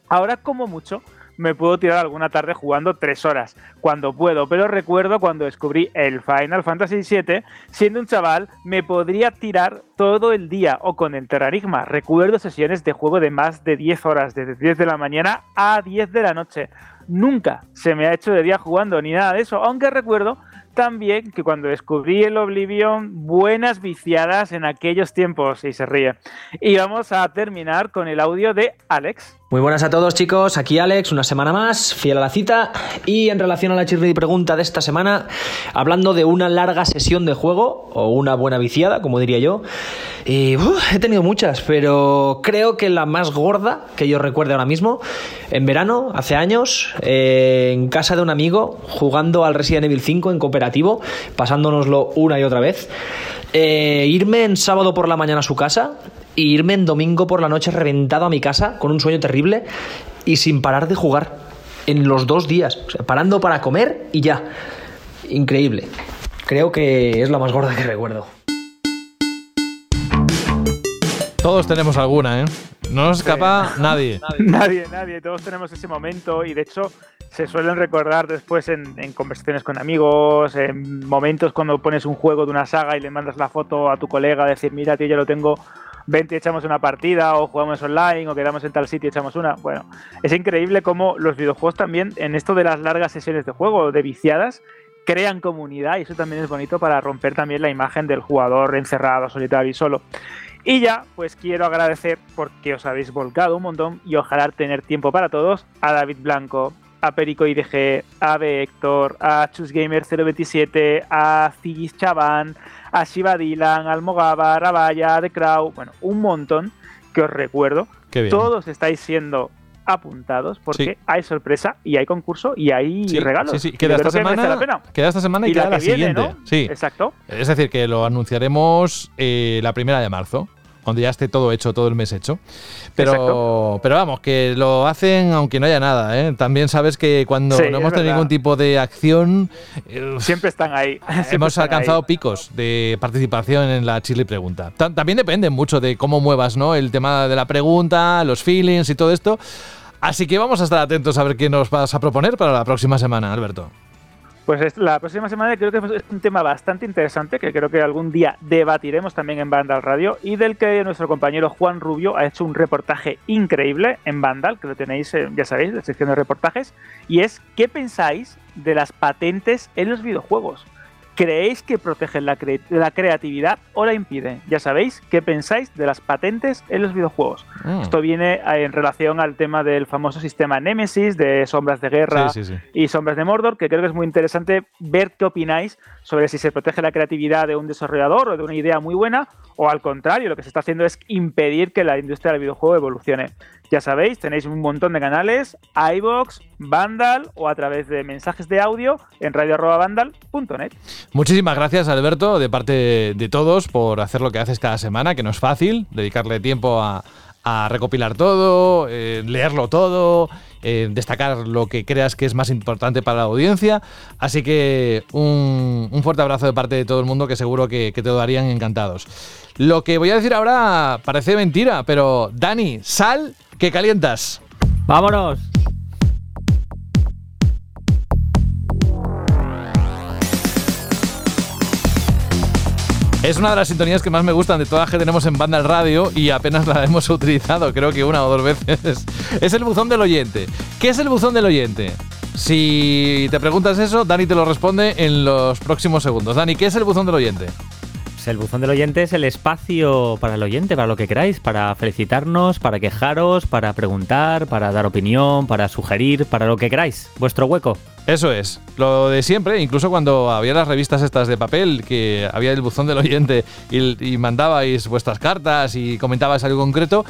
S4: Ahora, como mucho, me puedo tirar alguna tarde jugando tres horas, cuando puedo, pero recuerdo cuando descubrí el Final Fantasy VII, siendo un chaval, me podría tirar todo el día o con el Terranigma. Recuerdo sesiones de juego de más de 10 horas, desde 10 de la mañana a 10 de la noche. Nunca se me ha hecho de día jugando ni nada de eso, aunque recuerdo también que cuando descubrí el Oblivion, buenas viciadas en aquellos tiempos, y se ríe. Y vamos a terminar con el audio de Alex.
S15: Muy buenas a todos chicos, aquí Alex, una semana más, fiel a la cita. Y en relación a la chirri pregunta de esta semana, hablando de una larga sesión de juego o una buena viciada, como diría yo, y he tenido muchas, pero creo que la más gorda que yo recuerde ahora mismo, en verano, hace años, eh, en casa de un amigo, jugando al Resident Evil 5 en cooperativo, pasándonoslo una y otra vez, eh, irme en sábado por la mañana a su casa y irme en domingo por la noche reventado a mi casa con un sueño terrible y sin parar de jugar en los dos días, o sea, parando para comer y ya. Increíble. Creo que es la más gorda que recuerdo.
S3: Todos tenemos alguna, ¿eh? No nos escapa nadie.
S4: Nadie, nadie, todos tenemos ese momento y de hecho se suelen recordar después en, en conversaciones con amigos, en momentos cuando pones un juego de una saga y le mandas la foto a tu colega, decir, mira, tío, yo lo tengo, vente y echamos una partida, o jugamos online, o quedamos en tal sitio y echamos una. Bueno, es increíble cómo los videojuegos también, en esto de las largas sesiones de juego, de viciadas, crean comunidad y eso también es bonito para romper también la imagen del jugador encerrado, solitario y solo. Y ya, pues quiero agradecer porque os habéis volcado un montón y ojalá tener tiempo para todos a David Blanco, a Perico IDG, a B Héctor, a ChusGamer027, a Cigis Chaván, a Shiva Dylan, a Almogaba, a Rabaya, The Crow, bueno, un montón que os recuerdo. Todos estáis siendo apuntados porque
S3: Sí.
S4: hay sorpresa y hay concurso y hay
S3: Sí,
S4: regalos.
S3: sí, sí. Queda esta,
S4: merece la
S3: semana,
S4: pena.
S3: queda esta semana y, queda la,
S4: que viene,
S3: siguiente.
S4: ¿no?
S3: Sí.
S4: Exacto.
S3: Es decir, que lo anunciaremos eh, la primera de marzo, cuando ya esté todo hecho, todo el mes hecho. Pero,
S4: Exacto.
S3: pero vamos, que lo hacen aunque no haya nada. ¿eh? También sabes que cuando
S4: Sí,
S3: no hemos tenido ningún tipo de acción,
S4: Siempre están ahí. Siempre
S3: hemos
S4: están
S3: alcanzado
S4: ahí.
S3: picos de participación en la Chile Pregunta. Ta- También depende mucho de cómo muevas ¿no? el tema de la pregunta, los feelings y todo esto. Así que vamos a estar atentos a ver qué nos vas a proponer para la próxima semana, Alberto.
S4: Pues es- la próxima semana creo que es un tema bastante interesante que creo que algún día debatiremos también en Vandal Radio y del que nuestro compañero Juan Rubio ha hecho un reportaje increíble en Vandal, que lo tenéis, eh, ya sabéis, la sección de reportajes, y es ¿qué pensáis de las patentes en los videojuegos? ¿Creéis que protegen la, cre- la creatividad o la impiden? Ya sabéis, ¿qué pensáis de las patentes en los videojuegos?
S3: Mm.
S4: Esto viene eh, en relación al tema del famoso sistema Nemesis, de sombras de guerra
S3: Sí, sí, sí.
S4: y Sombras de Mordor, que creo que es muy interesante ver qué opináis sobre si se protege la creatividad de un desarrollador o de una idea muy buena, o al contrario, lo que se está haciendo es impedir que la industria del videojuego evolucione. Ya sabéis, tenéis un montón de canales, iBox, Vandal o a través de mensajes de audio en radio.vandal.net.
S3: Muchísimas gracias, Alberto, de parte de todos, por hacer lo que haces cada semana, que no es fácil, dedicarle tiempo a, recopilar todo, eh, leerlo todo, eh, destacar lo que creas que es más importante para la audiencia. Así que un, fuerte abrazo de parte de todo el mundo que seguro que, que te darían encantados. Lo que voy a decir ahora parece mentira, pero Dani, sal que calientas.
S5: ¡Vámonos!
S3: Es una de las sintonías que más me gustan de todas las que tenemos en banda al radio y apenas la hemos utilizado, creo que una o dos veces. Es el buzón del oyente. ¿Qué es el buzón del oyente? Si te preguntas eso, Dani te lo responde en los próximos segundos. Dani, ¿qué es el buzón del oyente?
S5: Alex, el buzón del oyente es el espacio para el oyente, para lo que queráis, para felicitarnos, para quejaros, para preguntar, para dar opinión, para sugerir, para lo que queráis. Vuestro hueco.
S3: Eso es, lo de siempre, incluso cuando había las revistas estas de papel, que había el buzón del oyente y, mandabais vuestras cartas y comentabais algo concreto.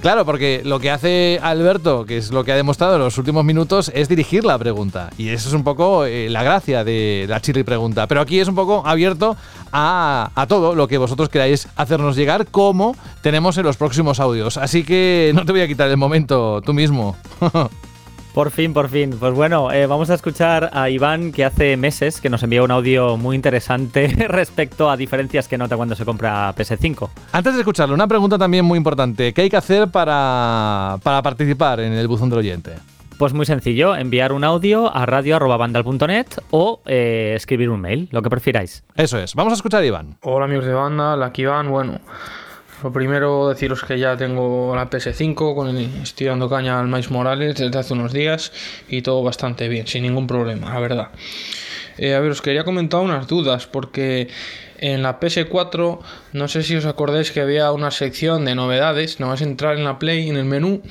S3: Claro, porque lo que hace Alberto, que es lo que ha demostrado en los últimos minutos, es dirigir la pregunta. Y eso es un poco eh, la gracia de la chirri pregunta. Pero aquí es un poco abierto a, a todo lo que vosotros queráis hacernos llegar, como tenemos en los próximos audios. Así que no te voy a quitar el momento tú mismo.
S5: Por fin, por fin. Pues bueno, eh, vamos a escuchar a Iván que hace meses que nos envió un audio muy interesante respecto a diferencias que nota cuando se compra PS5.
S3: Antes de escucharlo, una pregunta también muy importante. ¿Qué hay que hacer para, para participar en el buzón del oyente?
S5: Pues muy sencillo, enviar un audio a radio.bandal.net o eh, escribir un mail, lo que prefiráis.
S3: Eso es. Vamos a escuchar a Iván.
S12: Hola amigos de banda, aquí Iván. Bueno, lo primero deciros que ya tengo la PS5, con el, estoy dando caña al Mais Morales desde hace unos días y todo bastante bien, sin ningún problema, la verdad. Eh, a ver, os quería comentar unas dudas porque en la PS4 no sé si os acordáis que había una sección de novedades, no vas a entrar en la Play, en el menú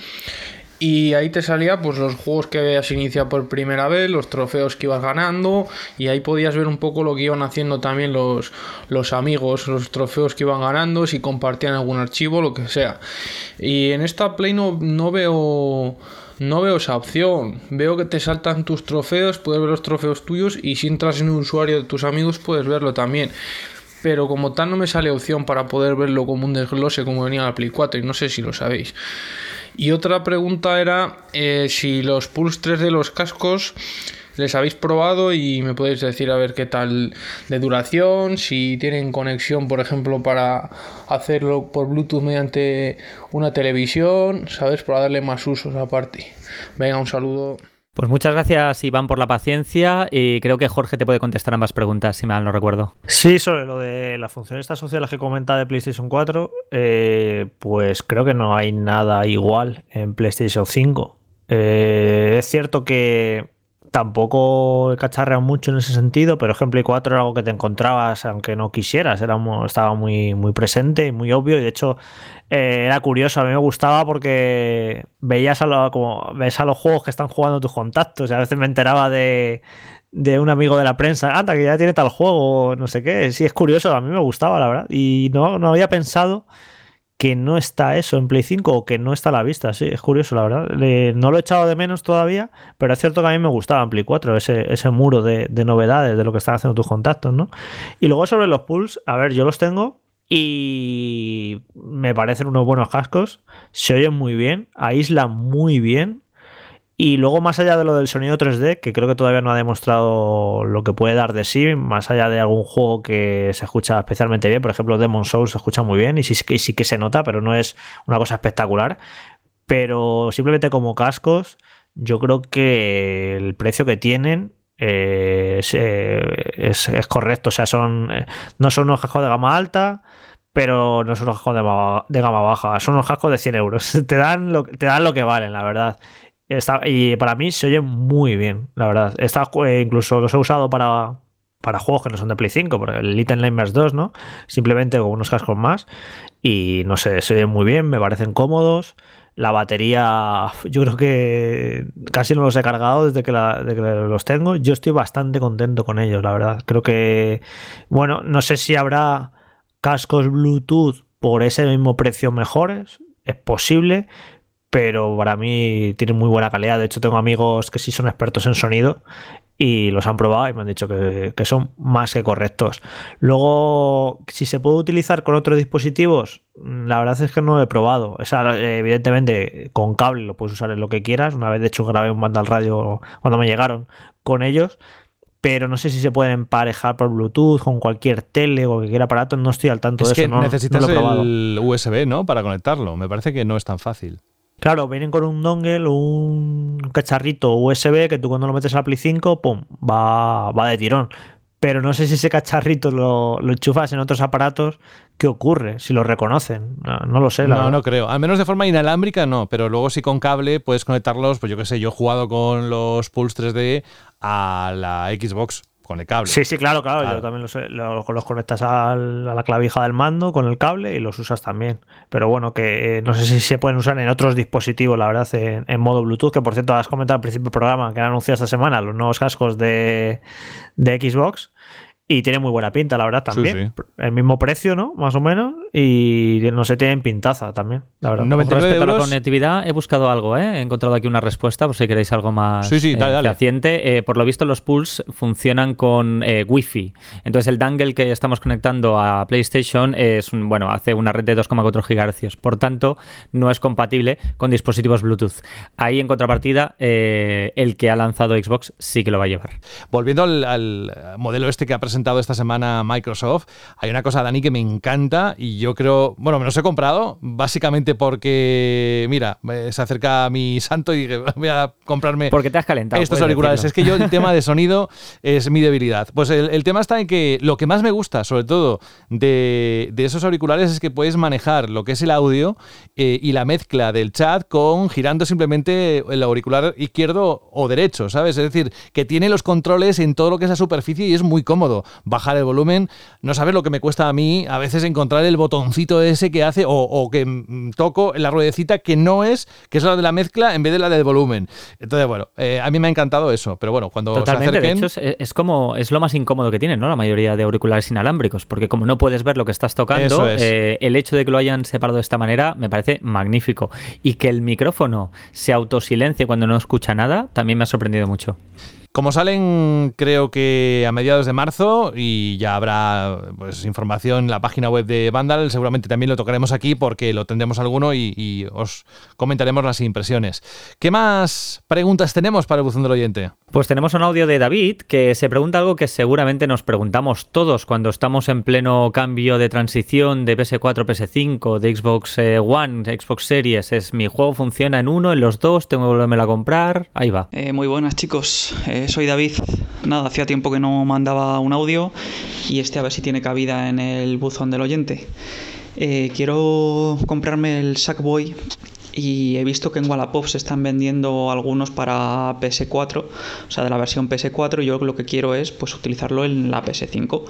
S12: y ahí te salía pues los juegos que habías iniciado por primera vez, los trofeos que ibas ganando y ahí podías ver un poco lo que iban haciendo también los, los amigos, los trofeos que iban ganando, si compartían algún archivo, lo que sea. Y en esta Play no, no veo no veo esa opción. Veo que te saltan tus trofeos, puedes ver los trofeos tuyos y si entras en un usuario de tus amigos puedes verlo también. Pero como tal no me sale opción para poder verlo como un desglose como venía la Play 4 y no sé si lo sabéis. Y otra pregunta era eh, si los Pulse 3 de los cascos les habéis probado y me podéis decir a ver qué tal de duración, si tienen conexión, por ejemplo, para hacerlo por Bluetooth mediante una televisión, ¿sabes? Para darle más usos aparte. Venga, un saludo.
S5: Pues muchas gracias, Iván, por la paciencia y creo que Jorge te puede contestar ambas preguntas, si mal no recuerdo.
S7: Sí, sobre lo de las funciones sociales que comenta de PlayStation 4, eh, pues creo que no hay nada igual en PlayStation 5. Eh, es cierto que tampoco cacharrean mucho en ese sentido, pero ejemplo 4 era algo que te encontrabas aunque no quisieras, era estaba muy, muy presente y muy obvio y de hecho eh, era curioso, a mí me gustaba porque veías a, como, ves a los juegos que están jugando tus contactos y a veces me enteraba de, de un amigo de la prensa, anda, que ya tiene tal juego, no sé qué, sí es curioso, a mí me gustaba la verdad y no, no había pensado que no está eso en Play 5 o que no está a la vista. Sí, es curioso, la verdad. no lo he echado de menos todavía, pero es cierto que a mí me gustaba en Play 4 ese, ese muro de, novedades de lo que están haciendo tus contactos, ¿no? Y luego sobre los pools, a ver, yo los tengo y me parecen unos buenos cascos. Se oyen muy bien, aíslan muy bien. Y luego, más allá de lo del sonido 3D, que creo que todavía no ha demostrado lo que puede dar de sí, más allá de algún juego que se escucha especialmente bien, por ejemplo, Demon Souls se escucha muy bien y sí, sí que se nota, pero no es una cosa espectacular. Pero simplemente como cascos, yo creo que el precio que tienen eh, es, correcto. O sea, son eh, no son unos cascos de gama alta, pero no son unos cascos de, gama baja. Son unos cascos de 100 euros. te, dan lo, te dan lo que valen, la verdad y para mí se oye muy bien, la verdad. Está, eh, incluso los he usado para, para juegos que no son de Play 5, por el Little Nightmares 2, ¿no? Simplemente con unos cascos más. Y no sé, se oyen muy bien, me parecen cómodos. La batería, yo creo que casi no los he cargado desde que, desde que, los tengo. Yo estoy bastante contento con ellos, la verdad. Creo que, bueno, no sé si habrá cascos Bluetooth por ese mismo precio mejores. Es posible, pero para mí tienen muy buena calidad. De hecho, tengo amigos que sí son expertos en sonido y los han probado y me han dicho que, son más que correctos. Luego, si se puede utilizar con otros dispositivos, la verdad es que no lo he probado. O sea, evidentemente, con cable lo puedes usar en lo que quieras. Una vez, de hecho, grabé un banda al radio cuando me llegaron con ellos. Pero no sé si se pueden emparejar por Bluetooth con cualquier tele o cualquier aparato. No estoy al tanto
S3: de
S7: eso.
S3: Que necesitas el USB, ¿no? Para conectarlo. Me parece que no es tan fácil.
S7: Claro, vienen con un dongle, un cacharrito USB que tú cuando lo metes a la Play 5, pum, va, va de tirón. Pero no sé si ese cacharrito lo, lo enchufas en otros aparatos, ¿qué ocurre? Si lo reconocen. No, lo sé.
S3: no, no creo. Al menos de forma inalámbrica no, pero luego si con cable puedes conectarlos, pues yo qué sé, yo he jugado con los Pulse 3D a la Xbox con el cable.
S7: Sí, sí, claro, claro.
S3: Claro.
S7: Yo también los, los, los conectas al- a la clavija del mando con el cable y los usas también. Pero bueno, que eh, no sé si se pueden usar en otros dispositivos, la verdad, en, en modo Bluetooth. Que por cierto, has comentado al principio del programa que han anunciado esta semana los nuevos cascos de, de Xbox. Y tiene muy buena pinta, la verdad,
S3: Sí,
S7: también. El mismo precio, ¿no? Más o menos. Y no sé, tienen pintaza también, la verdad.
S5: Con respecto a la conectividad, he buscado algo, ¿eh? he encontrado aquí una respuesta, por si queréis algo más
S3: Sí, sí, dale,
S5: eh,
S3: dale.
S5: fehaciente. Eh, por lo visto, los pools funcionan con eh, Wi-Fi. Entonces, el dangle que estamos conectando a PlayStation es un, bueno, hace una red de 2,4 GHz. Por tanto, no es compatible con dispositivos Bluetooth. Ahí, en contrapartida, eh, el que ha lanzado Xbox sí que lo va a llevar.
S3: Volviendo al, al modelo este que ha presentado esta semana Microsoft, hay una cosa, Dani, que me encanta y yo creo, bueno, me los he comprado básicamente porque, mira, eh, se acerca mi santo y dije, voy a comprarme
S5: Porque te has calentado.
S3: estos auriculares.
S5: decirlo.
S3: Es que yo el tema de sonido es mi debilidad. Pues el, el tema está en que lo que más me gusta, sobre todo, de, de esos auriculares es que puedes manejar lo que es el audio eh, y la mezcla del chat con girando simplemente el auricular izquierdo o derecho, ¿sabes? Es decir, que tiene los controles en todo lo que es la superficie y es muy cómodo. Bajar el volumen, no sabes lo que me cuesta a mí a veces encontrar el botoncito ese que hace o, o que mm, toco en la ruedecita que no es, que es la de la mezcla en vez de la del volumen. Entonces, bueno, eh, a mí me ha encantado eso, pero bueno, cuando
S5: Totalmente,
S3: se
S5: de
S3: acerquen...
S5: hecho es, es como es lo más incómodo que tienen, ¿no? La mayoría de auriculares inalámbricos, porque como no puedes ver lo que estás tocando,
S3: es.
S5: eh, el hecho de que lo hayan separado de esta manera me parece magnífico y que el micrófono se autosilencie cuando no escucha nada también me ha sorprendido mucho.
S3: Como salen, creo que a mediados de marzo y ya habrá pues, información en la página web de Vandal, seguramente también lo tocaremos aquí porque lo tendremos alguno y, y os comentaremos las impresiones. ¿Qué más preguntas tenemos para el buzón del oyente?
S5: Pues tenemos un audio de David que se pregunta algo que seguramente nos preguntamos todos cuando estamos en pleno cambio de transición de PS4, PS5, de Xbox eh, One, de Xbox Series. Es mi juego funciona en uno, en los dos, tengo que volverme a comprar. Ahí va.
S16: Eh, muy buenas chicos, Eh, soy David. Nada, hacía tiempo que no mandaba un audio y este a ver si tiene cabida en el buzón del oyente. Eh, quiero comprarme el Sackboy y he visto que en Wallapop se están vendiendo algunos para PS4, o sea, de la versión PS4 y yo lo que quiero es pues utilizarlo en la PS5.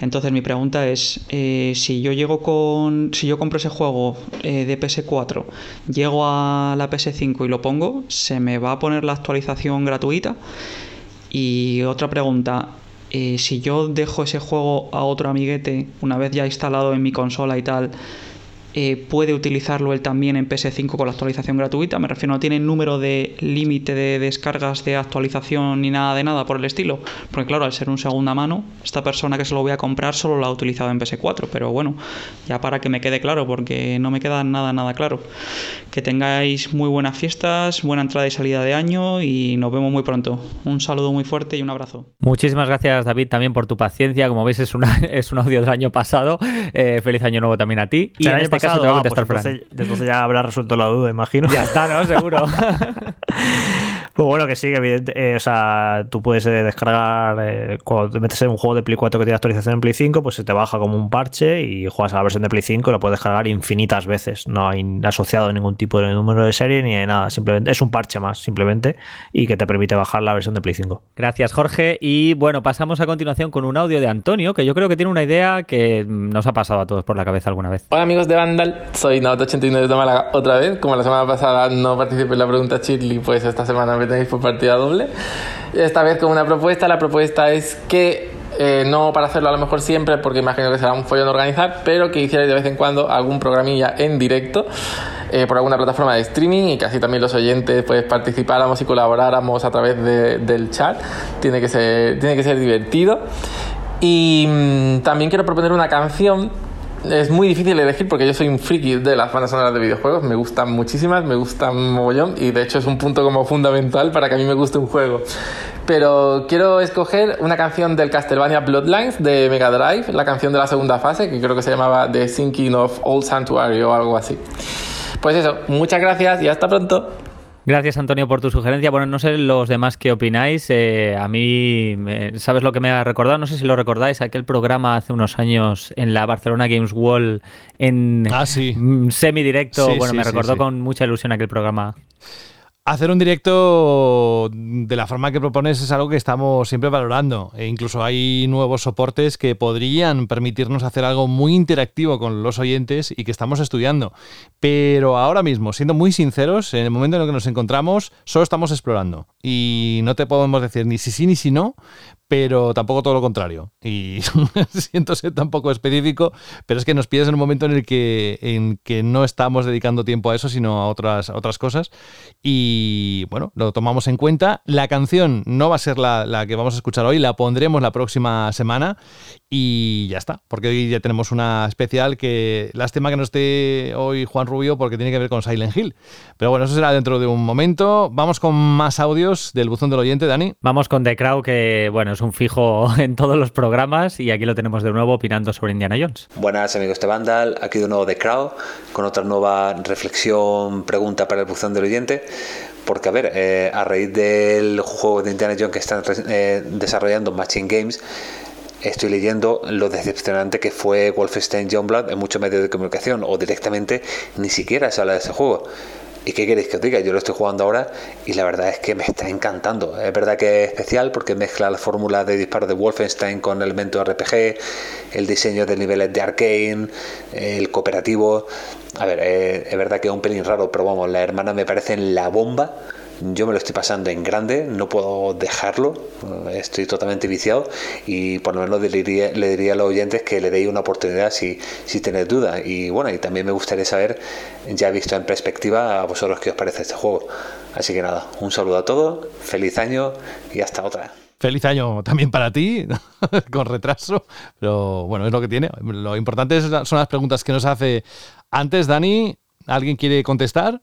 S16: Entonces mi pregunta es, eh, si yo llego con, si yo compro ese juego eh, de PS4, llego a la PS5 y lo pongo, ¿se me va a poner la actualización gratuita? Y otra pregunta, eh, si yo dejo ese juego a otro amiguete, una vez ya instalado en mi consola y tal, eh, puede utilizarlo él también en PS5 con la actualización gratuita. Me refiero, no tiene número de límite de descargas de actualización ni nada de nada por el estilo. Porque claro, al ser un segunda mano, esta persona que se lo voy a comprar solo lo ha utilizado en PS4. Pero bueno, ya para que me quede claro, porque no me queda nada, nada claro. Que tengáis muy buenas fiestas, buena entrada y salida de año y nos vemos muy pronto. Un saludo muy fuerte y un abrazo.
S5: Muchísimas gracias David también por tu paciencia. Como veis es, una, es un audio del año pasado. Eh, feliz año nuevo también a ti. Y
S7: el
S5: en
S7: año
S5: caso
S7: pasado,
S5: te va a
S7: ah,
S5: contestar
S7: pues
S5: Fran.
S7: entonces ya habrá resuelto la duda, imagino.
S5: Ya está, ¿no? Seguro.
S7: Pues bueno, que sí, que evidente, eh, o sea, tú puedes eh, descargar, eh, cuando te metes en un juego de Play 4 que tiene actualización en Play 5, pues se te baja como un parche y juegas a la versión de Play 5 y lo puedes descargar infinitas veces. No hay asociado ningún tipo de número de serie ni de nada, simplemente es un parche más, simplemente, y que te permite bajar la versión de Play 5.
S5: Gracias, Jorge. Y bueno, pasamos a continuación con un audio de Antonio, que yo creo que tiene una idea que nos ha pasado a todos por la cabeza alguna vez.
S17: Hola amigos de Vandal, soy Naoto89 de Málaga otra vez. Como la semana pasada no participé en la pregunta Chitli, pues esta semana me tenéis por partida doble. Esta vez con una propuesta. La propuesta es que, eh, no para hacerlo a lo mejor siempre, porque imagino que será un follón organizar, pero que hicierais de vez en cuando algún programilla en directo eh, por alguna plataforma de streaming y que así también los oyentes pues participáramos y colaboráramos a través de- del chat. Tiene que ser, tiene que ser divertido. Y mm, también quiero proponer una canción. Es muy difícil elegir porque yo soy un friki de las bandas sonoras de videojuegos. Me gustan muchísimas, me gustan mogollón y de hecho es un punto como fundamental para que a mí me guste un juego. Pero quiero escoger una canción del Castlevania Bloodlines de Mega Drive, la canción de la segunda fase, que creo que se llamaba The Sinking of Old Sanctuary o algo así. Pues eso, muchas gracias y hasta pronto.
S5: Gracias, Antonio, por tu sugerencia. Bueno, no sé los demás qué opináis. eh, a mí, me- ¿sabes lo que me ha recordado? No sé si lo recordáis, aquel programa hace unos años en la Barcelona Games Wall en mm, semidirecto.
S3: Sí,
S5: bueno,
S3: sí,
S5: me
S3: sí,
S5: recordó
S3: sí.
S5: con mucha ilusión aquel programa.
S3: Hacer un directo de la forma que propones es algo que estamos siempre valorando. E incluso hay nuevos soportes que podrían permitirnos hacer algo muy interactivo con los oyentes y que estamos estudiando. Pero ahora mismo, siendo muy sinceros, en el momento en el que nos encontramos, solo estamos explorando. Y no te podemos decir ni si sí ni si no, pero tampoco todo lo contrario. Y siento ser tampoco específico, pero es que nos pides en un momento en el que, en que no estamos dedicando tiempo a eso, sino a otras, otras cosas. Y bueno, lo tomamos en cuenta. La canción no va a ser la, la que vamos a escuchar hoy, la pondremos la próxima semana y ya está, porque hoy ya tenemos una especial que lástima que no esté hoy Juan Rubio porque tiene que ver con Silent Hill. Pero bueno, eso será dentro de un momento. Vamos con más audios del buzón del oyente, Dani.
S5: Vamos con The Crow, que bueno, es un fijo en todos los programas y aquí lo tenemos de nuevo opinando sobre Indiana Jones.
S18: Buenas amigos de Vandal, aquí de nuevo The Crow con otra nueva reflexión, pregunta para el buzón del oyente. Porque, a ver, eh, a raíz del juego de Indiana Jones que están eh, desarrollando Machine Games, estoy leyendo lo decepcionante que fue Wolfenstein Youngblood en muchos medios de comunicación o directamente ni siquiera se habla de ese juego. ¿Y qué queréis que os diga? Yo lo estoy jugando ahora y la verdad es que me está encantando. Es verdad que es especial porque mezcla la fórmula de disparo de Wolfenstein con elementos RPG, el diseño de niveles de arcane, el cooperativo. A ver, eh, es verdad que es un pelín raro, pero vamos, las hermanas me parecen la bomba yo me lo estoy pasando en grande, no puedo dejarlo, estoy totalmente viciado y por lo menos le diría, le diría a los oyentes que le deis una oportunidad si, si tenéis dudas. Y bueno, y también me gustaría saber, ya visto en perspectiva, a vosotros qué os parece este juego. Así que nada, un saludo a todos, feliz año y hasta otra.
S3: Feliz año también para ti, con retraso, pero bueno, es lo que tiene. Lo importante son las preguntas que nos hace antes, Dani. ¿Alguien quiere contestar?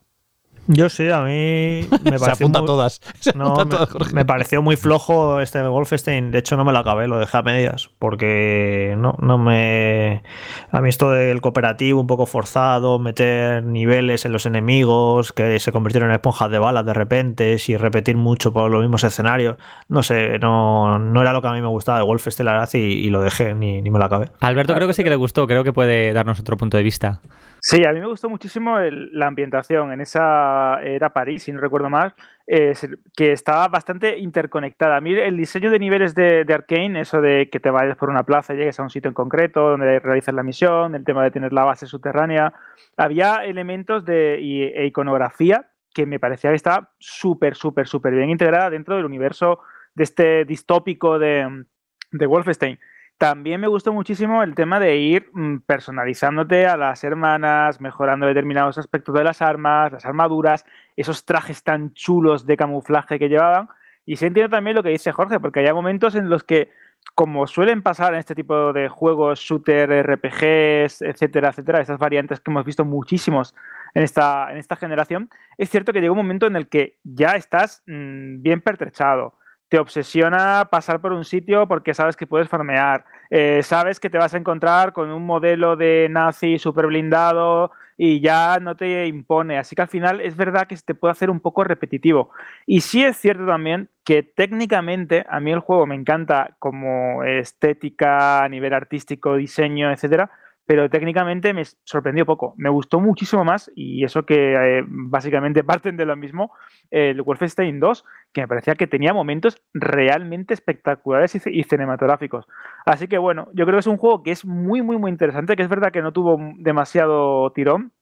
S7: Yo sí, a mí me pareció.
S3: muy,
S7: todas. me, pareció muy flojo este Wolfenstein. De hecho, no me lo acabé, lo dejé a medias. Porque no, no me. A mí esto del cooperativo un poco forzado, meter niveles en los enemigos, que se convirtieron en esponjas de balas de repente, y repetir mucho por los mismos escenarios. No sé, no, no era lo que a mí me gustaba de Wolfenstein, la verdad, y, y lo dejé, ni, ni me lo acabé.
S5: Alberto, creo que sí que le gustó, creo que puede darnos otro punto de vista.
S4: Sí, a mí me gustó muchísimo la ambientación. En esa era París, si no recuerdo mal, que estaba bastante interconectada. A mí el diseño de niveles de, de, Arkane, eso de que te vayas por una plaza y llegues a un sitio en concreto donde realizas la misión, el tema de tener la base subterránea, había elementos de e iconografía que me parecía que estaba súper, súper, súper bien integrada dentro del universo de este distópico de, de Wolfenstein. También me gustó muchísimo el tema de ir mm, personalizándote a las hermanas, mejorando determinados aspectos de las armas, las armaduras, esos trajes tan chulos de camuflaje que llevaban. Y se entiende también lo que dice Jorge, porque hay momentos en los que, como suelen pasar en este tipo de juegos, shooter, RPGs, etcétera, etcétera, esas variantes que hemos visto muchísimos en esta, en esta generación, es cierto que llega un momento en el que ya estás mm, bien pertrechado te obsesiona pasar por un sitio porque sabes que puedes farmear, eh, sabes que te vas a encontrar con un modelo de nazi súper blindado y ya no te impone. Así que al final es verdad que se te puede hacer un poco repetitivo. Y sí es cierto también que técnicamente a mí el juego me encanta como estética, a nivel artístico, diseño, etcétera, pero técnicamente me sorprendió poco. Me gustó muchísimo más, y eso que eh, básicamente parten de lo mismo, el Wolfenstein 2, que me parecía que tenía momentos realmente espectaculares y, cinematográficos. Así que bueno, yo creo que es un juego que es muy, muy, muy interesante, que es verdad que no tuvo demasiado tirón,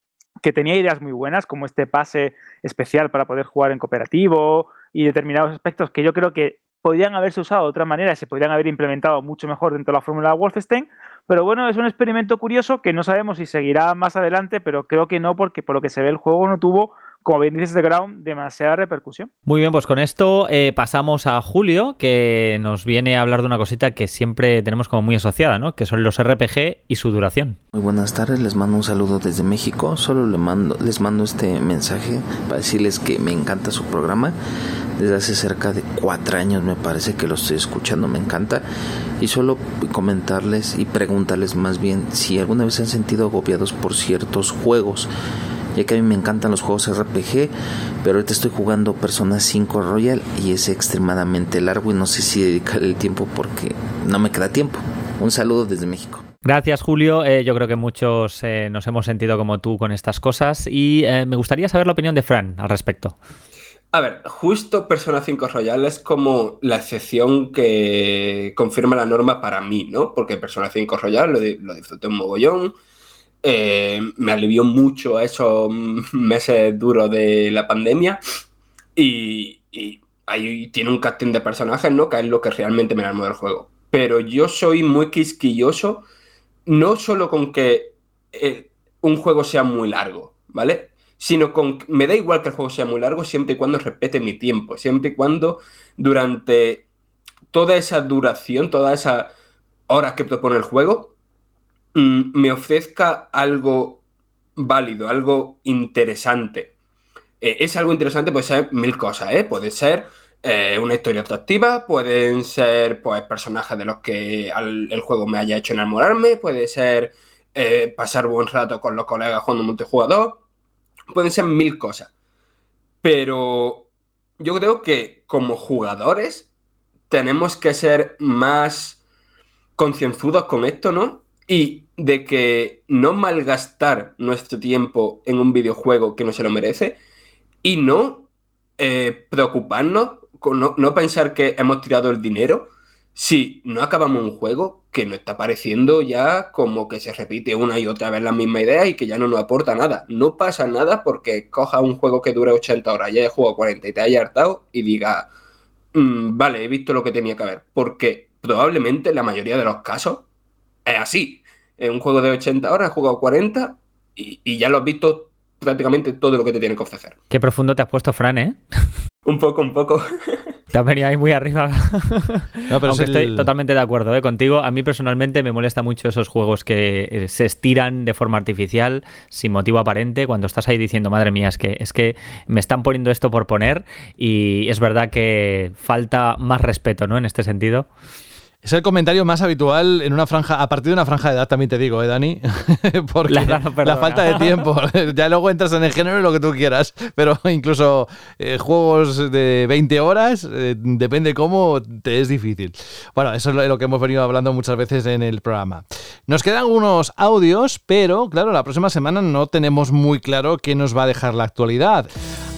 S4: que tenía ideas muy buenas, como este pase especial para poder jugar en cooperativo y determinados aspectos que yo creo que podrían haberse usado de otra manera y se podrían haber implementado mucho mejor dentro de la fórmula Wolfenstein, pero bueno, es un experimento curioso que no sabemos si seguirá más adelante, pero creo que no, porque por lo que se ve el juego no tuvo como bien dices de Ground, demasiada repercusión.
S5: Muy bien, pues con esto eh, pasamos a Julio, que nos viene a hablar de una cosita que siempre tenemos como muy asociada, ¿no? Que son los RPG y su duración.
S19: Muy buenas tardes, les mando un saludo desde México. Solo les mando, les mando este mensaje para decirles que me encanta su programa. Desde hace cerca de cuatro años me parece que lo estoy escuchando, me encanta. Y solo comentarles y preguntarles más bien si alguna vez se han sentido agobiados por ciertos juegos ya que a mí me encantan los juegos RPG, pero ahorita estoy jugando Persona 5 Royal y es extremadamente largo y no sé si dedicarle el tiempo porque no me queda tiempo. Un saludo desde México.
S5: Gracias, Julio. Eh, yo creo que muchos eh, nos hemos sentido como tú con estas cosas y eh, me gustaría saber la opinión de Fran al respecto.
S6: A ver, justo Persona 5 Royal es como la excepción que confirma la norma para mí, ¿no? Porque Persona 5 Royal lo, disfruté un mogollón. Eh, me alivió mucho esos meses duros de la pandemia. Y, y, ahí tiene un casting de personajes, ¿no? Que es lo que realmente me enamoró del juego. Pero yo soy muy quisquilloso, no solo con que eh, un juego sea muy largo, ¿vale? Sino con. Me da igual que el juego sea muy largo siempre y cuando respete mi tiempo, siempre y cuando durante toda esa duración, todas esas horas que propone el juego, mmm, me ofrezca algo válido, algo interesante. Eh, es algo interesante, puede ser mil cosas, ¿eh? Puede ser eh, una historia atractiva, pueden ser pues, personajes de los que el juego me haya hecho enamorarme, puede ser eh, pasar buen rato con los colegas jugando multijugador, pueden ser mil cosas. Pero yo creo que como jugadores tenemos que ser más concienzudos con esto, ¿no? Y de que no malgastar nuestro tiempo en un videojuego que no se lo merece y no eh, preocuparnos, no, no, pensar que hemos tirado el dinero si no acabamos un juego que nos está pareciendo ya como que se repite una y otra vez la misma idea y que ya no nos aporta nada. No pasa nada porque coja un juego que dure 80 horas y haya jugado 40 y te haya hartado y diga, mmm, vale, he visto lo que tenía que ver. Porque probablemente la mayoría de los casos es así. En un juego de 80 horas he jugado 40 y, y ya lo has visto prácticamente todo lo que te tiene que ofrecer.
S5: Qué profundo te has puesto, Fran, ¿eh?
S6: un poco, un poco.
S5: Te has venido ahí muy arriba. no, pero Aunque el... estoy totalmente de acuerdo ¿eh? contigo. A mí personalmente me molesta mucho esos juegos que eh, se estiran de forma artificial, sin motivo aparente, cuando estás ahí diciendo, madre mía, es que, es que me están poniendo esto por poner y es verdad que falta más respeto, ¿no? En este sentido.
S3: Es el comentario más habitual en una franja, a partir de una franja de edad también te digo, ¿eh, Dani? Porque la, la, falta de tiempo. ya luego entras en el género y lo que tú quieras, pero incluso eh, juegos de 20 horas, eh, depende cómo, te es difícil. Bueno, eso es lo que hemos venido hablando muchas veces en el programa. Nos quedan unos audios, pero claro, la próxima semana no tenemos muy claro qué nos va a dejar la actualidad.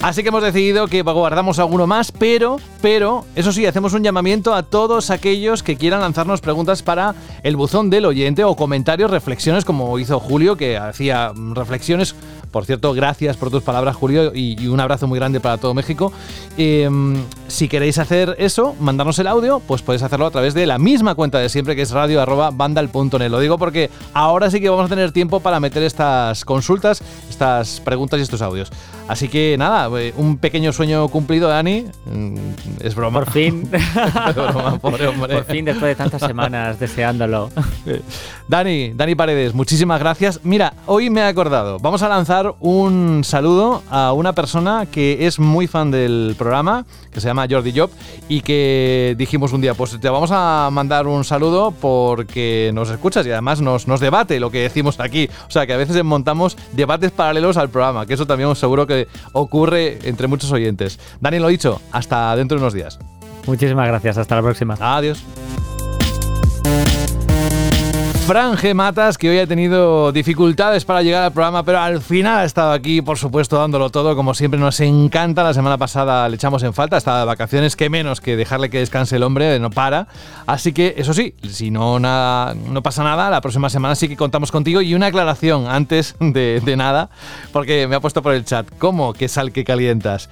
S3: Así que hemos decidido que guardamos alguno más, pero, pero, eso sí, hacemos un llamamiento a todos aquellos que quieran lanzarnos preguntas para el buzón del oyente o comentarios, reflexiones, como hizo Julio, que hacía reflexiones. Por cierto, gracias por tus palabras, Julio, y, y un abrazo muy grande para todo México. Eh, si queréis hacer eso, mandarnos el audio, pues podéis hacerlo a través de la misma cuenta de siempre, que es radio.vandal.net. Lo digo porque ahora sí que vamos a tener tiempo para meter estas consultas, estas preguntas y estos audios. Así que nada, un pequeño sueño cumplido, Dani. Es broma.
S5: Por fin.
S3: es broma, pobre hombre.
S5: Por fin, después de tantas semanas deseándolo.
S3: Dani, Dani Paredes, muchísimas gracias. Mira, hoy me he acordado. Vamos a lanzar un saludo a una persona que es muy fan del programa, que se llama Jordi Job, y que dijimos un día, pues te vamos a mandar un saludo porque nos escuchas y además nos, nos debate lo que decimos aquí. O sea, que a veces montamos debates paralelos al programa, que eso también seguro que ocurre entre muchos oyentes. Dani, lo dicho, hasta dentro de unos días.
S5: Muchísimas gracias, hasta la próxima.
S3: Adiós. Fran G. Matas, que hoy ha tenido dificultades para llegar al programa, pero al final ha estado aquí, por supuesto, dándolo todo, como siempre nos encanta. La semana pasada le echamos en falta, estaba de vacaciones, que menos que dejarle que descanse el hombre, no para. Así que, eso sí, si no, nada, no pasa nada, la próxima semana sí que contamos contigo. Y una aclaración antes de, de nada, porque me ha puesto por el chat, ¿cómo que sal que calientas?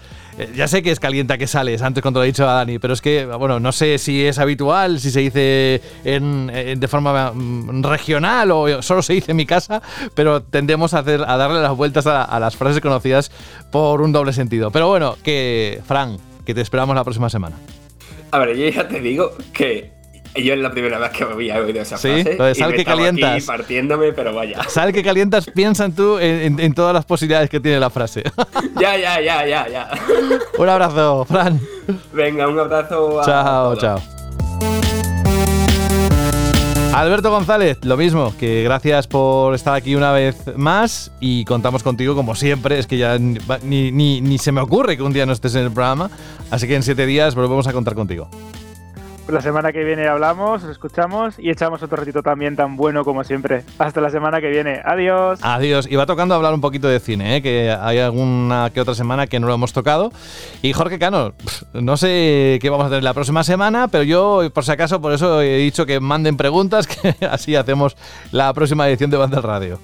S3: Ya sé que es calienta que sales, antes cuando lo he dicho a Dani, pero es que, bueno, no sé si es habitual, si se dice de forma regional o solo se dice en mi casa, pero tendemos a, hacer, a darle las vueltas a, a las frases conocidas por un doble sentido. Pero bueno, que, Fran, que te esperamos la próxima semana.
S6: A ver, yo ya te digo que yo es la primera vez que me había oído esa
S3: ¿Sí?
S6: frase.
S3: Lo de sal
S6: y me
S3: que
S6: estaba
S3: calientas.
S6: Aquí partiéndome, pero vaya.
S3: Sal que calientas, piensa en tú en, en, en todas las posibilidades que tiene la frase.
S6: ya, ya, ya, ya, ya.
S3: un abrazo, Fran.
S6: Venga, un abrazo. A
S3: chao, chao. Alberto González, lo mismo, que gracias por estar aquí una vez más y contamos contigo como siempre, es que ya ni, ni, ni se me ocurre que un día no estés en el programa, así que en siete días volvemos a contar contigo.
S4: La semana que viene hablamos, os escuchamos y echamos otro ratito también tan bueno como siempre. Hasta la semana que viene. Adiós.
S3: Adiós. Y va tocando hablar un poquito de cine, ¿eh? que hay alguna que otra semana que no lo hemos tocado. Y Jorge Cano, no sé qué vamos a tener la próxima semana, pero yo, por si acaso, por eso he dicho que manden preguntas, que así hacemos la próxima edición de Banda Radio.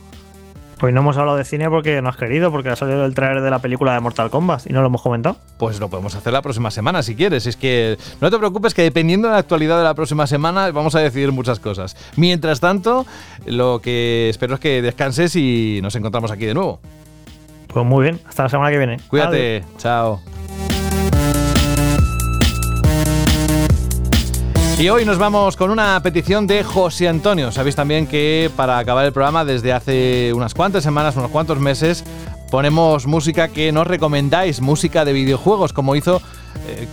S7: Pues no hemos hablado de cine porque no has querido, porque ha salido el trailer de la película de Mortal Kombat y no lo hemos comentado.
S3: Pues lo podemos hacer la próxima semana si quieres. Es que no te preocupes que dependiendo de la actualidad de la próxima semana vamos a decidir muchas cosas. Mientras tanto, lo que espero es que descanses y nos encontramos aquí de nuevo.
S7: Pues muy bien, hasta la semana que viene.
S3: Cuídate, Adiós. chao. Y hoy nos vamos con una petición de José Antonio. Sabéis también que para acabar el programa desde hace unas cuantas semanas, unos cuantos meses, ponemos música que nos recomendáis, música de videojuegos, como hizo eh,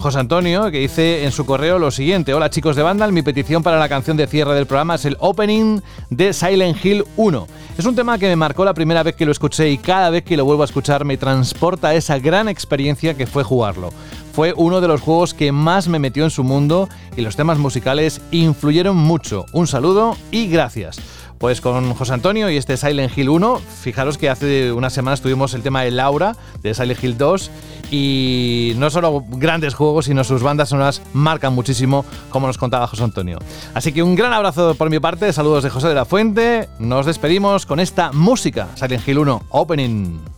S3: José Antonio, que dice en su correo lo siguiente. Hola chicos de Vandal, mi petición para la canción de cierre del programa es el opening de Silent Hill 1. Es un tema que me marcó la primera vez que lo escuché y cada vez que lo vuelvo a escuchar me transporta esa gran experiencia que fue jugarlo. Fue uno de los juegos que más me metió en su mundo y los temas musicales influyeron mucho. Un saludo y gracias. Pues con José Antonio y este Silent Hill 1, fijaros que hace unas semanas tuvimos el tema de Laura de Silent Hill 2 y no solo grandes juegos, sino sus bandas sonoras marcan muchísimo, como nos contaba José Antonio. Así que un gran abrazo por mi parte, saludos de José de la Fuente, nos despedimos con esta música, Silent Hill 1 Opening.